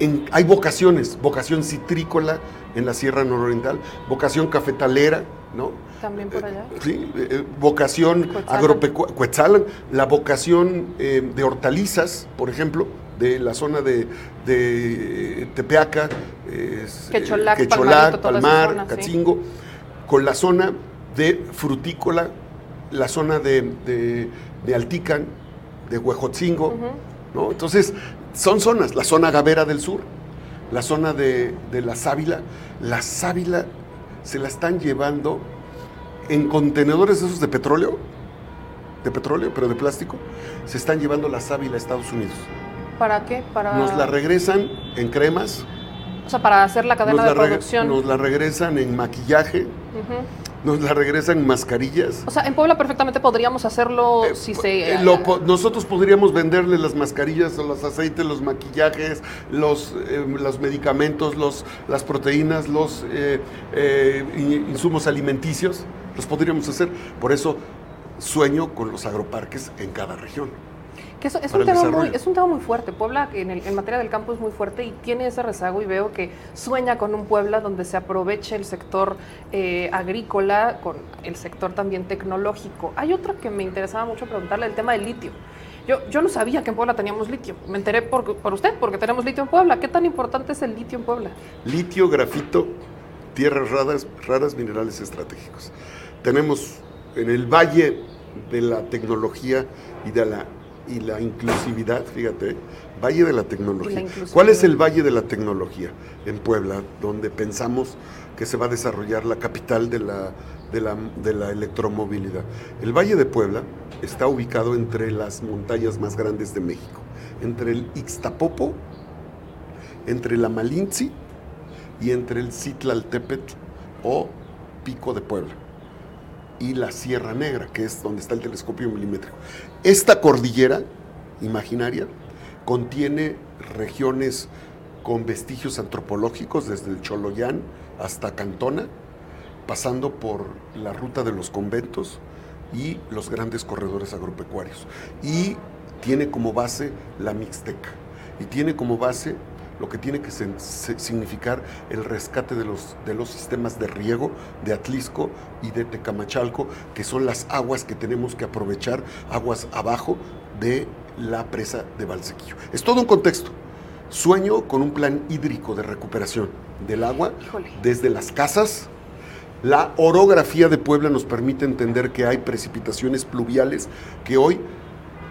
En- hay vocaciones, vocación citrícola en la Sierra Nororiental, vocación cafetalera, ¿no? También por allá. Sí, eh, eh, vocación agropecuaria, la vocación eh, de hortalizas, por ejemplo, de la zona de, de Tepeaca, eh, eh, Quecholac, Quecholac, Palmar, zona, sí. Catzingo, con la zona de frutícola, la zona de, de, de Altican, de Huejotzingo, ¿no? Entonces, son zonas, la zona Gavera del sur, la zona de, de la sábila, la sábila se la están llevando en contenedores esos de petróleo, de petróleo, pero de plástico, se están llevando la sábila a Estados Unidos. ¿Para qué? Para, Nos la regresan en cremas, o sea, para hacer la cadena de producción. nos la regresan en maquillaje. Nos la regresan mascarillas. O sea, en Puebla perfectamente podríamos hacerlo si se... Eh, lo nosotros podríamos venderle las mascarillas, o los aceites, los maquillajes, los, eh, los medicamentos, los, las proteínas, los eh, eh, in- insumos alimenticios, los podríamos hacer. Por eso sueño con los agroparques en cada región. Que eso- es, un tema muy, es un tema muy fuerte. Puebla en, el- en materia del campo es muy fuerte y tiene ese rezago y veo que sueña con un Puebla donde se aproveche el sector eh, agrícola con el sector también tecnológico. Hay otro que me interesaba mucho preguntarle, el tema del litio. Yo, yo no sabía que en Puebla teníamos litio. Me enteré por, por usted, porque tenemos litio en Puebla. ¿Qué tan importante es el litio en Puebla? Litio, grafito, tierras raras, raras, minerales estratégicos. Tenemos en el valle de la tecnología y de la, y la inclusividad, fíjate, valle de la tecnología. ¿Cuál es el valle de la tecnología? En Puebla, donde pensamos que se va a desarrollar la capital de la, de la, de la electromovilidad. El valle de Puebla está ubicado entre las montañas más grandes de México, entre el Ixtapopo, entre la Malinzi y entre el Citlaltépetl o Pico de Puebla y la Sierra Negra, que es donde está el telescopio milimétrico. Esta cordillera imaginaria contiene regiones con vestigios antropológicos desde el Choloyán hasta Cantona, pasando por la ruta de los conventos y los grandes corredores agropecuarios. Y tiene como base la Mixteca. Y tiene como base lo que tiene que significar el rescate de los, de los sistemas de riego de Atlisco y de Tecamachalco, que son las aguas que tenemos que aprovechar, aguas abajo de la presa de Valsequillo. Es todo un contexto. Sueño con un plan hídrico de recuperación del agua Híjole. desde las casas. La orografía de Puebla nos permite entender que hay precipitaciones pluviales que hoy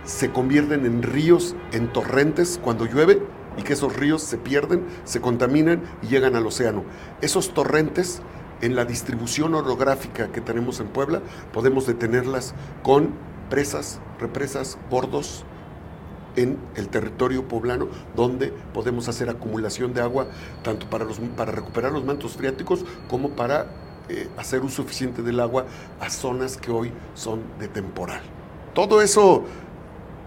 se convierten en ríos, en torrentes cuando llueve y que esos ríos se pierden, se contaminan y llegan al océano. Esos torrentes, en la distribución orográfica que tenemos en Puebla, podemos detenerlas con presas, represas, bordos en el territorio poblano, donde podemos hacer acumulación de agua, tanto para, los, para recuperar los mantos freáticos como para eh, hacer uso eficiente del agua a zonas que hoy son de temporal. Todo eso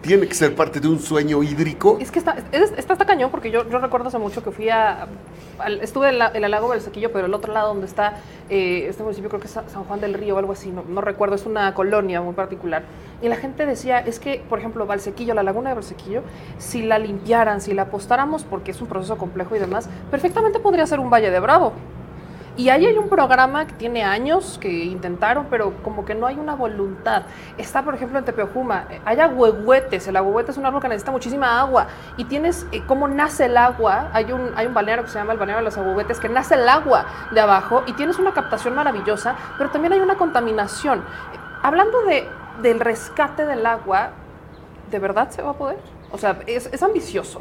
tiene que ser parte de un sueño hídrico. Es que está, es- está, está cañón porque yo, yo recuerdo hace mucho que fui a... estuve en, la- en el lago del Sequillo, pero el otro lado donde está eh, este municipio, creo que es Sa- San Juan del Río o algo así, no, no recuerdo, es una colonia muy particular. Y la gente decía, es que, por ejemplo, Valsequillo, la laguna de Valsequillo, si la limpiaran, si la apostáramos, porque es un proceso complejo y demás, perfectamente podría ser un Valle de Bravo. Y ahí hay un programa que tiene años que intentaron, pero como que no hay una voluntad. Está, por ejemplo, en Tepeojuma, hay agüehuetes. El agüehuete es un árbol que necesita muchísima agua. Y tienes eh, cómo nace el agua. Hay un, hay un balneario que se llama el balneario de los agüehuetes, que nace el agua de abajo y tienes una captación maravillosa, pero también hay una contaminación. Hablando de, del rescate del agua, ¿de verdad se va a poder? O sea, es, es ambicioso.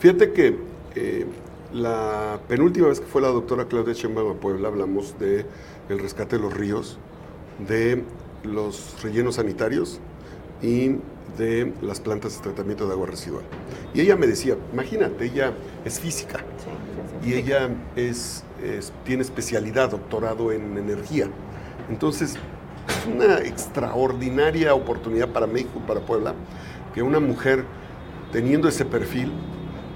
Fíjate que eh, la penúltima vez que fue la doctora Claudia Sheinbaum a Puebla hablamos de el rescate de los ríos, de los rellenos sanitarios y de las plantas de tratamiento de agua residual. Y ella me decía, imagínate, ella es física y ella es, es- tiene especialidad, doctorado en energía. Entonces, es una extraordinaria oportunidad para México, para Puebla, que una mujer teniendo ese perfil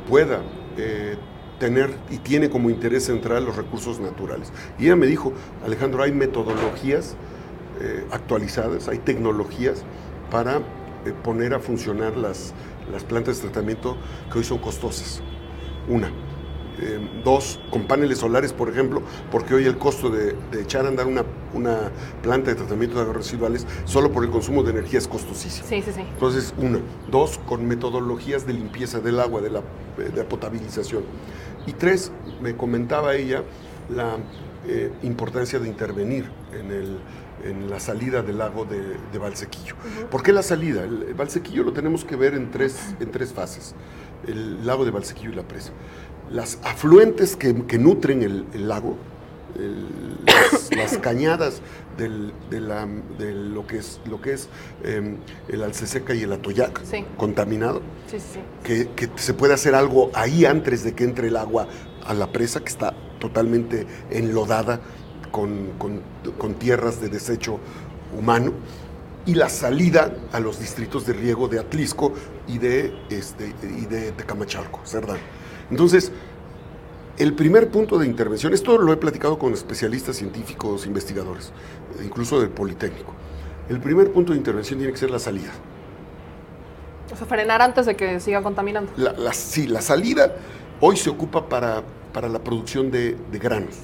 pueda eh, tener y tiene como interés central los recursos naturales. Y ella me dijo, Alejandro, hay metodologías eh, actualizadas, hay tecnologías para eh, poner a funcionar las, las plantas de tratamiento que hoy son costosas. Una. Eh, dos, con paneles solares, por ejemplo, porque hoy el costo de, de echar a andar una, una planta de tratamiento de aguas residuales solo por el consumo de energía es costosísimo. Sí, sí, sí. Entonces, una. Dos, con metodologías de limpieza del agua, de la, de la potabilización. Y tres, me comentaba ella la eh, importancia de intervenir en, el, en la salida del lago de, de Valsequillo. ¿Por qué la salida? El, el Valsequillo lo tenemos que ver en tres, en tres fases. El lago de Valsequillo y la presa. Las afluentes que, que nutren el, el lago, el- las, las cañadas del- de, la- de lo que es, lo que es eh, el Alceseca y el Atoyac, Sí. contaminado, Sí, sí, sí. que, que se puede hacer algo ahí antes de que entre el agua a la presa, que está totalmente enlodada, con, con- con tierras de desecho humano y la salida a los distritos de riego de Atlisco y de, este, y de Tecamachalco, Cerdán. Entonces, el primer punto de intervención, esto lo he platicado con especialistas científicos, investigadores, incluso del Politécnico. El primer punto de intervención tiene que ser la salida. O sea, frenar antes de que siga contaminando. La, la- sí, la salida hoy se ocupa para, para la producción de, de granos.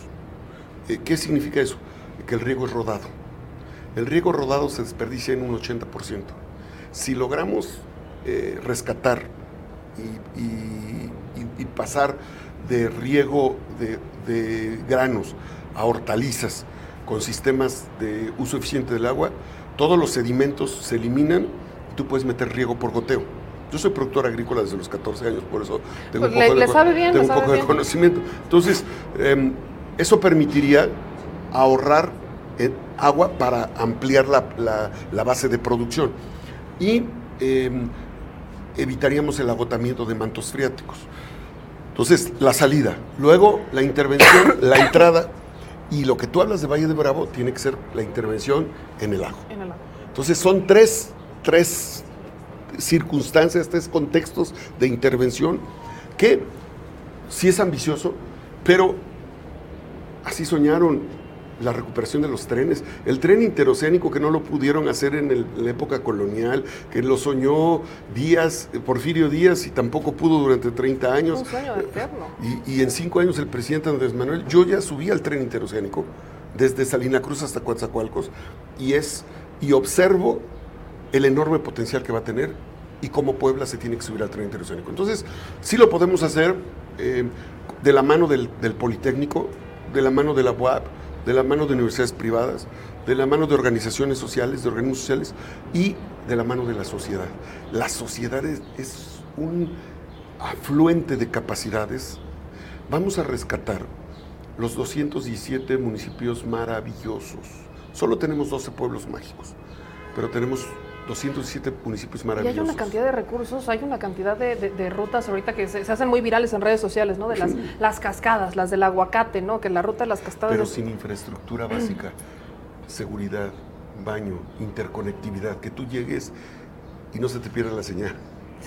Eh, ¿Qué significa eso? Que el riego es rodado. El riego rodado se desperdicia en un 80%. Si logramos eh, rescatar y, y- y- pasar de riego de, de granos a hortalizas con sistemas de uso eficiente del agua, todos los sedimentos se eliminan y tú puedes meter riego por goteo. Yo soy productor agrícola desde los 14 años, por eso tengo Pues un le- poco, de, le co- sabe bien, tengo le un sabe poco de bien. conocimiento. Entonces, em, eso permitiría ahorrar eh, agua para ampliar la, la- la base de producción y em, evitaríamos el agotamiento de mantos freáticos. Entonces, la salida, luego la intervención, la entrada y lo que tú hablas de Valle de Bravo tiene que ser la intervención en el lago. En el agua. Entonces son tres, tres circunstancias, tres contextos de intervención que sí es ambicioso, pero así soñaron la recuperación de los trenes. El tren interoceánico que no lo pudieron hacer en, el- en la época colonial, que lo soñó Díaz, eh, Porfirio Díaz, y tampoco pudo durante 30 años. Un sueño eterno. Y, y en cinco años el presidente Andrés Manuel, yo ya subí al tren interoceánico, desde Salina Cruz hasta Coatzacoalcos, y es, y observo el enorme potencial que va a tener y cómo Puebla se tiene que subir al tren interoceánico. Entonces, sí lo podemos hacer eh, de la mano del, del Politécnico, de la mano de la UAP, de la mano de universidades privadas, de la mano de organizaciones sociales, de organismos sociales y de la mano de la sociedad. La sociedad es, un afluente de capacidades. Vamos a rescatar los 217 municipios maravillosos. Solo tenemos 12 pueblos mágicos, pero tenemos 207 municipios Y hay maravillosos. una cantidad de recursos, hay una cantidad de, de- de rutas ahorita que se, se hacen muy virales en redes sociales, ¿no? De las, las cascadas, las del aguacate, ¿no? Que la ruta de las cascadas. pero es- sin infraestructura básica, seguridad, baño, interconectividad, que tú llegues y no se te pierda la señal.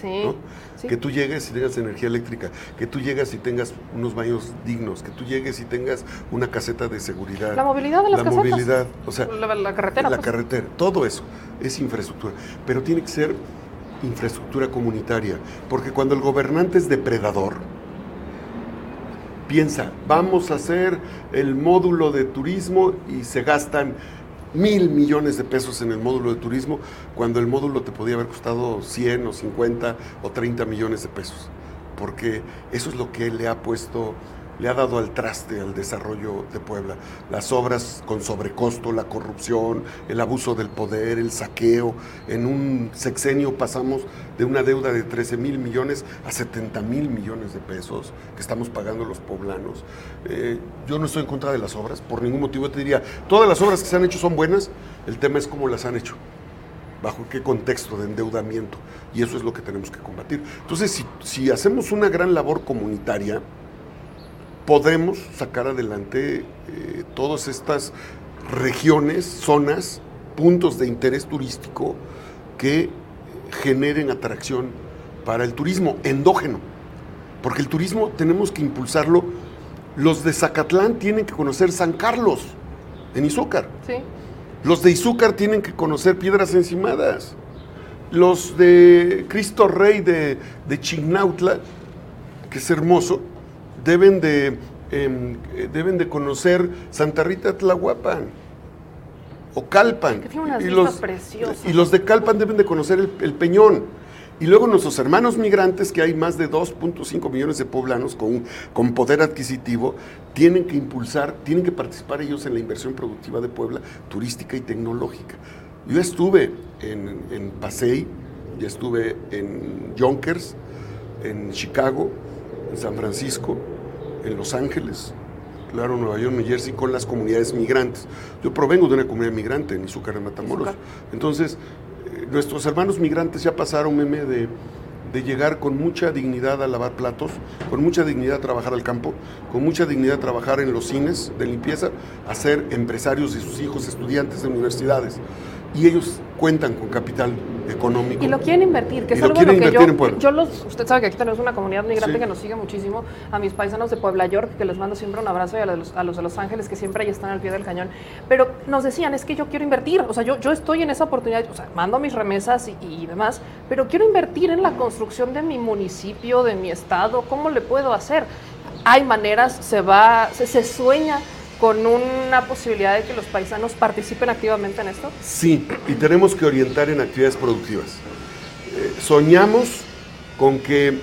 Sí, ¿no? sí. Que tú llegues y tengas energía eléctrica, que tú llegues y tengas unos baños dignos, que tú llegues y tengas una caseta de seguridad. La movilidad de las La casetas. movilidad, o sea, La- la carretera, La pues. carretera, todo eso es infraestructura, pero tiene que ser infraestructura comunitaria, porque cuando el gobernante es depredador, piensa, vamos a hacer el módulo de turismo y se gastan mil millones de pesos en el módulo de turismo, cuando el módulo te podía haber costado 100 o 50 o 30 millones de pesos, porque eso es lo que le ha puesto, le ha dado al traste al desarrollo de Puebla. Las obras con sobrecosto, la corrupción, el abuso del poder, el saqueo. En un sexenio pasamos de una deuda de 13 mil millones a 70 mil millones de pesos que estamos pagando los poblanos. Eh, yo no estoy en contra de las obras, por ningún motivo te diría, todas las obras que se han hecho son buenas, el tema es cómo las han hecho bajo qué contexto de endeudamiento. Y eso es lo que tenemos que combatir. Entonces, si, si hacemos una gran labor comunitaria, podemos sacar adelante eh, todas estas regiones, zonas, puntos de interés turístico que generen atracción para el turismo endógeno. Porque el turismo tenemos que impulsarlo. Los de Zacatlán tienen que conocer San Carlos, en Izúcar. Sí. Los de Izúcar tienen que conocer piedras encimadas. Los de Cristo Rey de, de Chignautla, que es hermoso, deben de, em, eh, deben de conocer Santa Rita Tlahuapan o Calpan. Que tiene unas y, los, preciosas. y los de Calpan deben de conocer el, el Peñón. Y luego nuestros hermanos migrantes, que hay más de 2.5 millones de poblanos con, con poder adquisitivo, tienen que impulsar, tienen que participar ellos en la inversión productiva de Puebla, turística y tecnológica. Yo estuve en, en Pasey, ya estuve en Yonkers, en Chicago, en San Francisco, en Los Ángeles, claro, Nueva York, New Jersey, con las comunidades migrantes. Yo provengo de una comunidad migrante en Izúcar de Matamoros. Entonces, eh, nuestros hermanos migrantes ya pasaron, meme, de, de llegar con mucha dignidad a lavar platos, con mucha dignidad a trabajar al campo, con mucha dignidad a trabajar en los cines de limpieza, a ser empresarios y sus hijos estudiantes de universidades. Y ellos cuentan con capital económico. Y lo quieren invertir, que es algo lo que yo, en Puebla. yo los, usted sabe que aquí tenemos una comunidad migrante Sí. que nos sigue muchísimo, a mis paisanos de Puebla York, que les mando siempre un abrazo, y a los, a los de Los Ángeles, que siempre ahí están al pie del cañón, pero nos decían, es que yo quiero invertir, o sea, yo, yo estoy en esa oportunidad, o sea, mando mis remesas y, y demás, pero quiero invertir en la construcción de mi municipio, de mi estado, ¿cómo le puedo hacer? Hay maneras, se va, se, se sueña con una posibilidad de que los paisanos participen activamente en esto. Sí, y tenemos que orientar en actividades productivas. Eh, soñamos con que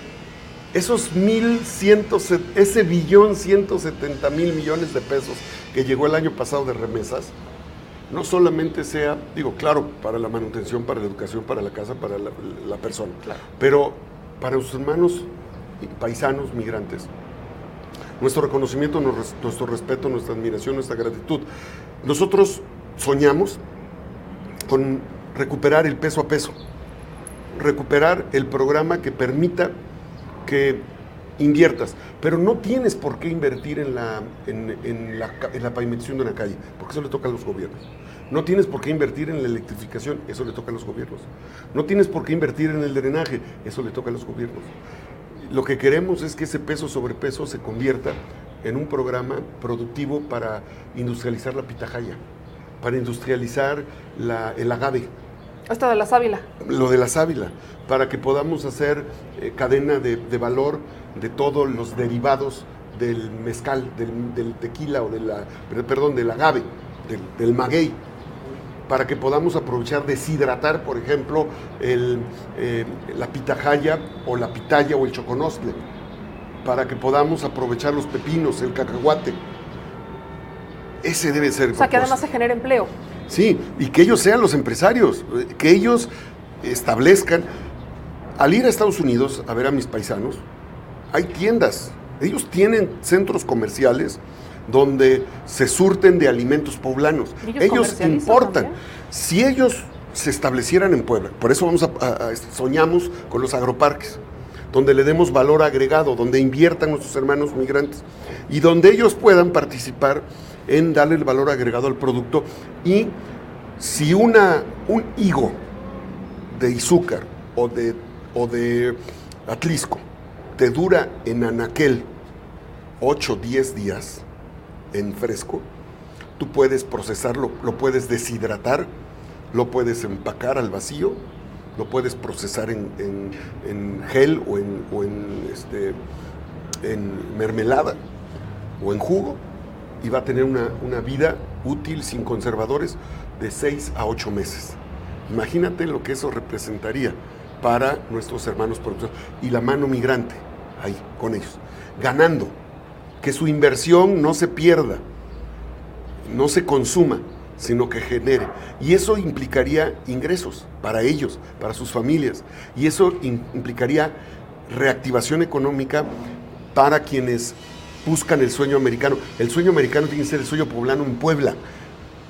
esos mil ciento se- ese billón 170 mil millones de pesos que llegó el año pasado de remesas, no solamente sea, digo, claro, para la manutención, para la educación, para la casa, para la, la persona, pero para sus hermanos paisanos migrantes. Nuestro reconocimiento, nuestro res- nuestro respeto, nuestra admiración, nuestra gratitud. Nosotros soñamos con recuperar el peso a peso, recuperar el programa que permita que inviertas, pero no tienes por qué invertir en la, en, en la pavimentación de una calle, porque eso le toca a los gobiernos. No tienes por qué invertir en la electrificación, eso le toca a los gobiernos. No tienes por qué invertir en el drenaje, eso le toca a los gobiernos. Lo que queremos es que ese peso sobre peso se convierta en un programa productivo para industrializar la pitahaya, para industrializar la- el agave, Esto de la sábila. lo de la sábila, para que podamos hacer eh, cadena de, de valor de todos los derivados del mezcal, del, del tequila o de la, perdón, del agave, del, del maguey, para que podamos aprovechar, deshidratar, por ejemplo, el, eh, la pitahaya o la pitaya o el choconostle, para que podamos aprovechar los pepinos, el cacahuate. Ese debe ser O sea, que además se genera empleo. Sí, y que ellos sean los empresarios, eh, que ellos establezcan. Al ir a Estados Unidos a ver a mis paisanos, hay tiendas. Ellos tienen centros comerciales donde se surten de alimentos poblanos. ¿Y ellos importan. también? Si ellos se establecieran en Puebla, por eso vamos a, a- a- soñamos con los agroparques, donde le demos valor agregado, donde inviertan nuestros hermanos migrantes y donde ellos puedan participar en darle el valor agregado al producto y si una, un higo de Izúcar o de, o de Atlisco te dura en anaquel 8, 10 días en fresco, tú puedes procesarlo, lo puedes deshidratar, lo puedes empacar al vacío, lo puedes procesar en, en- gel o en, o en, este, en mermelada o en jugo y va a tener una, una vida útil sin conservadores de 6 a 8 meses. Imagínate lo que eso representaría para nuestros hermanos productores y la mano migrante ahí con ellos, ganando, que su inversión no se pierda, no se consuma, sino que genere. Y eso implicaría ingresos para ellos, para sus familias. Y eso implicaría reactivación económica para quienes buscan el sueño americano. El sueño americano tiene que ser el sueño poblano en Puebla.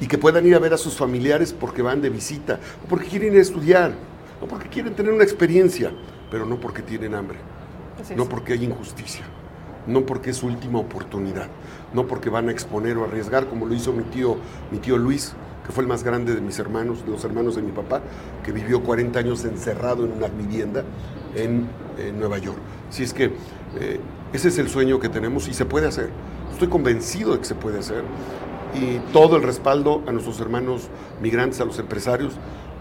Y que puedan ir a ver a sus familiares porque van de visita, o porque quieren ir a estudiar, o porque quieren tener una experiencia, pero no porque tienen hambre, no porque hay injusticia, no porque es su última oportunidad, no porque van a exponer o arriesgar como lo hizo mi tío, mi tío Luis, que fue el más grande de mis hermanos, de los hermanos de mi papá, que vivió 40 años encerrado en una vivienda en, Nueva York. Así es que eh, ese es el sueño que tenemos y se puede hacer. Estoy convencido de que se puede hacer y todo el respaldo a nuestros hermanos migrantes, a los empresarios,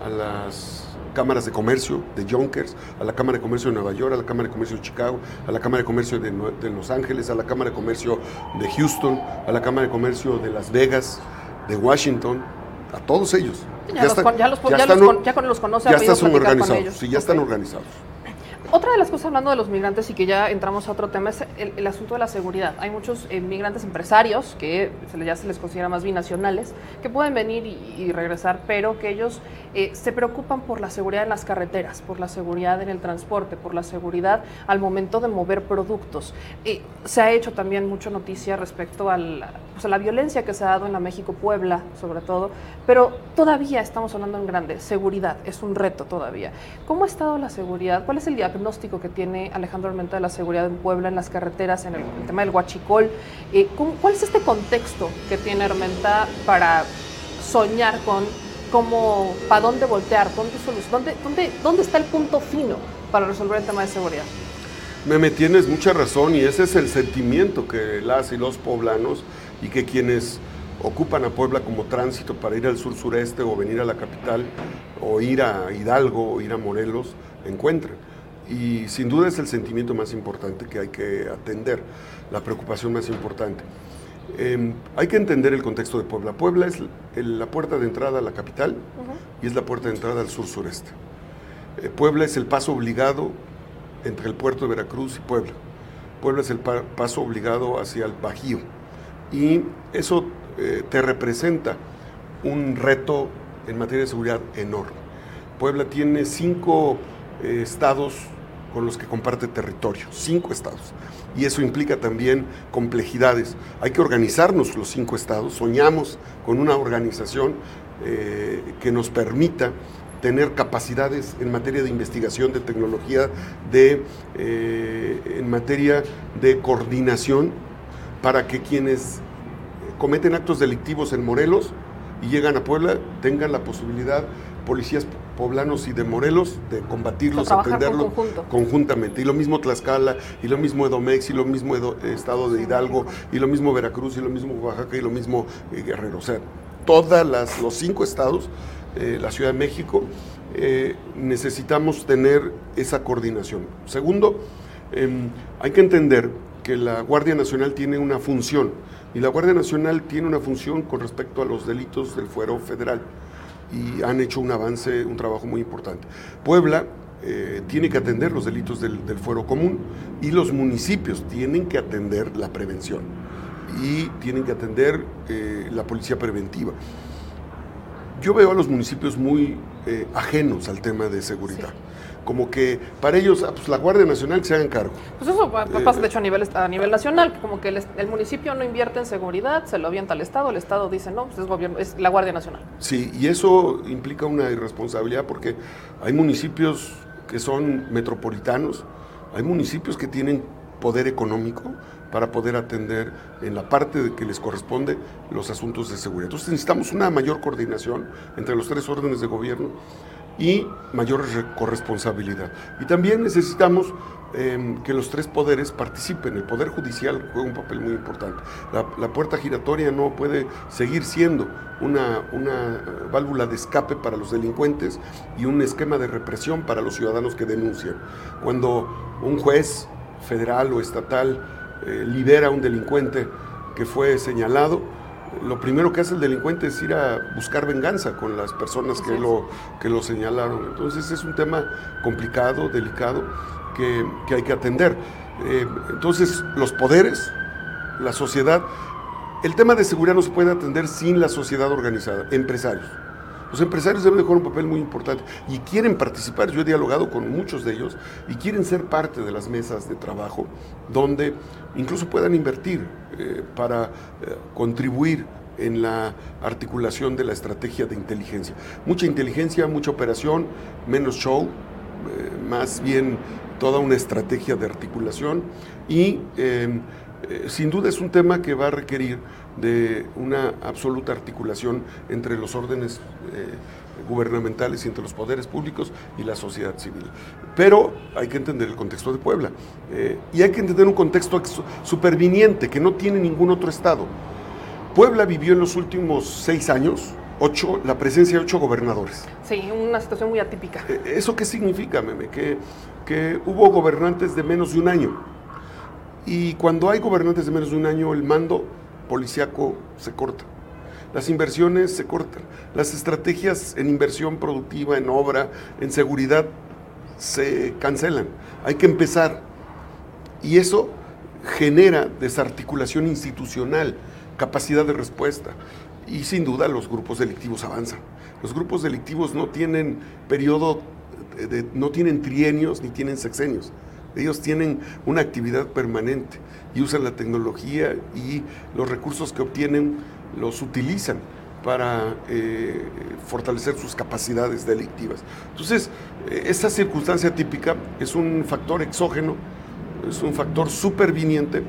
a las cámaras de comercio de Yonkers, a la Cámara de Comercio de Nueva York, a la Cámara de Comercio de Chicago, a la Cámara de Comercio de, Los Ángeles, a la Cámara de Comercio de Houston, a la Cámara de Comercio de Las Vegas, de Washington, a todos ellos. Ya los con- ya los- ya están los ya con- los conoce, ya están organizados, ellos. sí, ya están organizados. Otra de las cosas hablando de los migrantes y que ya entramos a otro tema es el, el asunto de la seguridad. Hay muchos eh, migrantes empresarios que se le- ya se les considera más binacionales que pueden venir y, y regresar, pero que ellos eh, se preocupan por la seguridad en las carreteras, por la seguridad en el transporte, por la seguridad al momento de mover productos. Eh, se ha hecho también mucha noticia respecto al- pues, a la violencia que se ha dado en la México-Puebla, sobre todo, pero todavía estamos hablando en grande. Seguridad es un reto todavía. ¿Cómo ha estado la seguridad? ¿Cuál es el diagnóstico? Diagnóstico que tiene Alejandro Armenta de la seguridad en Puebla, en las carreteras, en el, tema del huachicol. Eh, ¿cómo- ¿Cuál es este contexto que tiene Armenta para soñar con cómo, para dónde voltear, dónde, dónde, dónde, dónde está el punto fino para resolver el tema de seguridad? Me tienes mucha razón y ese es el sentimiento que las y los poblanos y que quienes ocupan a Puebla como tránsito para ir al sur sureste o venir a la capital o ir a Hidalgo o ir a Morelos encuentran. Y sin duda es el sentimiento más importante que hay que atender, la preocupación más importante. Eh, hay que entender el contexto de Puebla. Puebla es la puerta de entrada a la capital y es la puerta de entrada al sur sureste. Eh, Puebla es el paso obligado entre el puerto de Veracruz y Puebla. Puebla es el pa- paso obligado hacia el Bajío. Y eso eh, te representa un reto en materia de seguridad enorme. Puebla tiene cinco eh, estados con los que comparte territorio, cinco estados. Y eso implica también complejidades. Hay que organizarnos los cinco estados. Soñamos con una organización eh, que nos permita tener capacidades en materia de investigación, de tecnología, de, eh, en materia de coordinación, para que quienes cometen actos delictivos en Morelos y llegan a Puebla tengan la posibilidad, policías poblanos y de Morelos, de combatirlos, atenderlos conjuntamente. Y lo mismo Tlaxcala, y lo mismo Edomex, y lo mismo Edo- Estado de Hidalgo, y lo mismo Veracruz, y lo mismo Oaxaca, y lo mismo eh, Guerrero. O sea, todas las, los cinco estados, eh, la Ciudad de México, eh, necesitamos tener esa coordinación. Segundo, em, hay que entender que la Guardia Nacional tiene una función, y la Guardia Nacional tiene una función con respecto a los delitos del fuero federal, y han hecho un avance, un trabajo muy importante. Puebla eh, tiene que atender los delitos del, fuero común, y los municipios tienen que atender la prevención, y tienen que atender eh, la policía preventiva. Yo veo a los municipios muy eh, ajenos al tema de seguridad. Como que para ellos, ah, pues la Guardia Nacional que se hagan cargo. Pues eso pa- Eh, pasa de hecho a nivel, a nivel nacional, como que el, el municipio no invierte en seguridad, se lo avienta al Estado, el Estado dice no, pues es, gobierno, es la Guardia Nacional. Sí, y eso implica una irresponsabilidad porque hay municipios que son metropolitanos, hay municipios que tienen poder económico para poder atender en la parte de que les corresponde los asuntos de seguridad. Entonces necesitamos una mayor coordinación entre los tres órdenes de gobierno y mayor re- corresponsabilidad. Y también necesitamos eh, que los tres poderes participen. El Poder Judicial juega un papel muy importante. La, la puerta giratoria no puede seguir siendo una, una eh, válvula de escape para los delincuentes y un esquema de represión para los ciudadanos que denuncian. Cuando un juez federal o estatal eh, libera a un delincuente que fue señalado, lo primero que hace el delincuente es ir a buscar venganza con las personas que lo, que lo señalaron. Entonces es un tema complicado, delicado, que, que hay que atender. Eh, entonces los poderes, la sociedad, el tema de seguridad no se puede atender sin la sociedad organizada, empresarios. Los empresarios deben de jugar un papel muy importante y quieren participar. Yo he dialogado con muchos de ellos y quieren ser parte de las mesas de trabajo donde incluso puedan invertir eh, para eh, contribuir en la articulación de la estrategia de inteligencia. Mucha inteligencia, mucha operación, menos show, eh, más bien toda una estrategia de articulación y sin duda es un tema que va a requerir de una absoluta articulación entre los órdenes eh, gubernamentales y entre los poderes públicos y la sociedad civil. Pero hay que entender el contexto de Puebla eh, y hay que entender un contexto ex- superviniente que no tiene ningún otro estado. Puebla vivió en los últimos seis años ocho, la presencia de ocho gobernadores. Sí, una situación muy atípica. Eh, ¿Eso qué significa, meme? Que, que hubo gobernantes de menos de un año. Y cuando hay gobernantes de menos de un año, el mando policiaco se corta. Las inversiones se cortan. Las estrategias en inversión productiva, en obra, en seguridad, se cancelan. Hay que empezar. Y eso genera desarticulación institucional, capacidad de respuesta. Y sin duda los grupos delictivos avanzan. Los grupos delictivos no tienen periodo, no tienen trienios ni tienen sexenios. Ellos tienen una actividad permanente y usan la tecnología y los recursos que obtienen los utilizan para eh, fortalecer sus capacidades delictivas. Entonces, eh, esa circunstancia típica es un factor exógeno, es un factor superviniente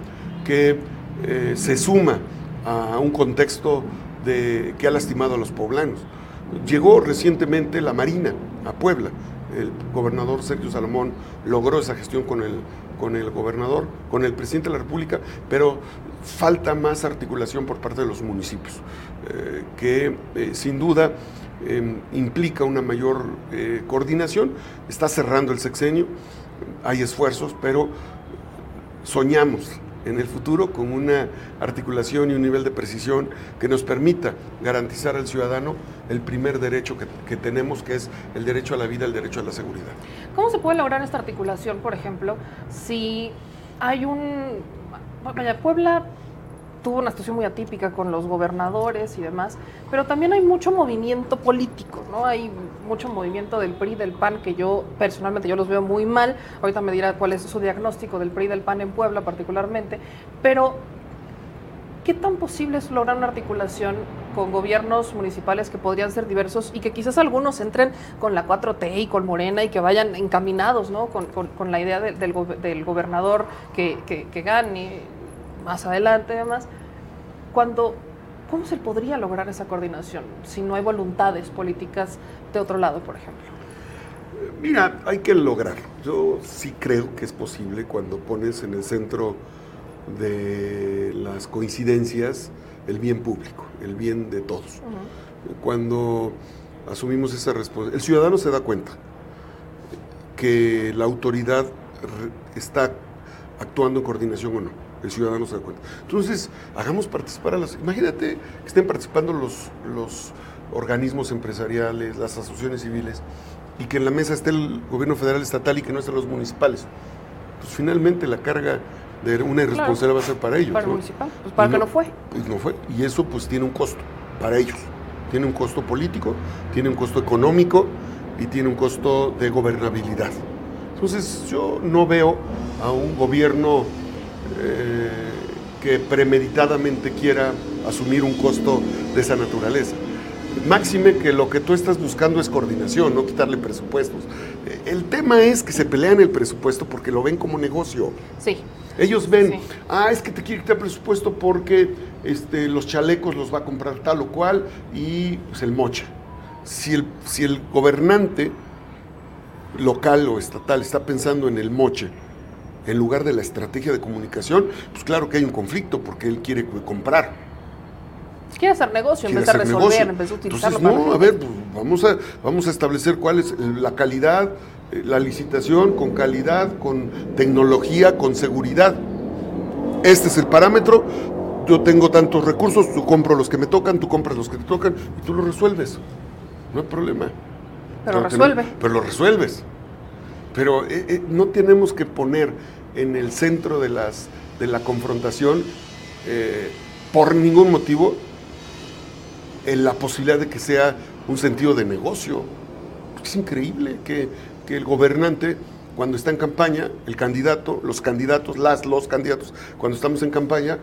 que eh, se suma a un contexto de, que ha lastimado a los poblanos. Llegó recientemente la Marina a Puebla. El gobernador Sergio Salomón logró esa gestión con el, con el gobernador, con el presidente de la República, pero falta más articulación por parte de los municipios, eh, que eh, sin duda eh, implica una mayor eh, coordinación. Está cerrando el sexenio, hay esfuerzos, pero soñamos en el futuro con una articulación y un nivel de precisión que nos permita garantizar al ciudadano el primer derecho que, que tenemos, que es el derecho a la vida, el derecho a la seguridad. ¿Cómo se puede lograr esta articulación, por ejemplo, si hay un... Vaya, Puebla tuvo una situación muy atípica con los gobernadores y demás, pero también hay mucho movimiento político, ¿no? Hay mucho movimiento del PRI, del PAN, que yo personalmente yo los veo muy mal. Ahorita me dirá cuál es su diagnóstico del PRI del PAN en Puebla particularmente, pero ¿qué tan posible es lograr una articulación con gobiernos municipales que podrían ser diversos y que quizás algunos entren con la 4T y con Morena y que vayan encaminados ¿no? con, la idea de- del, go- del gobernador que, gane más adelante además? Cuando, ¿Cómo se podría lograr esa coordinación si no hay voluntades políticas de otro lado, por ejemplo? Mira, hay que lograr. Yo sí creo que es posible cuando pones en el centro de las coincidencias el bien público, el bien de todos. Cuando asumimos esa responsabilidad, el ciudadano se da cuenta que la autoridad está actuando en coordinación o no. El ciudadano se da cuenta. Entonces, hagamos participar a las... Imagínate que estén participando los, los organismos empresariales, las asociaciones civiles, y que en la mesa esté el gobierno federal estatal y que no estén los municipales. Pues finalmente la carga de una irresponsabilidad va a ser para ellos. Para el ¿no? municipal, pues para Y que no fue. Pues no fue. Y eso pues tiene un costo para ellos. Tiene un costo político, tiene un costo económico y tiene un costo de gobernabilidad. Entonces yo no veo a un gobierno eh, que premeditadamente quiera asumir un costo de esa naturaleza. Máxime que lo que tú estás buscando es coordinación, no quitarle presupuestos. El tema es que se pelean el presupuesto porque lo ven como negocio. Sí. Ellos ven, ah, es que te quiere quitar presupuesto porque este, los chalecos los va a comprar tal o cual y pues, el mocha. Si el, si el gobernante local o estatal está pensando en el moche en lugar de la estrategia de comunicación, pues claro que hay un conflicto porque él quiere comprar. Quiere hacer negocio en vez de resolver, negocio. en vez de Entonces, utilizarlo para no, a ver, pues, vamos a, vamos a establecer cuál es la calidad, eh, la licitación con calidad, con tecnología, con seguridad. Este es el parámetro. Yo tengo tantos recursos, tú compro los que me tocan, tú compras los que te tocan y tú lo resuelves. No hay problema. Pero Claro no, resuelve. pero lo resuelves. Pero eh, eh, no tenemos que poner en el centro de, las, de la confrontación, eh, por ningún motivo, en la posibilidad de que sea un sentido de negocio. Es increíble que, que el gobernante, cuando está en campaña, el candidato, los candidatos, las, los candidatos, cuando estamos en campaña,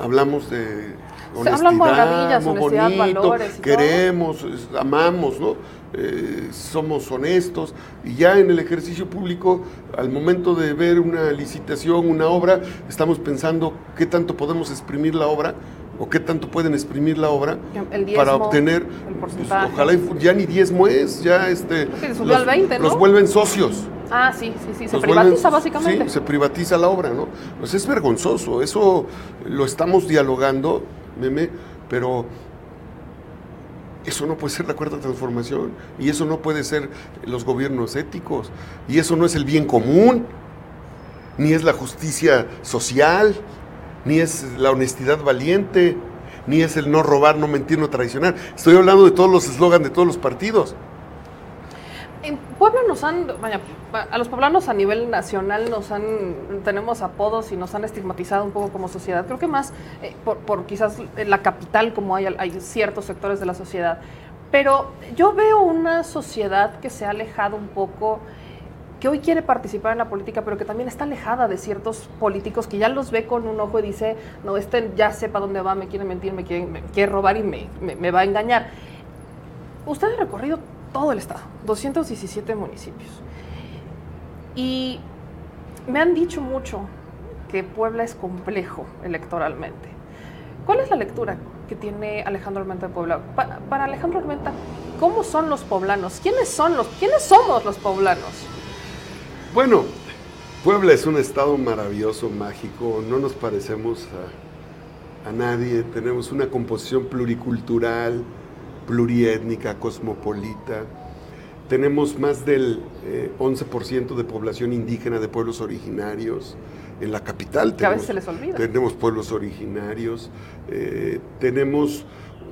hablamos de Se hablan maravillas, muy honestidad, bonito, valores y todo. queremos, amamos, ¿no? Eh, somos honestos y ya en el ejercicio público, al momento de ver una licitación, una obra, estamos pensando qué tanto podemos exprimir la obra o qué tanto pueden exprimir la obra diezmo, para obtener, el pues, ojalá ya ni diezmo es, ya este, al 20, ¿no? los vuelven socios. Ah, sí, sí, sí, se Los privatiza vuelven- básicamente. Sí, se privatiza la obra, ¿no? Pues es vergonzoso, eso lo estamos dialogando, meme, pero eso no puede ser la cuarta transformación y eso no puede ser los gobiernos éticos y eso no es el bien común, ni es la justicia social, ni es la honestidad valiente, ni es el no robar, no mentir, no traicionar. Estoy hablando de todos los eslogans de todos los partidos. En Puebla nos han, vaya, a los poblanos a nivel nacional nos han, tenemos apodos y nos han estigmatizado un poco como sociedad. Creo que más eh, por, por quizás la capital como hay, hay ciertos sectores de la sociedad. Pero yo veo una sociedad que se ha alejado un poco que hoy quiere participar en la política, pero que también está alejada de ciertos políticos que ya los ve con un ojo y dice, no, este ya sepa dónde va, me quiere mentir, me quiere, robar y me, va a engañar. Usted ha recorrido todo el estado, 217 municipios. Y me han dicho mucho que Puebla es complejo electoralmente. ¿Cuál es la lectura que tiene Alejandro Armenta de Puebla? Pa- para Alejandro Armenta, ¿cómo son los poblanos? ¿Quiénes son los, quiénes somos los poblanos? Bueno, Puebla es un estado maravilloso, mágico, no nos parecemos a, a nadie, tenemos una composición pluricultural, pluriétnica, cosmopolita, tenemos más del eh, 11% de población indígena de pueblos originarios. En la capital Que a tenemos, veces se les olvida. tenemos pueblos originarios, eh, tenemos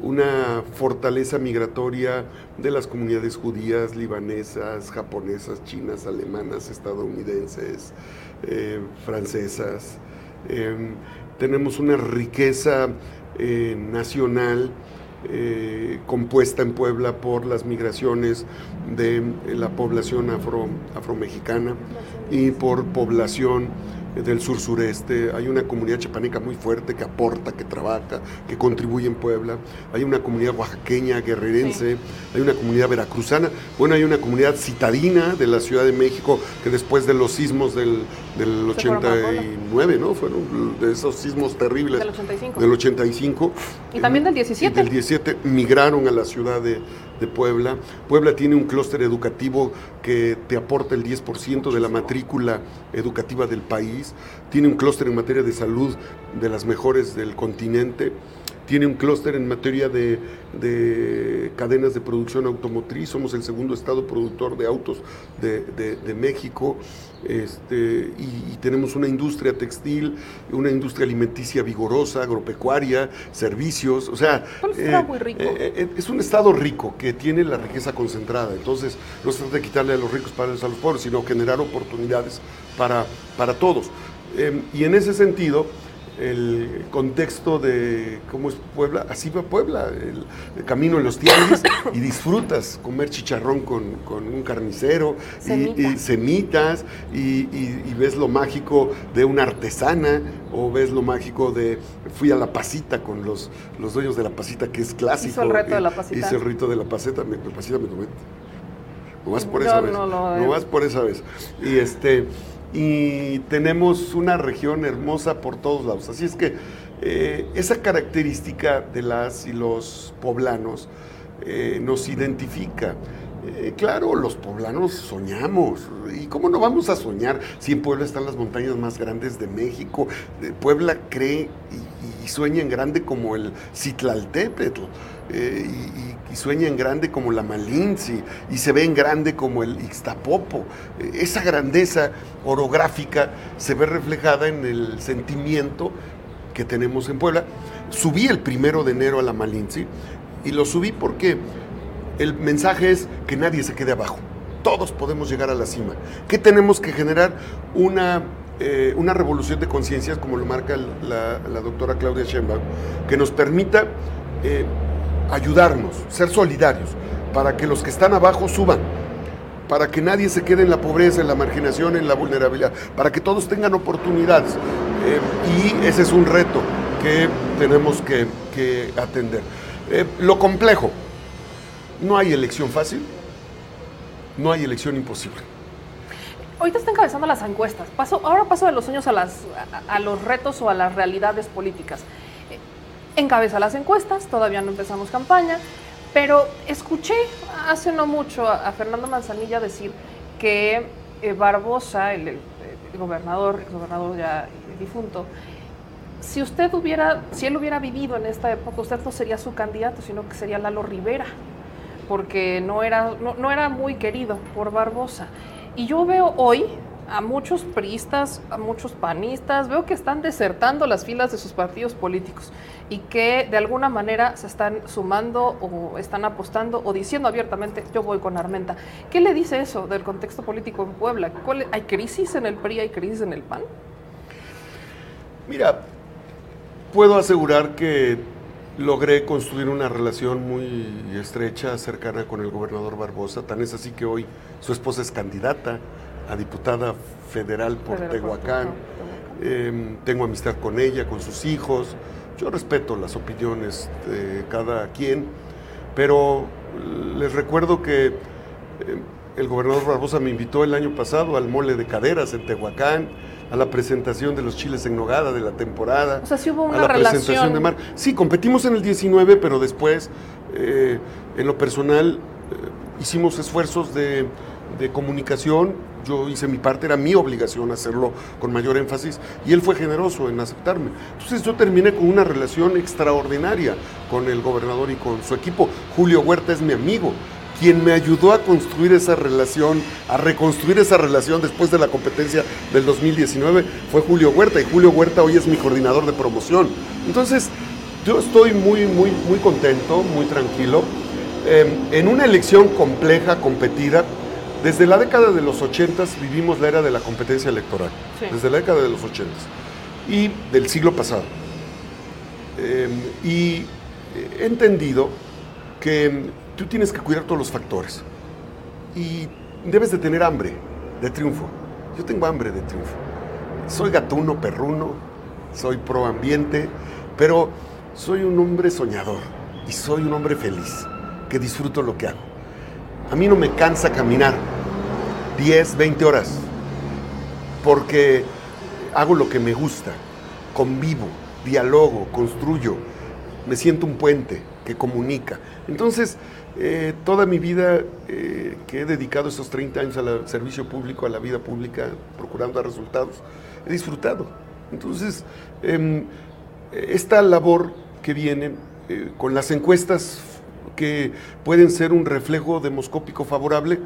una fortaleza migratoria de las comunidades judías, libanesas, japonesas, chinas, alemanas, estadounidenses, eh, francesas. Em, tenemos una riqueza eh, nacional eh, compuesta en Puebla por las migraciones de la población afro, afromexicana y por población del sur sureste. Hay una comunidad chapaneca muy fuerte que aporta, que trabaja, que contribuye en Puebla. Hay una comunidad oaxaqueña, guerrerense. Hay una comunidad veracruzana. Bueno, hay una comunidad citadina de la Ciudad de México que después de los sismos del, del Se fueron para Puebla. 89, ¿no? Fueron de esos sismos terribles Del 85. del 85. Y también del Y 17. del 17 migraron a la ciudad de, de Puebla. Puebla tiene un clúster educativo que te aporta el 10% de la matrícula educativa del país. Tiene un clúster en materia de salud de las mejores del continente. Tiene un clúster en materia de, de cadenas de producción automotriz. Somos el segundo estado productor de autos de, de- de México. Este, y, y tenemos una industria textil, una industria alimenticia vigorosa, agropecuaria, servicios. O sea, estado muy rico. eh, eh, es un estado rico que tiene la riqueza concentrada. Entonces, no se trata de quitarle a los ricos para darles a los pobres, sino generar oportunidades para, para todos. Eh, y en ese sentido, el contexto de cómo es Puebla, así va Puebla, el, el camino en los tianguis y disfrutas comer chicharrón con, con un carnicero y- Semita. y, semitas y, y- y ves lo mágico de una artesana o ves lo mágico de fui a la pasita con los, los dueños de la pasita que es clásico. Hizo el reto de la y- pasita. Hice el rito de la pasita, me, me- pasita me tomé. Nomás por Yo esa vez. no Nomás por esa vez. Y este y tenemos una región hermosa por todos lados. Así es que eh, esa característica de las y los poblanos eh, nos identifica. Eh, claro, los poblanos soñamos. ¿Y cómo no vamos a soñar si en Puebla están las montañas más grandes de México? Puebla cree y, y sueña en grande como el Citlaltépetl. Y sueña en grande como la Malinzi y se ve en grande como el Ixtapopo. Esa grandeza orográfica se ve reflejada en el sentimiento que tenemos en Puebla. Subí el primero de enero a la Malinzi y lo subí porque el mensaje es que nadie se quede abajo. Todos podemos llegar a la cima. ¿Qué tenemos que generar? Una, eh, una revolución de conciencias, como lo marca la, la doctora Claudia Sheinbaum, que nos permita eh, ayudarnos, ser solidarios, para que los que están abajo suban, para que nadie se quede en la pobreza, en la marginación, en la vulnerabilidad, para que todos tengan oportunidades. Eh, y ese es un reto que tenemos que, que atender. Eh, lo complejo, no hay elección fácil, no hay elección imposible. Ahorita está encabezando las encuestas. Paso, ahora paso de los sueños a, las, a, a los retos o a las realidades políticas. Encabeza las encuestas, todavía no empezamos campaña, pero escuché hace no mucho a, Fernando Manzanilla decir que eh, Barbosa, el gobernador, el gobernador ya difunto, si usted hubiera, si él hubiera vivido en esta época, usted no sería su candidato, sino que sería Lalo Rivera, porque no era, no, no era muy querido por Barbosa. Y yo veo hoy a muchos priistas, a muchos panistas, veo que están desertando las filas de sus partidos políticos y que de alguna manera se están sumando o están apostando o diciendo abiertamente, yo voy con Armenta. ¿Qué le dice eso del contexto político en Puebla? ¿Cuál- ¿Hay crisis en el PRI, hay crisis en el PAN? Mira, puedo asegurar que logré construir una relación muy estrecha, cercana con el gobernador Barbosa. Tan es así que hoy su esposa es candidata a diputada federal por Tehuacán. Em, tengo amistad con ella, con sus hijos. Yo respeto las opiniones de cada quien, pero les recuerdo que em, el gobernador Barbosa me invitó el año pasado al mole de caderas en Tehuacán, a la presentación de los chiles en nogada de la temporada. O sea, sí hubo a una la presentación relación. de mar. Sí, competimos en el 19, pero después, eh, en lo personal, eh, hicimos esfuerzos de, de comunicación. Yo hice mi parte, era mi obligación hacerlo con mayor énfasis, y él fue generoso en aceptarme. Entonces yo terminé con una relación extraordinaria con el gobernador y con su equipo. Julio Huerta es mi amigo. Quien me ayudó a construir esa relación, a reconstruir esa relación después de la competencia del 2019, fue Julio Huerta. Y Julio Huerta hoy es mi coordinador de promoción. Entonces, yo estoy muy, muy, muy contento, muy tranquilo. Eh, en una elección compleja, competida, desde la década de los 80 vivimos la era de la competencia electoral. Sí. Desde la década de los 80 y del siglo pasado. Eh, y he entendido que tú tienes que cuidar todos los factores y debes de tener hambre de triunfo. Yo tengo hambre de triunfo. Soy gatuno, perruno, soy pro ambiente, pero soy un hombre soñador y soy un hombre feliz, que disfruto lo que hago. A mí no me cansa caminar 10, 20 horas, porque hago lo que me gusta, convivo, dialogo, construyo, me siento un puente que comunica. Entonces, eh, toda mi vida eh, que he dedicado esos 30 años al servicio público, a la vida pública, procurando resultados, he disfrutado. Entonces, em, esta labor que viene eh, con las encuestas que pueden ser un reflejo demoscópico favorable,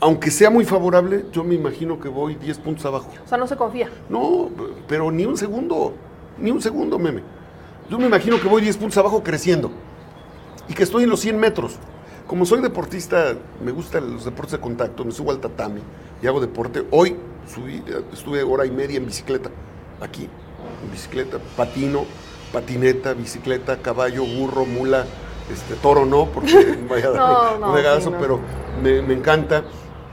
aunque sea muy favorable, yo me imagino que voy 10 puntos abajo. O sea, no se confía. No, pero ni un segundo, ni un segundo, meme. Yo me imagino que voy 10 puntos abajo creciendo y que estoy en los 100 metros. Como soy deportista, me gustan los deportes de contacto, me subo al tatami y hago deporte. Hoy subí, estuve hora y media en bicicleta, aquí, en bicicleta, patino, patineta, bicicleta, caballo, burro, mula, este, toro no, porque no vaya a No, darme no, un regazo, sí, no. pero me, me encanta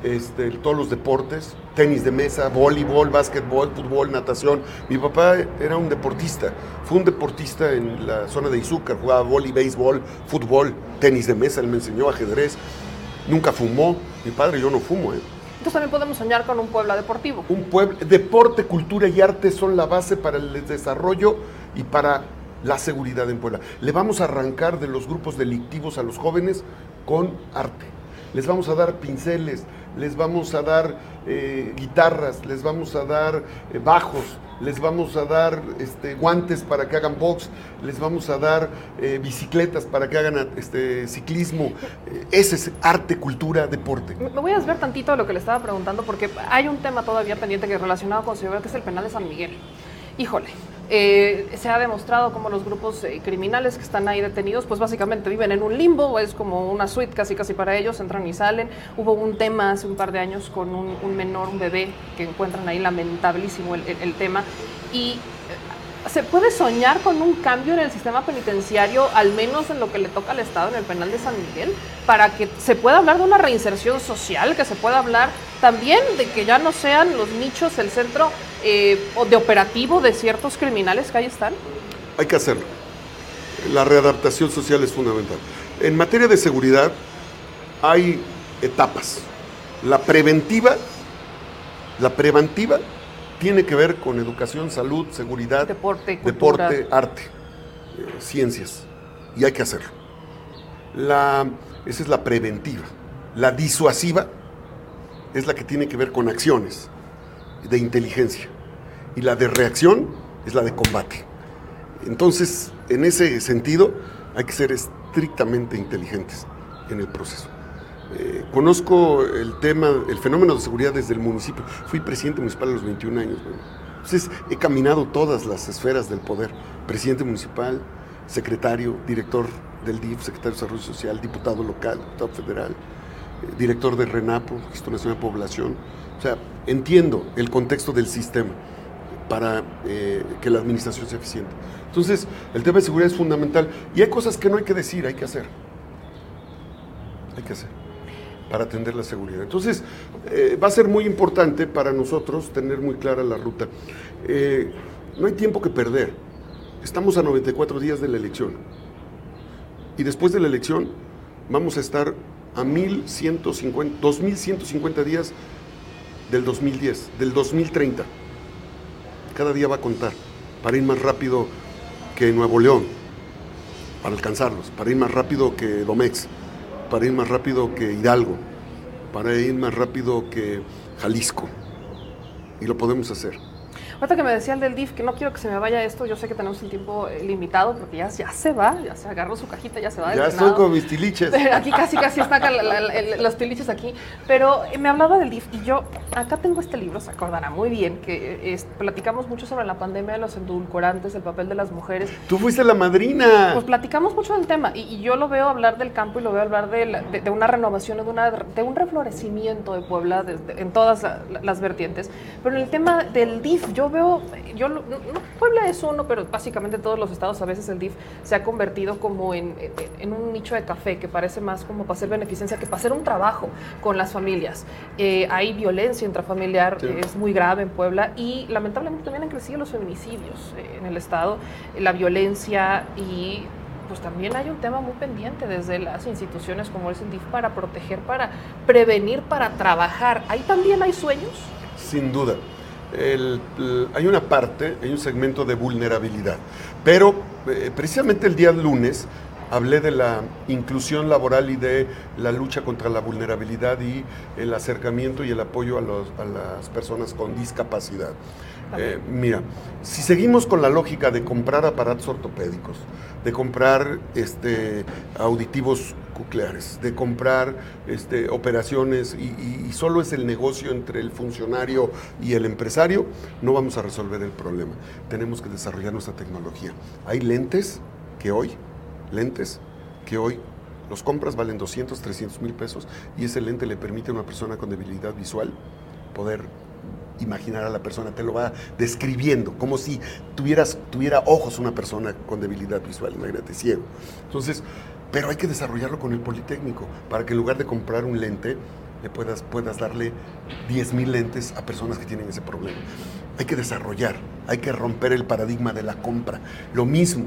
este, todos los deportes, tenis de mesa, voleibol, básquetbol, fútbol, natación. Mi papá era un deportista, fue un deportista en la zona de Izúcar, jugaba voleibol, béisbol, fútbol, tenis de mesa, él me enseñó ajedrez, nunca fumó, mi padre yo no fumo, ¿eh? Entonces también podemos soñar con un Puebla deportivo. Un pueblo, deporte, cultura y arte son la base para el desarrollo y para la seguridad en Puebla. Le vamos a arrancar de los grupos delictivos a los jóvenes con arte. Les vamos a dar pinceles, les vamos a dar eh, guitarras, les vamos a dar eh, bajos, les vamos a dar este, guantes para que hagan box, les vamos a dar eh, bicicletas para que hagan este, ciclismo. Ese es arte, cultura, deporte. Me voy a desviar tantito de lo que le estaba preguntando porque hay un tema todavía pendiente que relacionado con seguridad, que es el penal de San Miguel. Híjole, eh, se ha demostrado como los grupos eh, criminales que están ahí detenidos, pues básicamente viven en un limbo, es como una suite casi casi para ellos, entran y salen. Hubo un tema hace un par de años con un, menor, un bebé, que encuentran ahí lamentabilísimo el, el- el tema. Y ¿Se puede soñar con un cambio en el sistema penitenciario, al menos en lo que le toca al Estado en el penal de San Miguel, para que se pueda hablar de una reinserción social, que se pueda hablar también de que ya no sean los nichos el centro eh, de operativo de ciertos criminales que ahí están? Hay que hacerlo. La readaptación social es fundamental. En materia de seguridad hay etapas. La preventiva, la preventiva tiene que ver con educación, salud, seguridad, Deporte, arte, eh, ciencias. Y hay que hacerlo. La, esa es la preventiva. La disuasiva es la que tiene que ver con acciones de inteligencia. Y la de reacción es la de combate. Entonces, en ese sentido, hay que ser estrictamente inteligentes en el proceso. Eh, conozco el tema, el fenómeno de seguridad desde el municipio. Fui presidente municipal a los 21 años. Entonces, he caminado todas las esferas del poder. Presidente municipal, secretario, director del DIF, secretario de Desarrollo Social, diputado local, diputado federal, eh, director de RENAPO, Registro Nacional de Población. O sea, entiendo el contexto del sistema para eh, que la administración sea eficiente. Entonces, el tema de seguridad es fundamental y hay cosas que no hay que decir, hay que hacer. Hay que hacer. Para atender la seguridad. Entonces, eh, va a ser muy importante para nosotros tener muy clara la ruta. Eh, no hay tiempo que perder. Estamos a 94 días de la elección. Y después de la elección vamos a estar a 1150, 2150 días del 2010, del 2030. Cada día va a contar para ir más rápido que Nuevo León, para alcanzarlos, para ir más rápido que Domex, para ir más rápido que Hidalgo, para ir más rápido que Jalisco. Y lo podemos hacer. Ahorita que me decía el del DIF, que no quiero que se me vaya esto, yo sé que tenemos un tiempo eh, limitado porque ya, ya se va, ya se agarró su cajita, ya se va. Ya estoy con mis tiliches. Aquí casi, casi están los tiliches aquí. Pero eh, me hablaba del DIF y yo, acá tengo este libro, se acordará muy bien, que eh, es- platicamos mucho sobre la pandemia de los endulcorantes, el papel de las mujeres. Tú fuiste la madrina. Pues platicamos mucho del tema y, y yo lo veo hablar del campo y lo veo hablar de, la- de- de una renovación, de, una, de un reflorecimiento de Puebla desde- en todas la- las vertientes. Pero en el tema del DIF, yo veo, yo no- Puebla es uno, pero básicamente todos los estados a veces el DIF se ha convertido como en, en- en un nicho de café que parece más como para hacer beneficencia que para hacer un trabajo con las familias. Eh, hay violencia intrafamiliar, Sí. es muy grave en Puebla y lamentablemente también han crecido los feminicidios eh, en el estado, eh, la violencia y pues también hay un tema muy pendiente desde las instituciones como es el DIF para proteger, para prevenir, para trabajar. Ahí también hay sueños. Sin duda. El- el- hay una parte, hay un segmento de vulnerabilidad. Pero eh, precisamente el día lunes hablé de la inclusión laboral y de la lucha contra la vulnerabilidad y el acercamiento y el apoyo a, los- a las personas con discapacidad. Eh, mira, si seguimos con la lógica de comprar aparatos ortopédicos, de comprar este, auditivos de comprar este, operaciones y solo es el negocio entre el funcionario y el empresario, no vamos a resolver el problema. Tenemos que desarrollar nuestra tecnología. Hay lentes que hoy, lentes que hoy los compras valen 200, 300 mil pesos y ese lente le permite a una persona con debilidad visual poder imaginar a la persona, te lo va describiendo, como si tuvieras, tuviera ojos una persona con debilidad visual, imagínate, ciego. Entonces, pero hay que desarrollarlo con el Politécnico, para que en lugar de comprar un lente, le puedas, puedas darle 10 mil lentes a personas que tienen ese problema. Hay que desarrollar, hay que romper el paradigma de la compra. Lo mismo,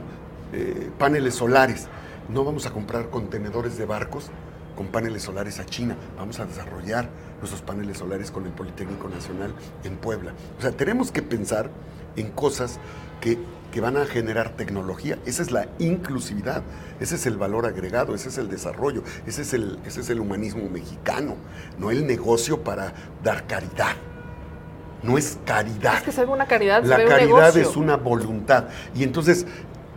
eh, paneles solares. No vamos a comprar contenedores de barcos con paneles solares a China. Vamos a desarrollar nuestros paneles solares con el Politécnico Nacional en Puebla. O sea, tenemos que pensar en cosas que, que van a generar tecnología. Esa es la inclusividad, ese es el valor agregado, ese es el desarrollo, ese es el, ese es el humanismo mexicano, no el negocio para dar caridad. No es caridad. Es que una caridad, La caridad es una voluntad. Y entonces,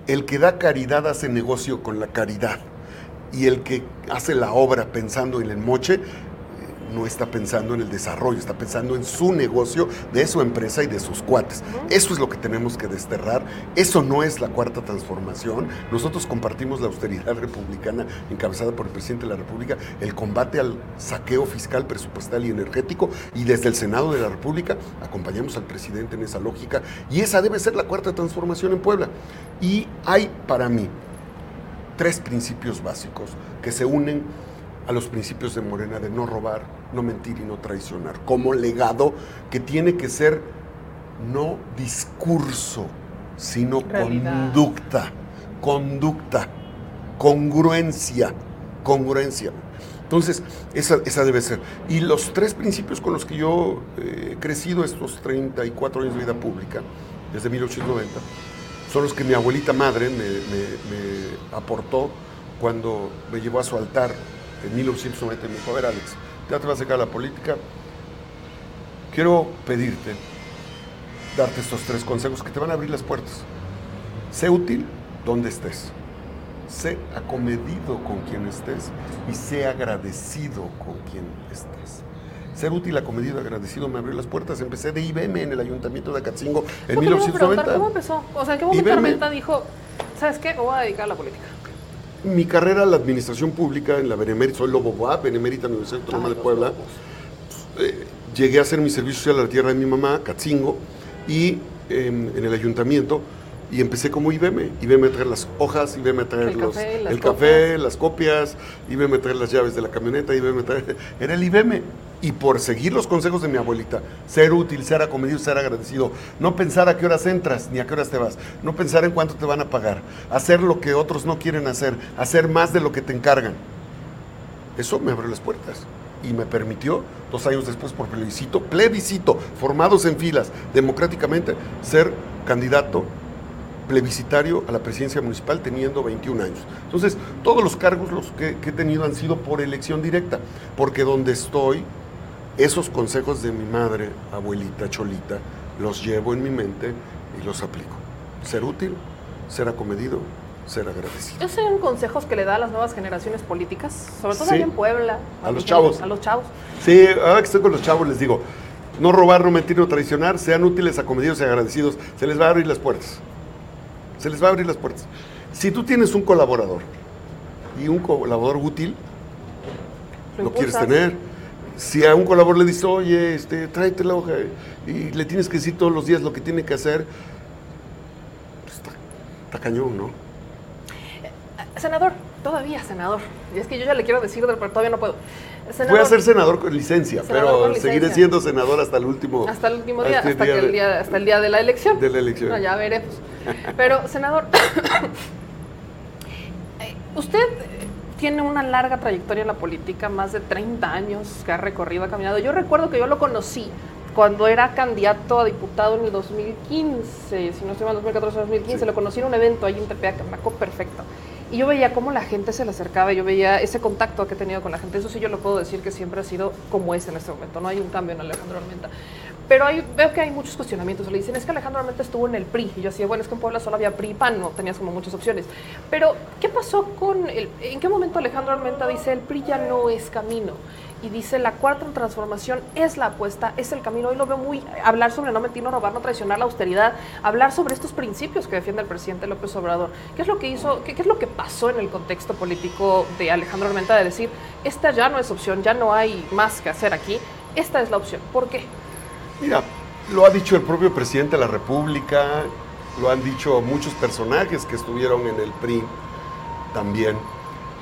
el que da caridad hace negocio con la caridad. Y el que hace la obra pensando en el moche, no está pensando en el desarrollo, está pensando en su negocio, de su empresa y de sus cuates. Eso es lo que tenemos que desterrar. Eso no es la cuarta transformación. Nosotros compartimos la austeridad republicana encabezada por el presidente de la República, el combate al saqueo fiscal, presupuestal y energético. Y desde el Senado de la República acompañamos al presidente en esa lógica. Y esa debe ser la cuarta transformación en Puebla. Y hay para mí tres principios básicos que se unen a los principios de Morena de no robar, no mentir y no traicionar, como legado que tiene que ser no discurso, sino Realidad. conducta, conducta, congruencia, congruencia. Entonces, esa, esa debe ser. Y los tres principios con los que yo eh, he crecido estos 34 años de vida pública, desde 1890, son los que mi abuelita madre me, me- me aportó cuando me llevó a su altar en 1990 y me dijo, a ver Alex, ya te vas a sacar la política, quiero pedirte, darte estos tres consejos que te van a abrir las puertas. Sé útil donde estés. Sé acomedido con quien estés y sé agradecido con quien estés. Ser útil, acomedido, agradecido me abrió las puertas. Empecé de IBM en el ayuntamiento de Acatzingo en Lo que le iba a preguntar, 1990. ¿Cómo empezó? O sea, ¿en qué momento IBM. Dijo, ¿sabes qué? Me voy a dedicar a la política. Mi carrera en la administración pública en la Benemérita, soy Lobo Boab, Benemérita Universidad Autónoma de Puebla. Eh, llegué a hacer mi servicio social a la tierra de mi mamá, Catzingo, y em, en el ayuntamiento Y empecé como IBM, IBM a traer las hojas, IBM a traer El los- café, las el café, las copias, IBM a traer las llaves de la camioneta, IBM a traer... Era el IBM. Y por seguir los consejos de mi abuelita, ser útil, ser acomedido, ser agradecido, no pensar a qué horas entras ni a qué horas te vas, no pensar en cuánto te van a pagar, hacer lo que otros no quieren hacer, hacer más de lo que te encargan. Eso me abrió las puertas y me permitió, dos años después, por plebiscito, plebiscito, formados en filas, democráticamente, ser candidato plebiscitario a la presidencia municipal teniendo 21 años. Entonces, todos los cargos los que, que he tenido han sido por elección directa, porque donde estoy, esos consejos de mi madre, abuelita, cholita, los llevo en mi mente y los aplico. Ser útil, ser acomedido, ser agradecido. ¿Esos son consejos que le da a las nuevas generaciones políticas? Sobre todo Sí. ahí en Puebla. A los chavos. A los chavos. Sí, ahora que estoy con los chavos les digo, no robar, no mentir, no traicionar, sean útiles, acomedidos y agradecidos. Se les va a abrir las puertas. Se les va a abrir las puertas. Si tú tienes un colaborador y un colaborador útil, Lo lo, quieres tener. Si a un colaborador le dices, oye, este, tráete la hoja y le tienes que decir todos los días lo que tiene que hacer, pues está, está cañón, ¿no? Senador, todavía senador. Y es que yo ya le quiero decir, pero todavía no puedo. Senador, Voy a ser senador con licencia, Senador pero con licencia. seguiré siendo senador hasta el último, Hasta el último día, hasta hasta, el que el de- día, hasta el día de la elección. de la elección. No, ya veremos. Pero, senador, eh, usted eh, tiene una larga trayectoria en la política, más de 30 años que ha recorrido, ha caminado. Yo recuerdo que yo lo conocí cuando era candidato a diputado en el 2015, si no estoy mal, 2014 2015, lo conocí en un evento ahí en Tepeaca, me acuerdo perfecto. Y yo veía cómo la gente se le acercaba, yo veía ese contacto que he tenido con la gente. Eso sí, yo lo puedo decir que siempre ha sido como es en este momento. No hay un cambio en Alejandro Armenta. Pero hay, veo que hay muchos cuestionamientos. Le dicen, es que Alejandro Armenta estuvo en el PRI. Y yo decía, bueno, es que en Puebla solo había PRI PAN, no tenías como muchas opciones. Pero, ¿qué pasó con el. ¿En qué momento Alejandro Armenta dice, el PRI ya no es camino? Y dice, la cuarta transformación es la apuesta, es el camino. Hoy lo veo muy. Hablar sobre no mentir, no robar, no traicionar, la austeridad. Hablar sobre estos principios que defiende el presidente López Obrador. ¿Qué es lo que hizo, qué, qué es lo que pasó en el contexto político de Alejandro Armenta de decir, esta ya no es opción, ya no hay más que hacer aquí? Esta es la opción. ¿Por qué? Mira, lo ha dicho el propio presidente de la República, lo han dicho muchos personajes que estuvieron en el PRI también.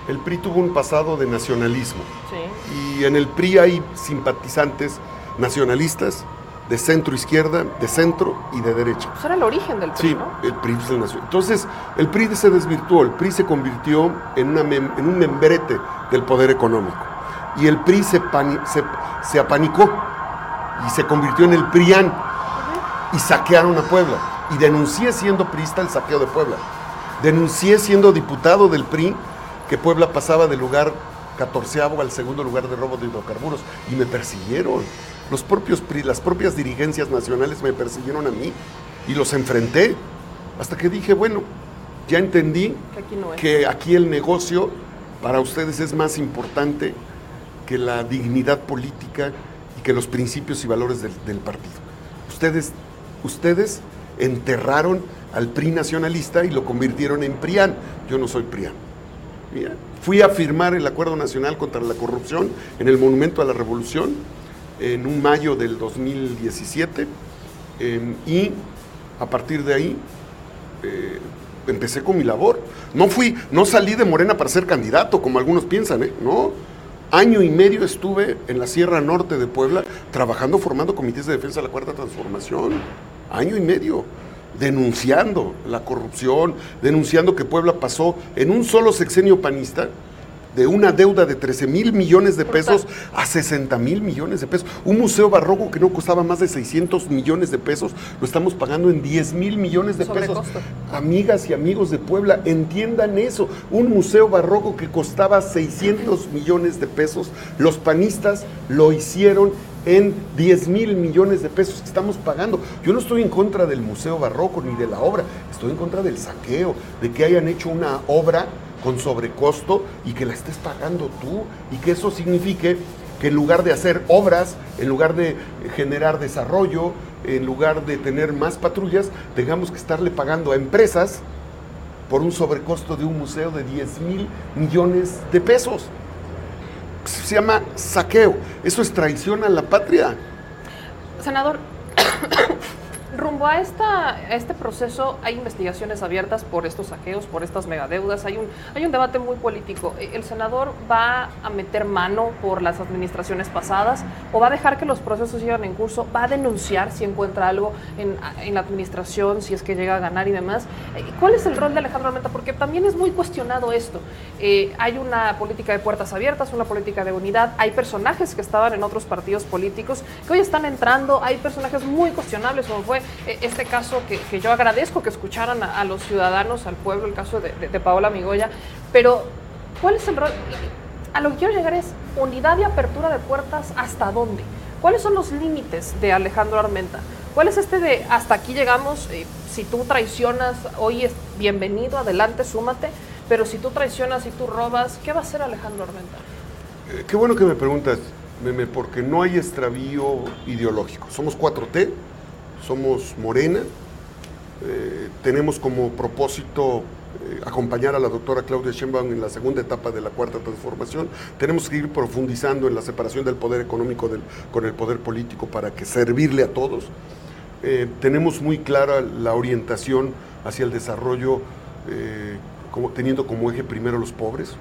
El PRI tuvo un pasado de nacionalismo Sí. y en el PRI hay simpatizantes nacionalistas de centro izquierda, de centro y de derecha. Pues era el origen del PRI, Sí, ¿no? el PRI es el nacio- Entonces, el PRI se desvirtuó, el PRI se convirtió en, una mem- en un membrete del poder económico. Y el PRI se, se, se apanicó y se convirtió en el PRIAN. Y saquearon a Puebla. Y denuncié siendo priista el saqueo de Puebla. Denuncié siendo diputado del PRI que Puebla pasaba del lugar catorceavo al segundo lugar de robo de hidrocarburos. Y me persiguieron. Los propios PRI, las propias dirigencias nacionales me persiguieron a mí y los enfrenté. Hasta que dije, bueno, ya entendí Que aquí no es. que aquí el negocio para ustedes es más importante que la dignidad política que los principios y valores del, del partido. Ustedes, ustedes enterraron al PRI nacionalista y lo convirtieron en PRIAN. Yo no soy PRIAN. Fui a firmar el Acuerdo Nacional contra la Corrupción en el Monumento a la Revolución en un mayo del 2017 em, y a partir de ahí eh, empecé con mi labor. No fui, no salí de Morena para ser candidato, como algunos piensan, ¿eh? No. Año y medio estuve en la Sierra Norte de Puebla trabajando, formando comités de defensa de la Cuarta Transformación. Año y medio. Denunciando la corrupción, denunciando que Puebla pasó en un solo sexenio panista de una deuda de 13 mil millones de pesos a 60 mil millones de pesos. Un museo barroco que no costaba más de 600 millones de pesos, lo estamos pagando en 10 mil millones de pesos. Sobrecosto. Amigas y amigos de Puebla, entiendan eso. Un museo barroco que costaba 600 millones de pesos, los panistas lo hicieron en 10 mil millones de pesos que estamos pagando. Yo no estoy en contra del museo barroco ni de la obra, estoy en contra del saqueo, de que hayan hecho una obra con sobrecosto y que la estés pagando tú y que eso signifique que en lugar de hacer obras, en lugar de generar desarrollo, en lugar de tener más patrullas, tengamos que estarle pagando a empresas por un sobrecosto de un museo de 10 mil millones de pesos. Se llama saqueo. Eso es traición a la patria. Senador, rumbo a, esta, este proceso hay investigaciones abiertas por estos saqueos, por estas megadeudas, hay un, hay un debate muy político. Eh, ¿El senador va a meter mano por las administraciones pasadas o va a dejar que los procesos sigan en curso? ¿Va a denunciar si encuentra algo en, la administración, si es que llega a ganar y demás? Eh, ¿Cuál es el rol de Alejandro Armenta? Porque también es muy cuestionado esto. Eh, hay una política de puertas abiertas, una política de unidad, hay personajes que estaban en otros partidos políticos que hoy están entrando, hay personajes muy cuestionables como fue este caso que, que yo agradezco que escucharan a, a, los ciudadanos, al pueblo, el caso de, de, de Paola Migoya, pero ¿cuál es el rol? A lo que quiero llegar es unidad y apertura de puertas, ¿hasta dónde? ¿Cuáles son los límites de Alejandro Armenta? ¿Cuál es este de hasta aquí llegamos? Eh, si tú traicionas, hoy es bienvenido, adelante, súmate. Pero si tú traicionas y tú robas, ¿qué va a hacer Alejandro Armenta? Eh, qué bueno que me preguntas, Meme, porque no hay extravío ideológico. Somos 4T, somos Morena, eh, tenemos como propósito eh, acompañar a la doctora Claudia Sheinbaum en la segunda etapa de la cuarta transformación. Tenemos que ir profundizando en la separación del poder económico del, con el poder político para que servirle a todos. Eh, tenemos muy clara la orientación hacia el desarrollo, teniendo como eje primero los pobres,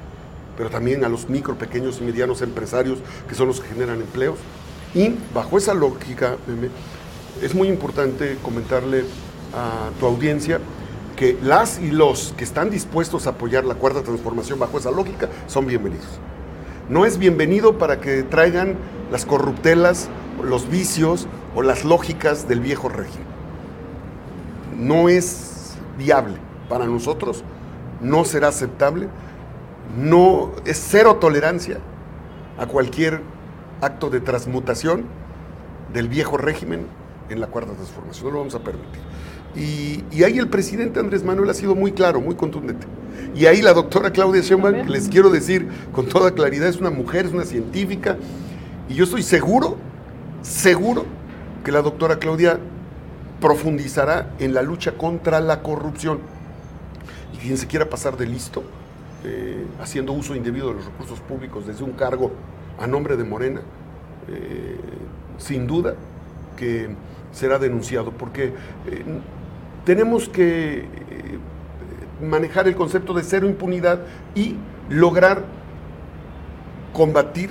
pero también a los micro, pequeños y medianos empresarios que son los que generan empleos. Y bajo esa lógica, es muy importante comentarle a tu audiencia que las y los que están dispuestos a apoyar la cuarta transformación bajo esa lógica son bienvenidos. No es bienvenido para que traigan las corruptelas, los vicios o las lógicas del viejo régimen. No es viable para nosotros, no será aceptable, no es cero tolerancia a cualquier acto de transmutación del viejo régimen en la cuarta transformación, no lo vamos a permitir. Y, y, ahí el presidente Andrés Manuel ha sido muy claro, muy contundente. Y ahí la doctora Claudia Sheinbaum, les quiero decir con toda claridad, es una mujer, es una científica, y yo estoy seguro, seguro que la doctora Claudia profundizará en la lucha contra la corrupción. Y quien se quiera pasar de listo, eh, haciendo uso indebido de los recursos públicos desde un cargo a nombre de Morena, eh, sin duda que será denunciado, porque eh, tenemos que eh, manejar el concepto de cero impunidad y lograr combatir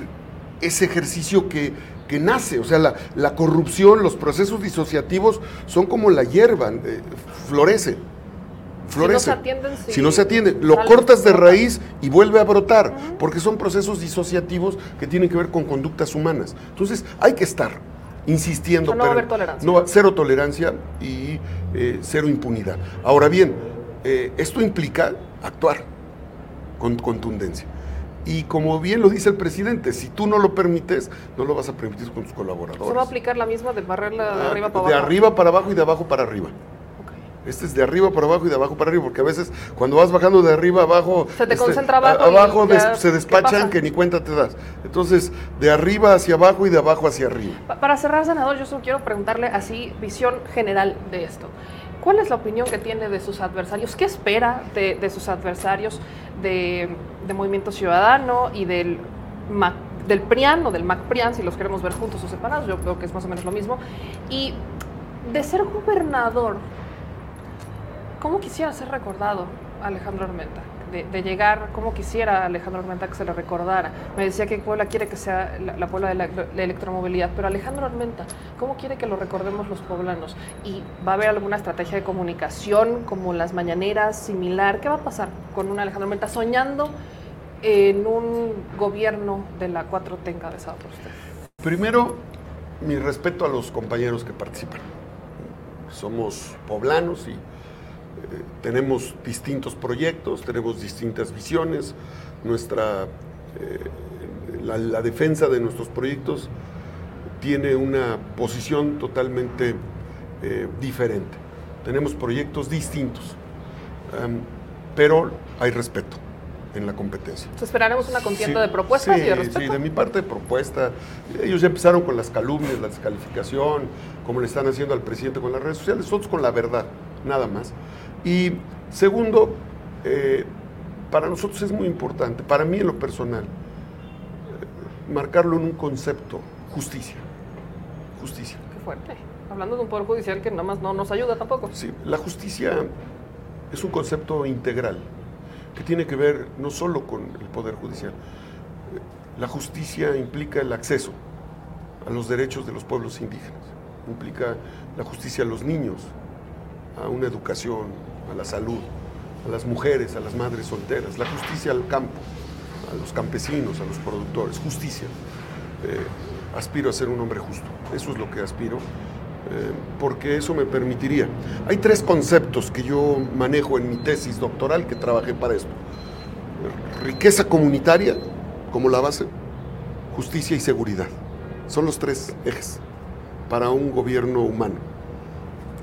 ese ejercicio que, que nace. O sea, la, la, corrupción, los procesos disociativos son como la hierba, eh, florecen. Florece. Si no se atienden, sí. si no se atiende, lo cortas de raíz y vuelve a brotar, uh -huh. porque son procesos disociativos que tienen que ver con conductas humanas. Entonces, hay que estar insistiendo. No va a haber tolerancia. No, cero tolerancia y eh, cero impunidad. Ahora bien, eh, esto implica actuar con contundencia. Y como bien lo dice el presidente, si tú no lo permites, no lo vas a permitir con tus colaboradores. ¿Se va a aplicar la misma de barrerla de Ah, arriba para De abajo? arriba para abajo y de abajo para arriba. Este es de arriba para abajo y de abajo para arriba, porque a veces cuando vas bajando de arriba abajo, Se te este, concentra abajo abajo ya, des- se ¿qué despachan que ni cuenta te das. Entonces, de arriba hacia abajo y de abajo hacia arriba. Pa- Para cerrar, senador, yo solo quiero preguntarle así, visión general de esto. ¿Cuál es la opinión que tiene de sus adversarios? ¿Qué espera de, de sus adversarios de, de Movimiento Ciudadano y del, MAC del PRIAN o del MAC-PRIAN, si los queremos ver juntos o separados? Yo creo que es más o menos lo mismo. Y de ser gobernador, ¿cómo quisiera ser recordado Alejandro Armenta? De, llegar, ¿cómo quisiera Alejandro Armenta que se le recordara? Me decía que Puebla quiere que sea la, la Puebla de la, la electromovilidad, pero Alejandro Armenta, ¿cómo quiere que lo recordemos los poblanos? ¿Y va a haber alguna estrategia de comunicación como las mañaneras, similar? ¿Qué va a pasar con un Alejandro Armenta soñando en un gobierno de la 4T encabezado por usted? Primero, mi respeto a los compañeros que participan. Somos poblanos y tenemos distintos proyectos, tenemos distintas visiones. Nuestra, eh, la, la defensa de nuestros proyectos tiene una posición totalmente eh, diferente. Tenemos proyectos distintos, em, pero hay respeto en la competencia. Entonces, esperaremos una contienda Sí, de propuestas sí, y de respeto. Sí, de mi parte de propuesta. Ellos ya empezaron con las calumnias, la descalificación, como le están haciendo al presidente con las redes sociales, nosotros con la verdad, nada más. Y segundo, eh, para nosotros es muy importante, para mí en lo personal, eh, marcarlo en un concepto, justicia. Justicia. Qué fuerte. hablando de un poder judicial que nada más no nos ayuda tampoco. Sí, la justicia es un concepto integral que tiene que ver no solo con el poder judicial. La justicia implica el acceso a los derechos de los pueblos indígenas, implica la justicia a los niños, a una educación, a la salud, a las mujeres, a las madres solteras, la justicia al campo, a los campesinos, a los productores, justicia. Eh, aspiro a ser un hombre justo, eso es lo que aspiro, eh, porque eso me permitiría. Hay tres conceptos que yo manejo en mi tesis doctoral que trabajé para esto. Riqueza comunitaria como la base, justicia y seguridad. Son los tres ejes para un gobierno humano,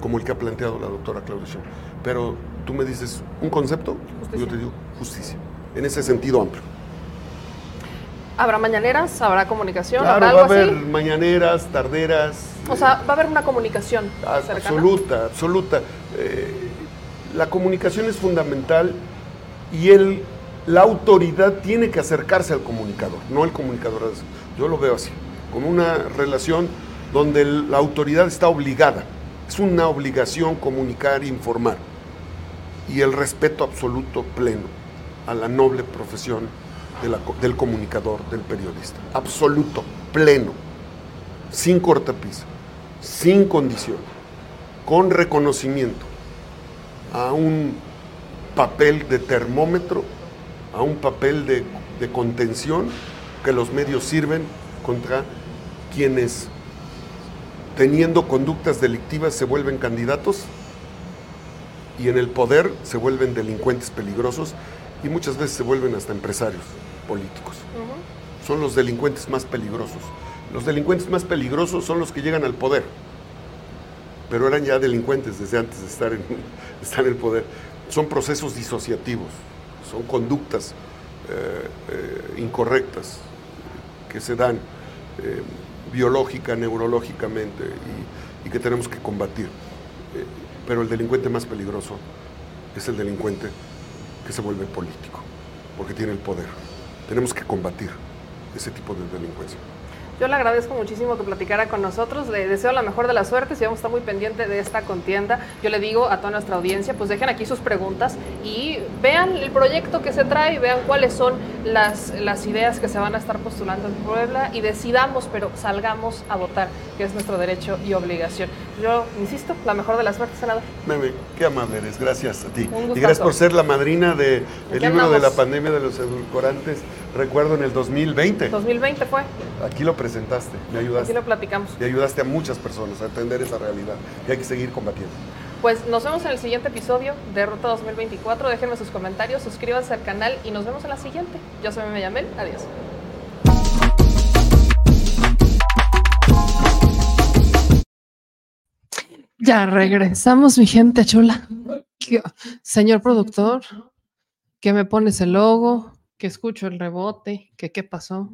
como el que ha planteado la doctora Claudia Sheinbaum. Pero tú me dices un concepto, yo te digo justicia, en ese sentido amplio. ¿Habrá mañaneras? ¿Habrá comunicación? Claro, ¿Habrá va a haber así? mañaneras, tarderas, O sea, va a haber una comunicación cercana. absoluta, absoluta. Eh, la comunicación es fundamental y el, la autoridad tiene que acercarse al comunicador, no el comunicador. Yo lo veo así, como una relación donde el- la autoridad está obligada. Es una obligación comunicar e informar. Y el respeto absoluto, pleno, a la noble profesión del comunicador, del periodista. Absoluto, pleno, sin cortapisa, sin condición, con reconocimiento a un papel de termómetro, a un papel de contención que los medios sirven contra quienes, teniendo conductas delictivas, se vuelven candidatos y en el poder se vuelven delincuentes peligrosos y muchas veces se vuelven hasta empresarios políticos. Son los delincuentes más peligrosos. Los delincuentes más peligrosos son los que llegan al poder, pero eran ya delincuentes desde antes de estar en, estar en el poder. Son procesos disociativos, son conductas eh, eh, incorrectas que se dan eh, biológica, neurológicamente y, y que tenemos que combatir. Pero el delincuente más peligroso es el delincuente que se vuelve político, porque tiene el poder. Tenemos que combatir ese tipo de delincuencia. Yo le agradezco muchísimo que platicara con nosotros. Le deseo la mejor de las suertes y vamos a estar muy pendiente de esta contienda. Yo le digo a toda nuestra audiencia, pues dejen aquí sus preguntas y vean el proyecto que se trae, vean cuáles son las, las ideas que se van a estar postulando en Puebla y decidamos, pero salgamos a votar, que es nuestro derecho y obligación. Yo insisto, la mejor de las suertes, senador. Meme, qué amable eres, gracias a ti. Y gracias por ser la madrina del Aquí libro de la pandemia de los edulcorantes, recuerdo en el 2020. 2020 fue, Aquí lo presentaste, me aquí ayudaste. lo platicamos. Y ayudaste a muchas personas a entender esa realidad y hay que seguir combatiendo. Pues nos vemos en el siguiente episodio de Ruta 2024. Déjenme sus comentarios, suscríbanse al canal y nos vemos en la siguiente. Yo soy Meme Yamel. Adiós. Ya regresamos, mi gente chula. ¿Qué- Señor productor, que me pones el logo, que escucho el rebote, que qué pasó.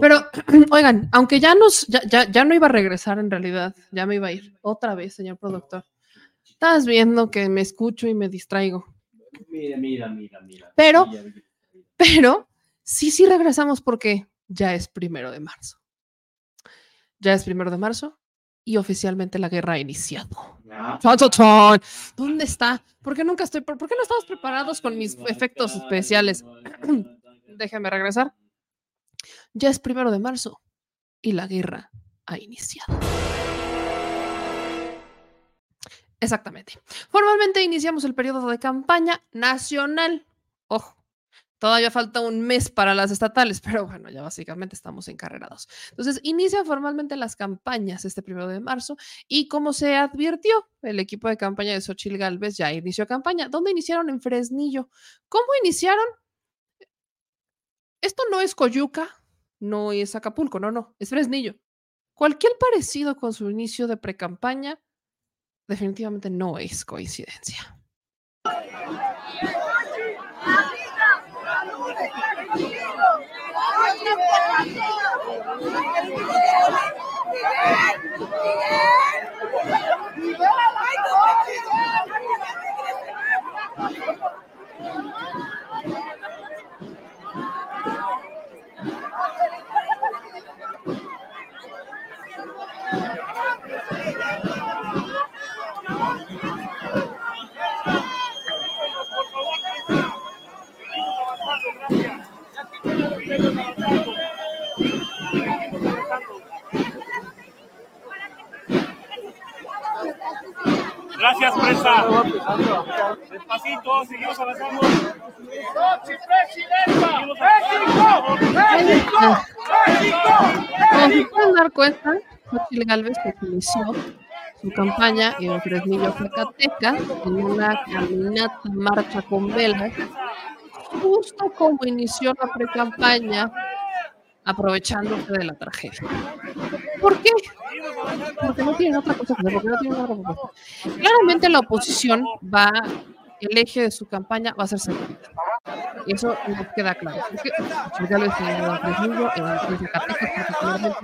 Pero, oigan, aunque ya nos, ya, ya, ya no iba a regresar en realidad, ya me iba a ir otra vez, señor productor. Estás viendo que me escucho y me distraigo. Mira, mira, mira, mira. Pero- Mira, mira. Pero sí, sí regresamos porque ya es primero de marzo. Ya es primero de marzo y oficialmente la guerra ha iniciado. Chon, chon, chon. ¿Dónde está? ¿Por qué nunca estoy? ¿Por por qué no estamos preparados con mis efectos especiales? Déjame regresar. Ya es primero de marzo y la guerra ha iniciado. Exactamente. Formalmente iniciamos el periodo de campaña nacional. Ojo, todavía falta un mes para las estatales, pero bueno, ya básicamente estamos encarrerados. Entonces, inician formalmente las campañas este primero de marzo y como se advirtió, el equipo de campaña de Xochil Gálvez ya inició campaña. ¿Dónde iniciaron? En Fresnillo. ¿Cómo iniciaron? Esto no es Coyuca, no es Acapulco, no, no, es Fresnillo. Cualquier parecido con su inicio de precampaña definitivamente no es coincidencia. Gracias, presa. Despacito, seguimos avanzando. ¡México! ¡México! ¡México! Como dar cuenta, Xochitl Galvez inició su campaña en Fresnillo, Zacateca, en una caminata, marcha con velas, justo como inició la pre-campaña, aprovechándose de la tragedia. ¿Por qué? Porque no tienen otra cosa porque no tienen otra. Claramente la oposición va, el eje de su campaña va a ser seguridad. Y eso nos queda claro. Pues, ya lo decía en en particularmente,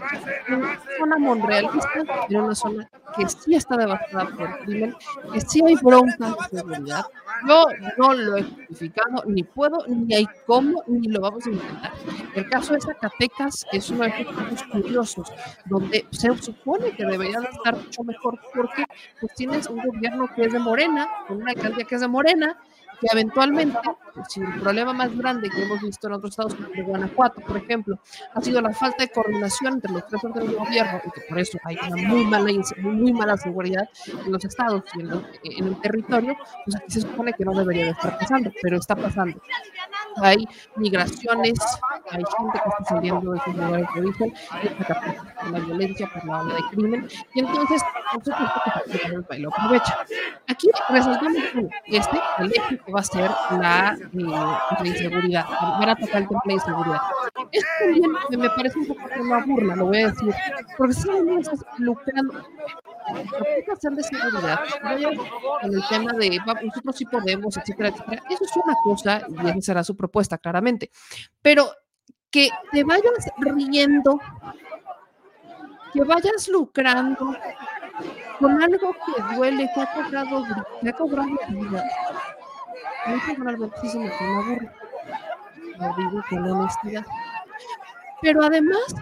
en una zona monrealista, en una zona que sí está devastada por el crimen, que sí hay bronca de seguridad. Yo no lo he justificado, ni puedo, ni hay cómo, ni lo vamos a intentar. El caso de Zacatecas es uno de esos casos curiosos, donde se supone que debería de estar mucho mejor, porque pues tienes un gobierno que es de Morena, con una alcaldía que es de Morena, que eventualmente, pues, si el problema más grande que hemos visto en otros estados, como Guanajuato, por ejemplo, ha sido la falta de coordinación entre los tres órdenes de gobierno y que por eso hay una muy mala, muy, mala seguridad en los estados y en, el territorio, pues aquí se supone que no debería de estar pasando, pero está pasando. Hay migraciones, hay gente que está saliendo de sus lugares de origen, por la violencia, por la ola de crimen, y entonces nosotros país lo aprovecha. Aquí resaltamos este, el eje que va a ser la, eh, la inseguridad, van a tocar el tema de inseguridad. Esto también me, parece un poco una burla, lo voy a decir, porque si no estás lucrando, sean de seguridad, en el tema de "Va, nosotros sí podemos, etcétera, etcétera. Eso es una cosa y esa será su propuesta, claramente. Pero que te vayas riendo, que vayas lucrando con algo que duele, que ha cobrado, que ha cobrado vida. Personalmente sí se me burla. Lo digo con honestidad. Pero además,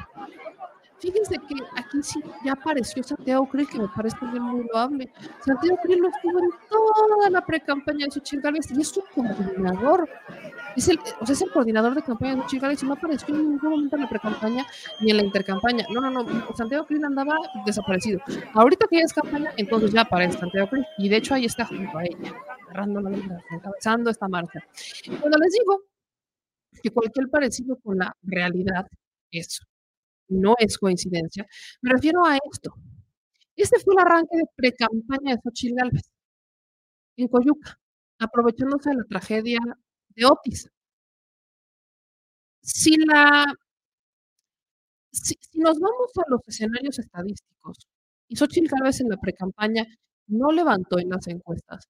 fíjense que aquí sí ya apareció Santiago Krill, que me parece también muy loable. Santiago Krill lo estuvo en toda la pre-campaña de Xochitl Gálvez y es su coordinador. Es el, o sea, es el coordinador de campaña de Xochitl Gálvez y no apareció en ningún momento en la pre-campaña ni en la intercampaña. No, no, no. Santiago Krill andaba desaparecido. Ahorita que ya es campaña, entonces ya aparece Santiago Krill. Y de hecho ahí está junto a ella, agarrando la bandera, encabezando esta marcha. Cuando les digo que cualquier parecido con la realidad es no es coincidencia. Me refiero a esto. Este fue el arranque de pre-campaña de Xochitl Gálvez en Coyuca, aprovechándose de la tragedia de Otis. Si la si, si nos vamos a los escenarios estadísticos y Xochitl Gálvez en la pre-campaña no levantó en las encuestas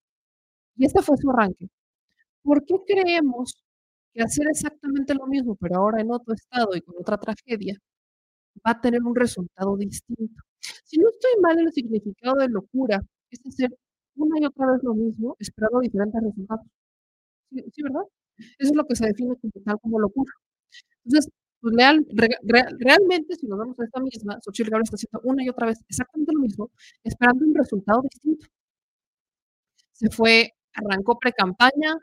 y este fue su arranque, ¿por qué creemos que hacer exactamente lo mismo, pero ahora en otro estado y con otra tragedia, va a tener un resultado distinto. Si no estoy mal en el significado de locura, es hacer una y otra vez lo mismo, esperando diferentes resultados. ¿Sí, sí, verdad? Eso es lo que se define como tal como locura. Entonces, pues, leal- re- re- realmente, si nos vamos a esta misma, Xochitl Gálvez está haciendo una y otra vez exactamente lo mismo, esperando un resultado distinto. Se fue, arrancó pre-campaña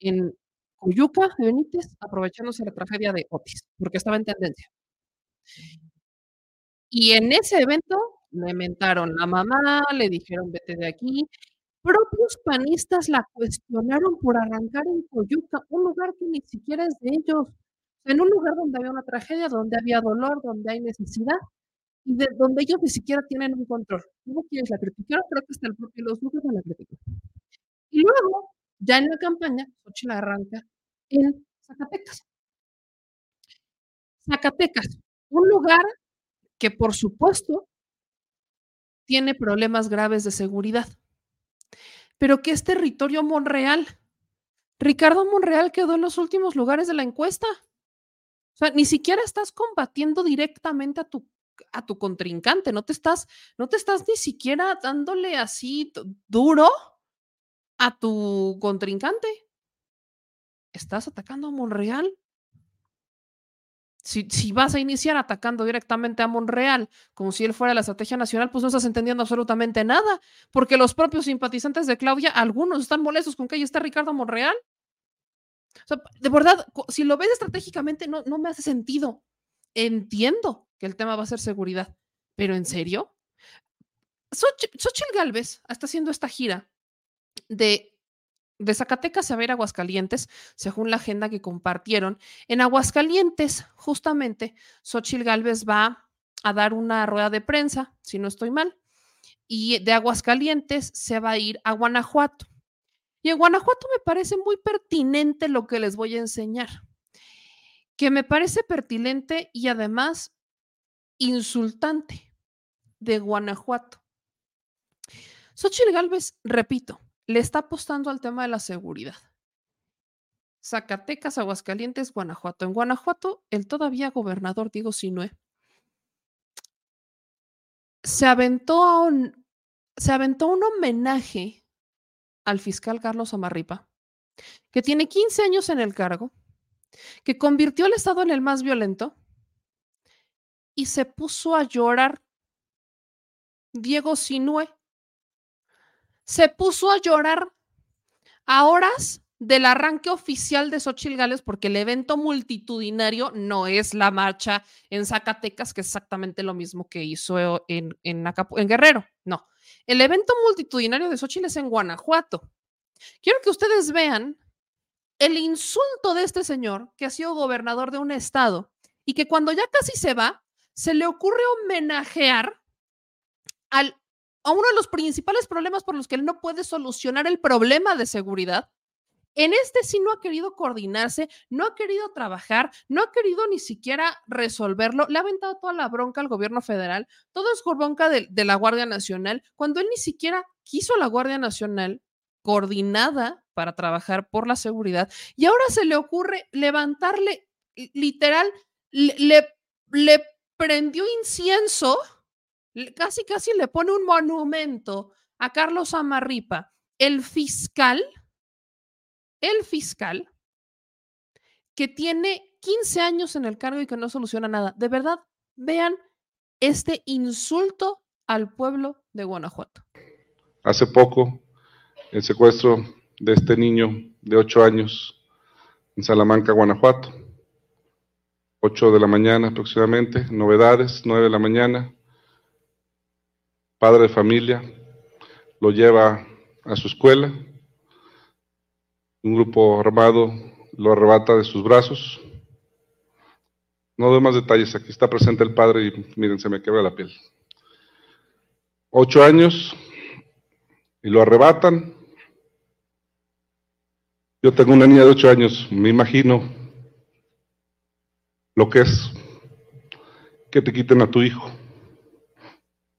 en Coyuca de Benítez, aprovechándose la tragedia de Otis, porque estaba en tendencia. Y en ese evento le mentaron la mamá, le dijeron vete de aquí. Propios panistas la cuestionaron por arrancar en Coyuca, un lugar que ni siquiera es de ellos. En un lugar donde había una tragedia, donde había dolor, donde hay necesidad y de donde ellos ni siquiera tienen un control. ¿Cómo quieres la criticaron? Creo que hasta el propio los grupos la criticó. Y luego, ya en la campaña, Xochitl arranca en Zacatecas. Zacatecas, un lugar que por supuesto tiene problemas graves de seguridad, pero que es territorio Monreal. Ricardo Monreal quedó en los últimos lugares de la encuesta. O sea, ni siquiera estás combatiendo directamente a tu, a tu contrincante, no te estás, no te estás ni siquiera dándole así duro a tu contrincante. Estás atacando a Monreal. Si, si vas a iniciar atacando directamente a Monreal como si él fuera la estrategia nacional, pues no estás entendiendo absolutamente nada, porque los propios simpatizantes de Claudia, algunos están molestos con que ahí está Ricardo Monreal. De verdad, si lo ves estratégicamente, no, no me hace sentido. Entiendo que el tema va a ser seguridad, pero ¿en serio? Xochitl Galvez está haciendo esta gira de, de Zacatecas a ver Aguascalientes, según la agenda que compartieron. En Aguascalientes, justamente, Xochitl Galvez va a dar una rueda de prensa, si no estoy mal, y de Aguascalientes se va a ir a Guanajuato. Y en Guanajuato me parece muy pertinente lo que les voy a enseñar, que me parece pertinente y además insultante de Guanajuato. Xochitl Galvez, repito, le está apostando al tema de la seguridad. Zacatecas, Aguascalientes, Guanajuato. En Guanajuato, el todavía gobernador Diego Sinue se aventó un, se aventó un homenaje al fiscal Carlos Amarripa, que tiene 15 años en el cargo, que convirtió al Estado en el más violento y se puso a llorar. Diego Sinue se puso a llorar a horas del arranque oficial de Xochitl Gales, porque el evento multitudinario no es la marcha en Zacatecas, que es exactamente lo mismo que hizo en, en, en Guerrero. No, el evento multitudinario de Xochitl es en Guanajuato. Quiero que ustedes vean el insulto de este señor que ha sido gobernador de un estado y que cuando ya casi se va, se le ocurre homenajear al, a uno de los principales problemas por los que él no puede solucionar el problema de seguridad, en este sí no ha querido coordinarse, no ha querido trabajar, no ha querido ni siquiera resolverlo, le ha aventado toda la bronca al gobierno federal, todo es bronca de, la Guardia Nacional, cuando él ni siquiera quiso la Guardia Nacional coordinada para trabajar por la seguridad y ahora se le ocurre levantarle, literal, le prendió incienso, casi casi le pone un monumento a Carlos Amarripa, el fiscal el fiscal que tiene 15 años en el cargo y que no soluciona nada. De verdad, vean este insulto al pueblo de Guanajuato. Hace poco, el secuestro de este niño de 8 años en Salamanca, Guanajuato. 8 de la mañana aproximadamente, novedades, 9 de la mañana. Padre de familia lo lleva a su escuela, un grupo armado lo arrebata de sus brazos. No doy más detalles, aquí está presente el padre y miren, se me quebra la piel. Ocho años y lo arrebatan. Yo tengo una niña de ocho años, me imagino lo que es que te quiten a tu hijo,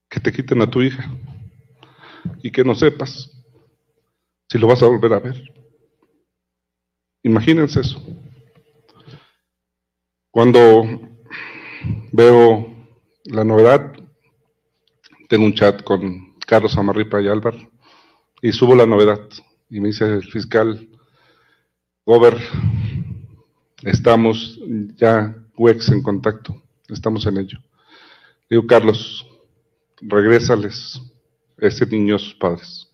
que te quiten a tu hija y que no sepas si lo vas a volver a ver. Imagínense eso. Cuando veo la novedad, tengo un chat con Carlos Amarripa y Álvaro y subo la novedad y me dice el fiscal, Gober, estamos ya en contacto, estamos en ello. Digo, Carlos, regrésales ese niño a sus padres.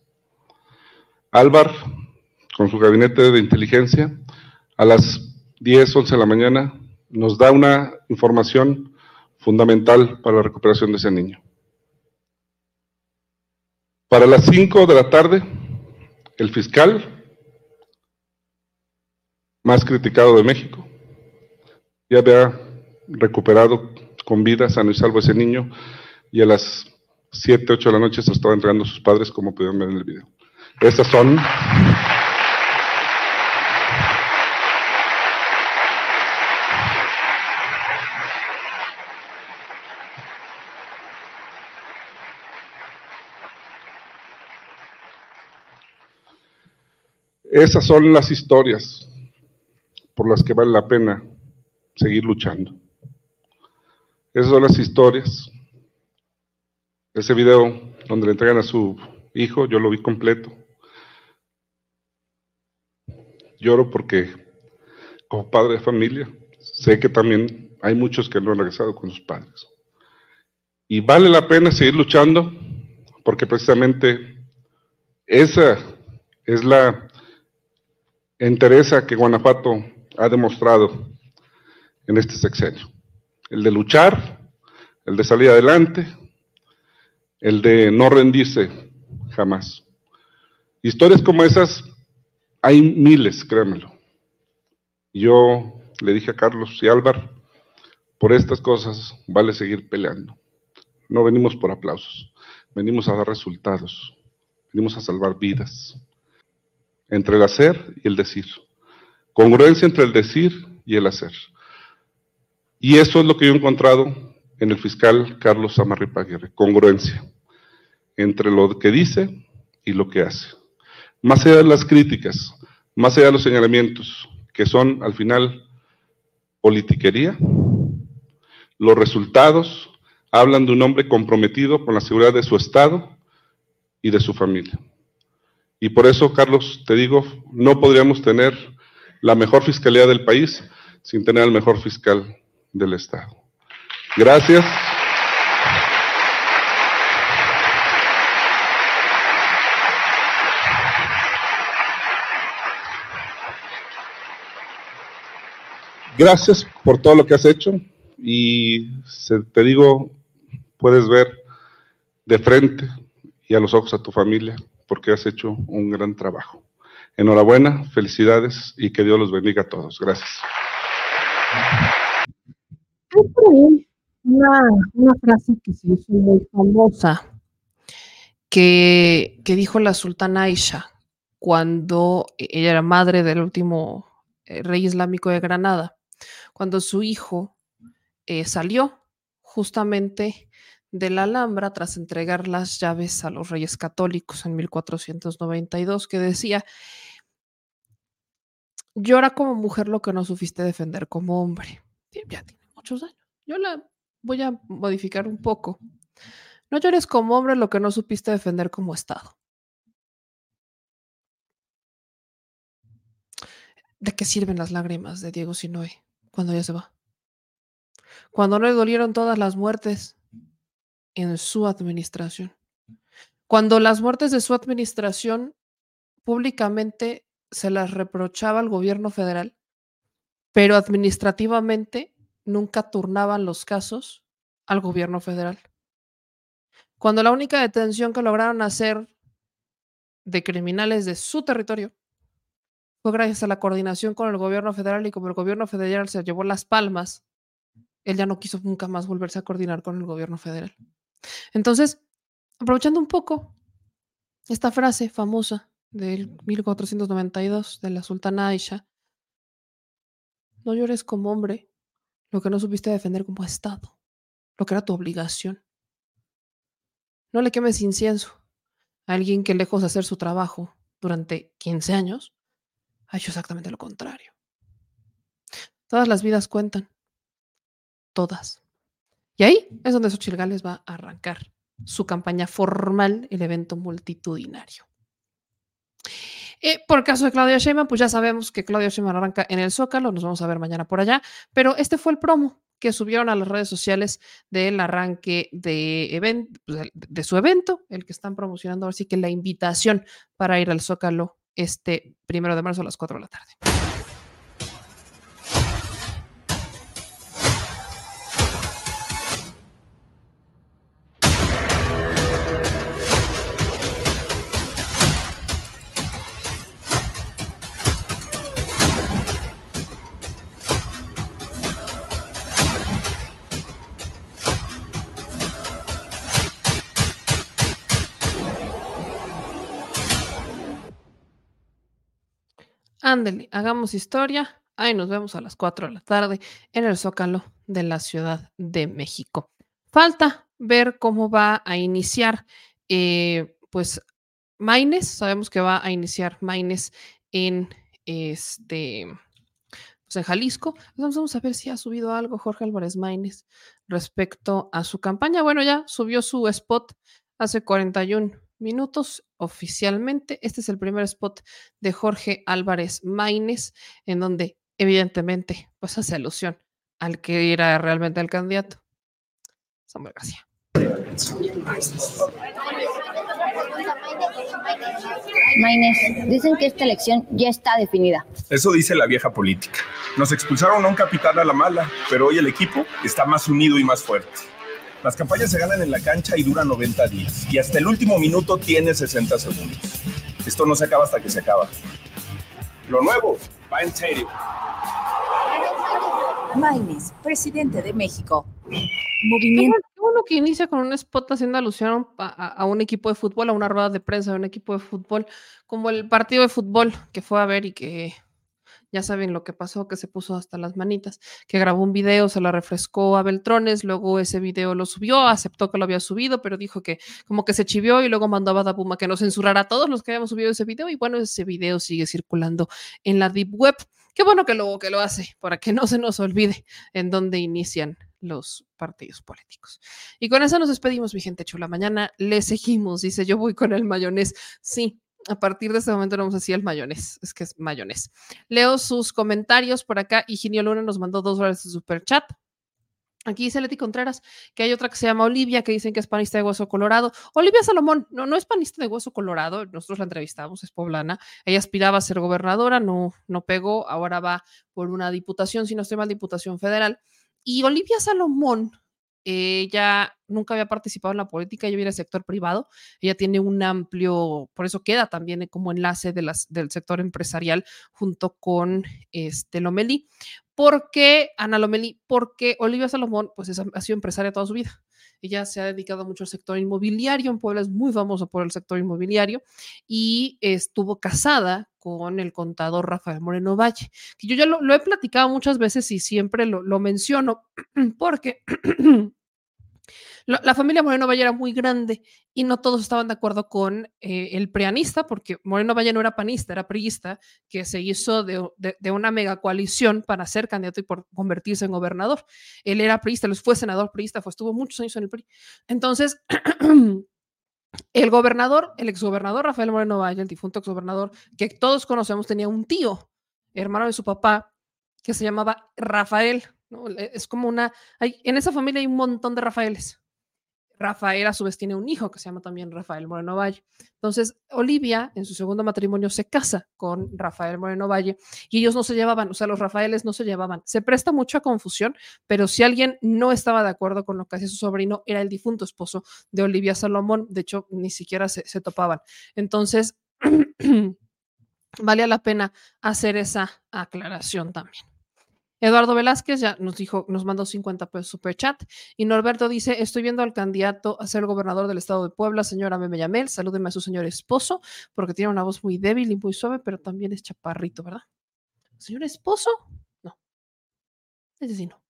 Álvaro con su gabinete de inteligencia, a las 10, 11 de la mañana, nos da una información fundamental para la recuperación de ese niño. Para las 5 de la tarde, el fiscal más criticado de México ya había recuperado con vida, sano y salvo ese niño, y a las 7, 8 de la noche se estaba entregando a sus padres, como pudieron ver en el video. Estas son Esas son las historias por las que vale la pena seguir luchando. Esas son las historias. Ese video donde le entregan a su hijo, yo lo vi completo. Lloro porque como padre de familia sé que también hay muchos que no han regresado con sus padres. Y vale la pena seguir luchando porque precisamente esa es la interesa que Guanajuato ha demostrado en este sexenio. El de luchar, el de salir adelante, el de no rendirse jamás. Historias como esas hay miles, créanmelo. Yo le dije a Carlos y Álvaro, por estas cosas vale seguir peleando. No venimos por aplausos, venimos a dar resultados, venimos a salvar vidas. Entre el hacer y el decir. Congruencia entre el decir y el hacer. Y eso es lo que yo he encontrado en el fiscal Carlos Amarripa Aguirre, congruencia entre lo que dice y lo que hace. Más allá de las críticas, más allá de los señalamientos, que son al final politiquería, los resultados hablan de un hombre comprometido con la seguridad de su Estado y de su familia. Y por eso, Carlos, te digo, no podríamos tener la mejor fiscalía del país sin tener al mejor fiscal del Estado. Gracias. Gracias por todo lo que has hecho y te digo, puedes ver de frente y a los ojos a tu familia porque has hecho un gran trabajo. Enhorabuena, felicidades y que Dios los bendiga a todos. Gracias. Hay por ahí una, frase que se hizo muy famosa que, que dijo la sultana Aisha cuando ella era madre del último eh, rey islámico de Granada, cuando su hijo eh, salió justamente de la Alhambra tras entregar las llaves a los reyes católicos en 1492, que decía, llora como mujer lo que no supiste defender como hombre. Ya tiene muchos años. Yo la voy a modificar un poco. No llores como hombre lo que no supiste defender como Estado. ¿De qué sirven las lágrimas de Diego Sinoe cuando ya se va? Cuando no le dolieron todas las muertes en su administración. Cuando las muertes de su administración públicamente se las reprochaba al gobierno federal, pero administrativamente nunca turnaban los casos al gobierno federal. Cuando la única detención que lograron hacer de criminales de su territorio fue gracias a la coordinación con el gobierno federal y como el gobierno federal se llevó las palmas, él ya no quiso nunca más volverse a coordinar con el gobierno federal. Entonces, aprovechando un poco esta frase famosa del 1492 de la sultana Aisha, no llores como hombre lo que no supiste defender como Estado, lo que era tu obligación. No le quemes incienso a alguien que lejos de hacer su trabajo durante 15 años, ha hecho exactamente lo contrario. Todas las vidas cuentan. Todas. Y ahí es donde Xochitl Gales va a arrancar su campaña formal, el evento multitudinario. Eh, por el caso de Claudia Sheinbaum, pues ya sabemos que Claudia Sheinbaum arranca en el Zócalo, nos vamos a ver mañana por allá, pero este fue el promo que subieron a las redes sociales del arranque de, pues, de su evento, el que están promocionando, así que la invitación para ir al Zócalo este primero de marzo a las 4 de la tarde. Hagamos historia. Ahí nos vemos a las 4 de la tarde en el Zócalo de la Ciudad de México. Falta ver cómo va a iniciar, eh, pues, Maines. Sabemos que va a iniciar Maines en este, pues en Jalisco. Vamos a ver si ha subido algo Jorge Álvarez Maines respecto a su campaña. Bueno, ya subió su spot hace 41 minutos oficialmente. Este es el primer spot de Jorge Álvarez Maínez, en donde evidentemente pues hace alusión al que era realmente el candidato. Samuel García. Maínez, dicen que esta elección ya está definida. Eso dice la vieja política. Nos expulsaron a un capitán a la mala, pero hoy el equipo está más unido y más fuerte. Las campañas se ganan en la cancha y duran 90 días. Y hasta el último minuto tiene 60 segundos. Esto no se acaba hasta que se acaba. Lo nuevo va en serio. Maines, presidente de México. Qué Movimiento. bueno que inicia con un spot haciendo alusión a, a- a un equipo de fútbol, a una rueda de prensa de un equipo de fútbol, como el partido de fútbol que fue a ver y que ya saben lo que pasó, que se puso hasta las manitas, que grabó un video, se lo refrescó a Beltrones, luego ese video lo subió, aceptó que lo había subido, pero dijo que como que se chivió y luego mandó a Badabuma que no censurara a todos los que habíamos subido ese video y bueno, ese video sigue circulando en la Deep Web. Qué bueno que lo, que lo hace, para que no se nos olvide en dónde inician los partidos políticos. Y con eso nos despedimos, mi gente chula. Mañana le seguimos. Dice, yo voy con el mayonés. Sí, a partir de este momento no vamos así el mayonés. Es que es mayonés. Leo sus comentarios por acá. Higinio Luna nos mandó dos dólares de super chat. Aquí dice Leti Contreras que hay otra que se llama Olivia, que dicen que es panista de hueso colorado. Olivia Salomón, no, no es panista de hueso colorado, nosotros la entrevistamos, es poblana. Ella aspiraba a ser gobernadora, no, no pegó, ahora va por una diputación, si no estoy mal, diputación federal. Y Olivia Salomón, ella nunca había participado en la política, ella viene del sector privado, ella tiene un amplio, por eso queda también como enlace de las, del sector empresarial junto con este Lomeli. ¿Por qué Ana Lomeli? Porque Olivia Salomón pues es- ha sido empresaria toda su vida. Ella se ha dedicado mucho al sector inmobiliario, en Puebla es muy famosa por el sector inmobiliario y estuvo casada con el contador Rafael Moreno Valle, que yo ya lo, he platicado muchas veces y siempre lo menciono porque la familia Moreno Valle era muy grande y no todos estaban de acuerdo con eh, el preanista, porque Moreno Valle no era panista, era priista, que se hizo de, una mega coalición para ser candidato y por convertirse en gobernador. Él era priista, él fue senador priista, fue, estuvo muchos años en el PRI. Entonces, el gobernador, el exgobernador Rafael Moreno Valle, el difunto exgobernador, que todos conocemos, tenía un tío, hermano de su papá, que se llamaba Rafael. E- Es como una, hay, en esa familia hay un montón de Rafaeles. Rafael a su vez tiene un hijo que se llama también Rafael Moreno Valle. Entonces, Olivia en su segundo matrimonio se casa con Rafael Moreno Valle y ellos no se llevaban, o sea, los Rafaeles no se llevaban. Se presta mucho a confusión, pero si alguien no estaba de acuerdo con lo que hacía su sobrino, era el difunto esposo de Olivia Salomón. De hecho, ni siquiera se, se topaban. Entonces, valía la pena hacer esa aclaración también. Eduardo Velázquez ya nos dijo, nos mandó 50 pesos super chat. Y Norberto dice: Estoy viendo al candidato a ser gobernador del estado de Puebla, señora Meme Yamel. Salúdeme a su señor esposo, porque tiene una voz muy débil y muy suave, pero también es chaparrito, ¿verdad? ¿Señor esposo? No. Ese sí no.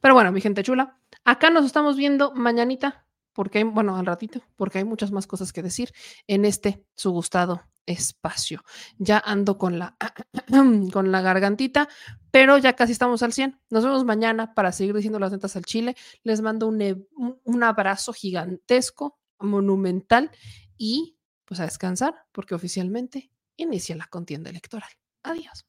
Pero bueno, mi gente chula, acá nos estamos viendo mañanita, porque hay, bueno, al ratito, porque hay muchas más cosas que decir en este su gustado espacio. Ya ando con la con la gargantita, pero ya casi estamos al 100. Nos vemos mañana para seguir diciendo las netas al chile. Les mando e- un un abrazo gigantesco, monumental y pues a descansar porque oficialmente inicia la contienda electoral. Adiós.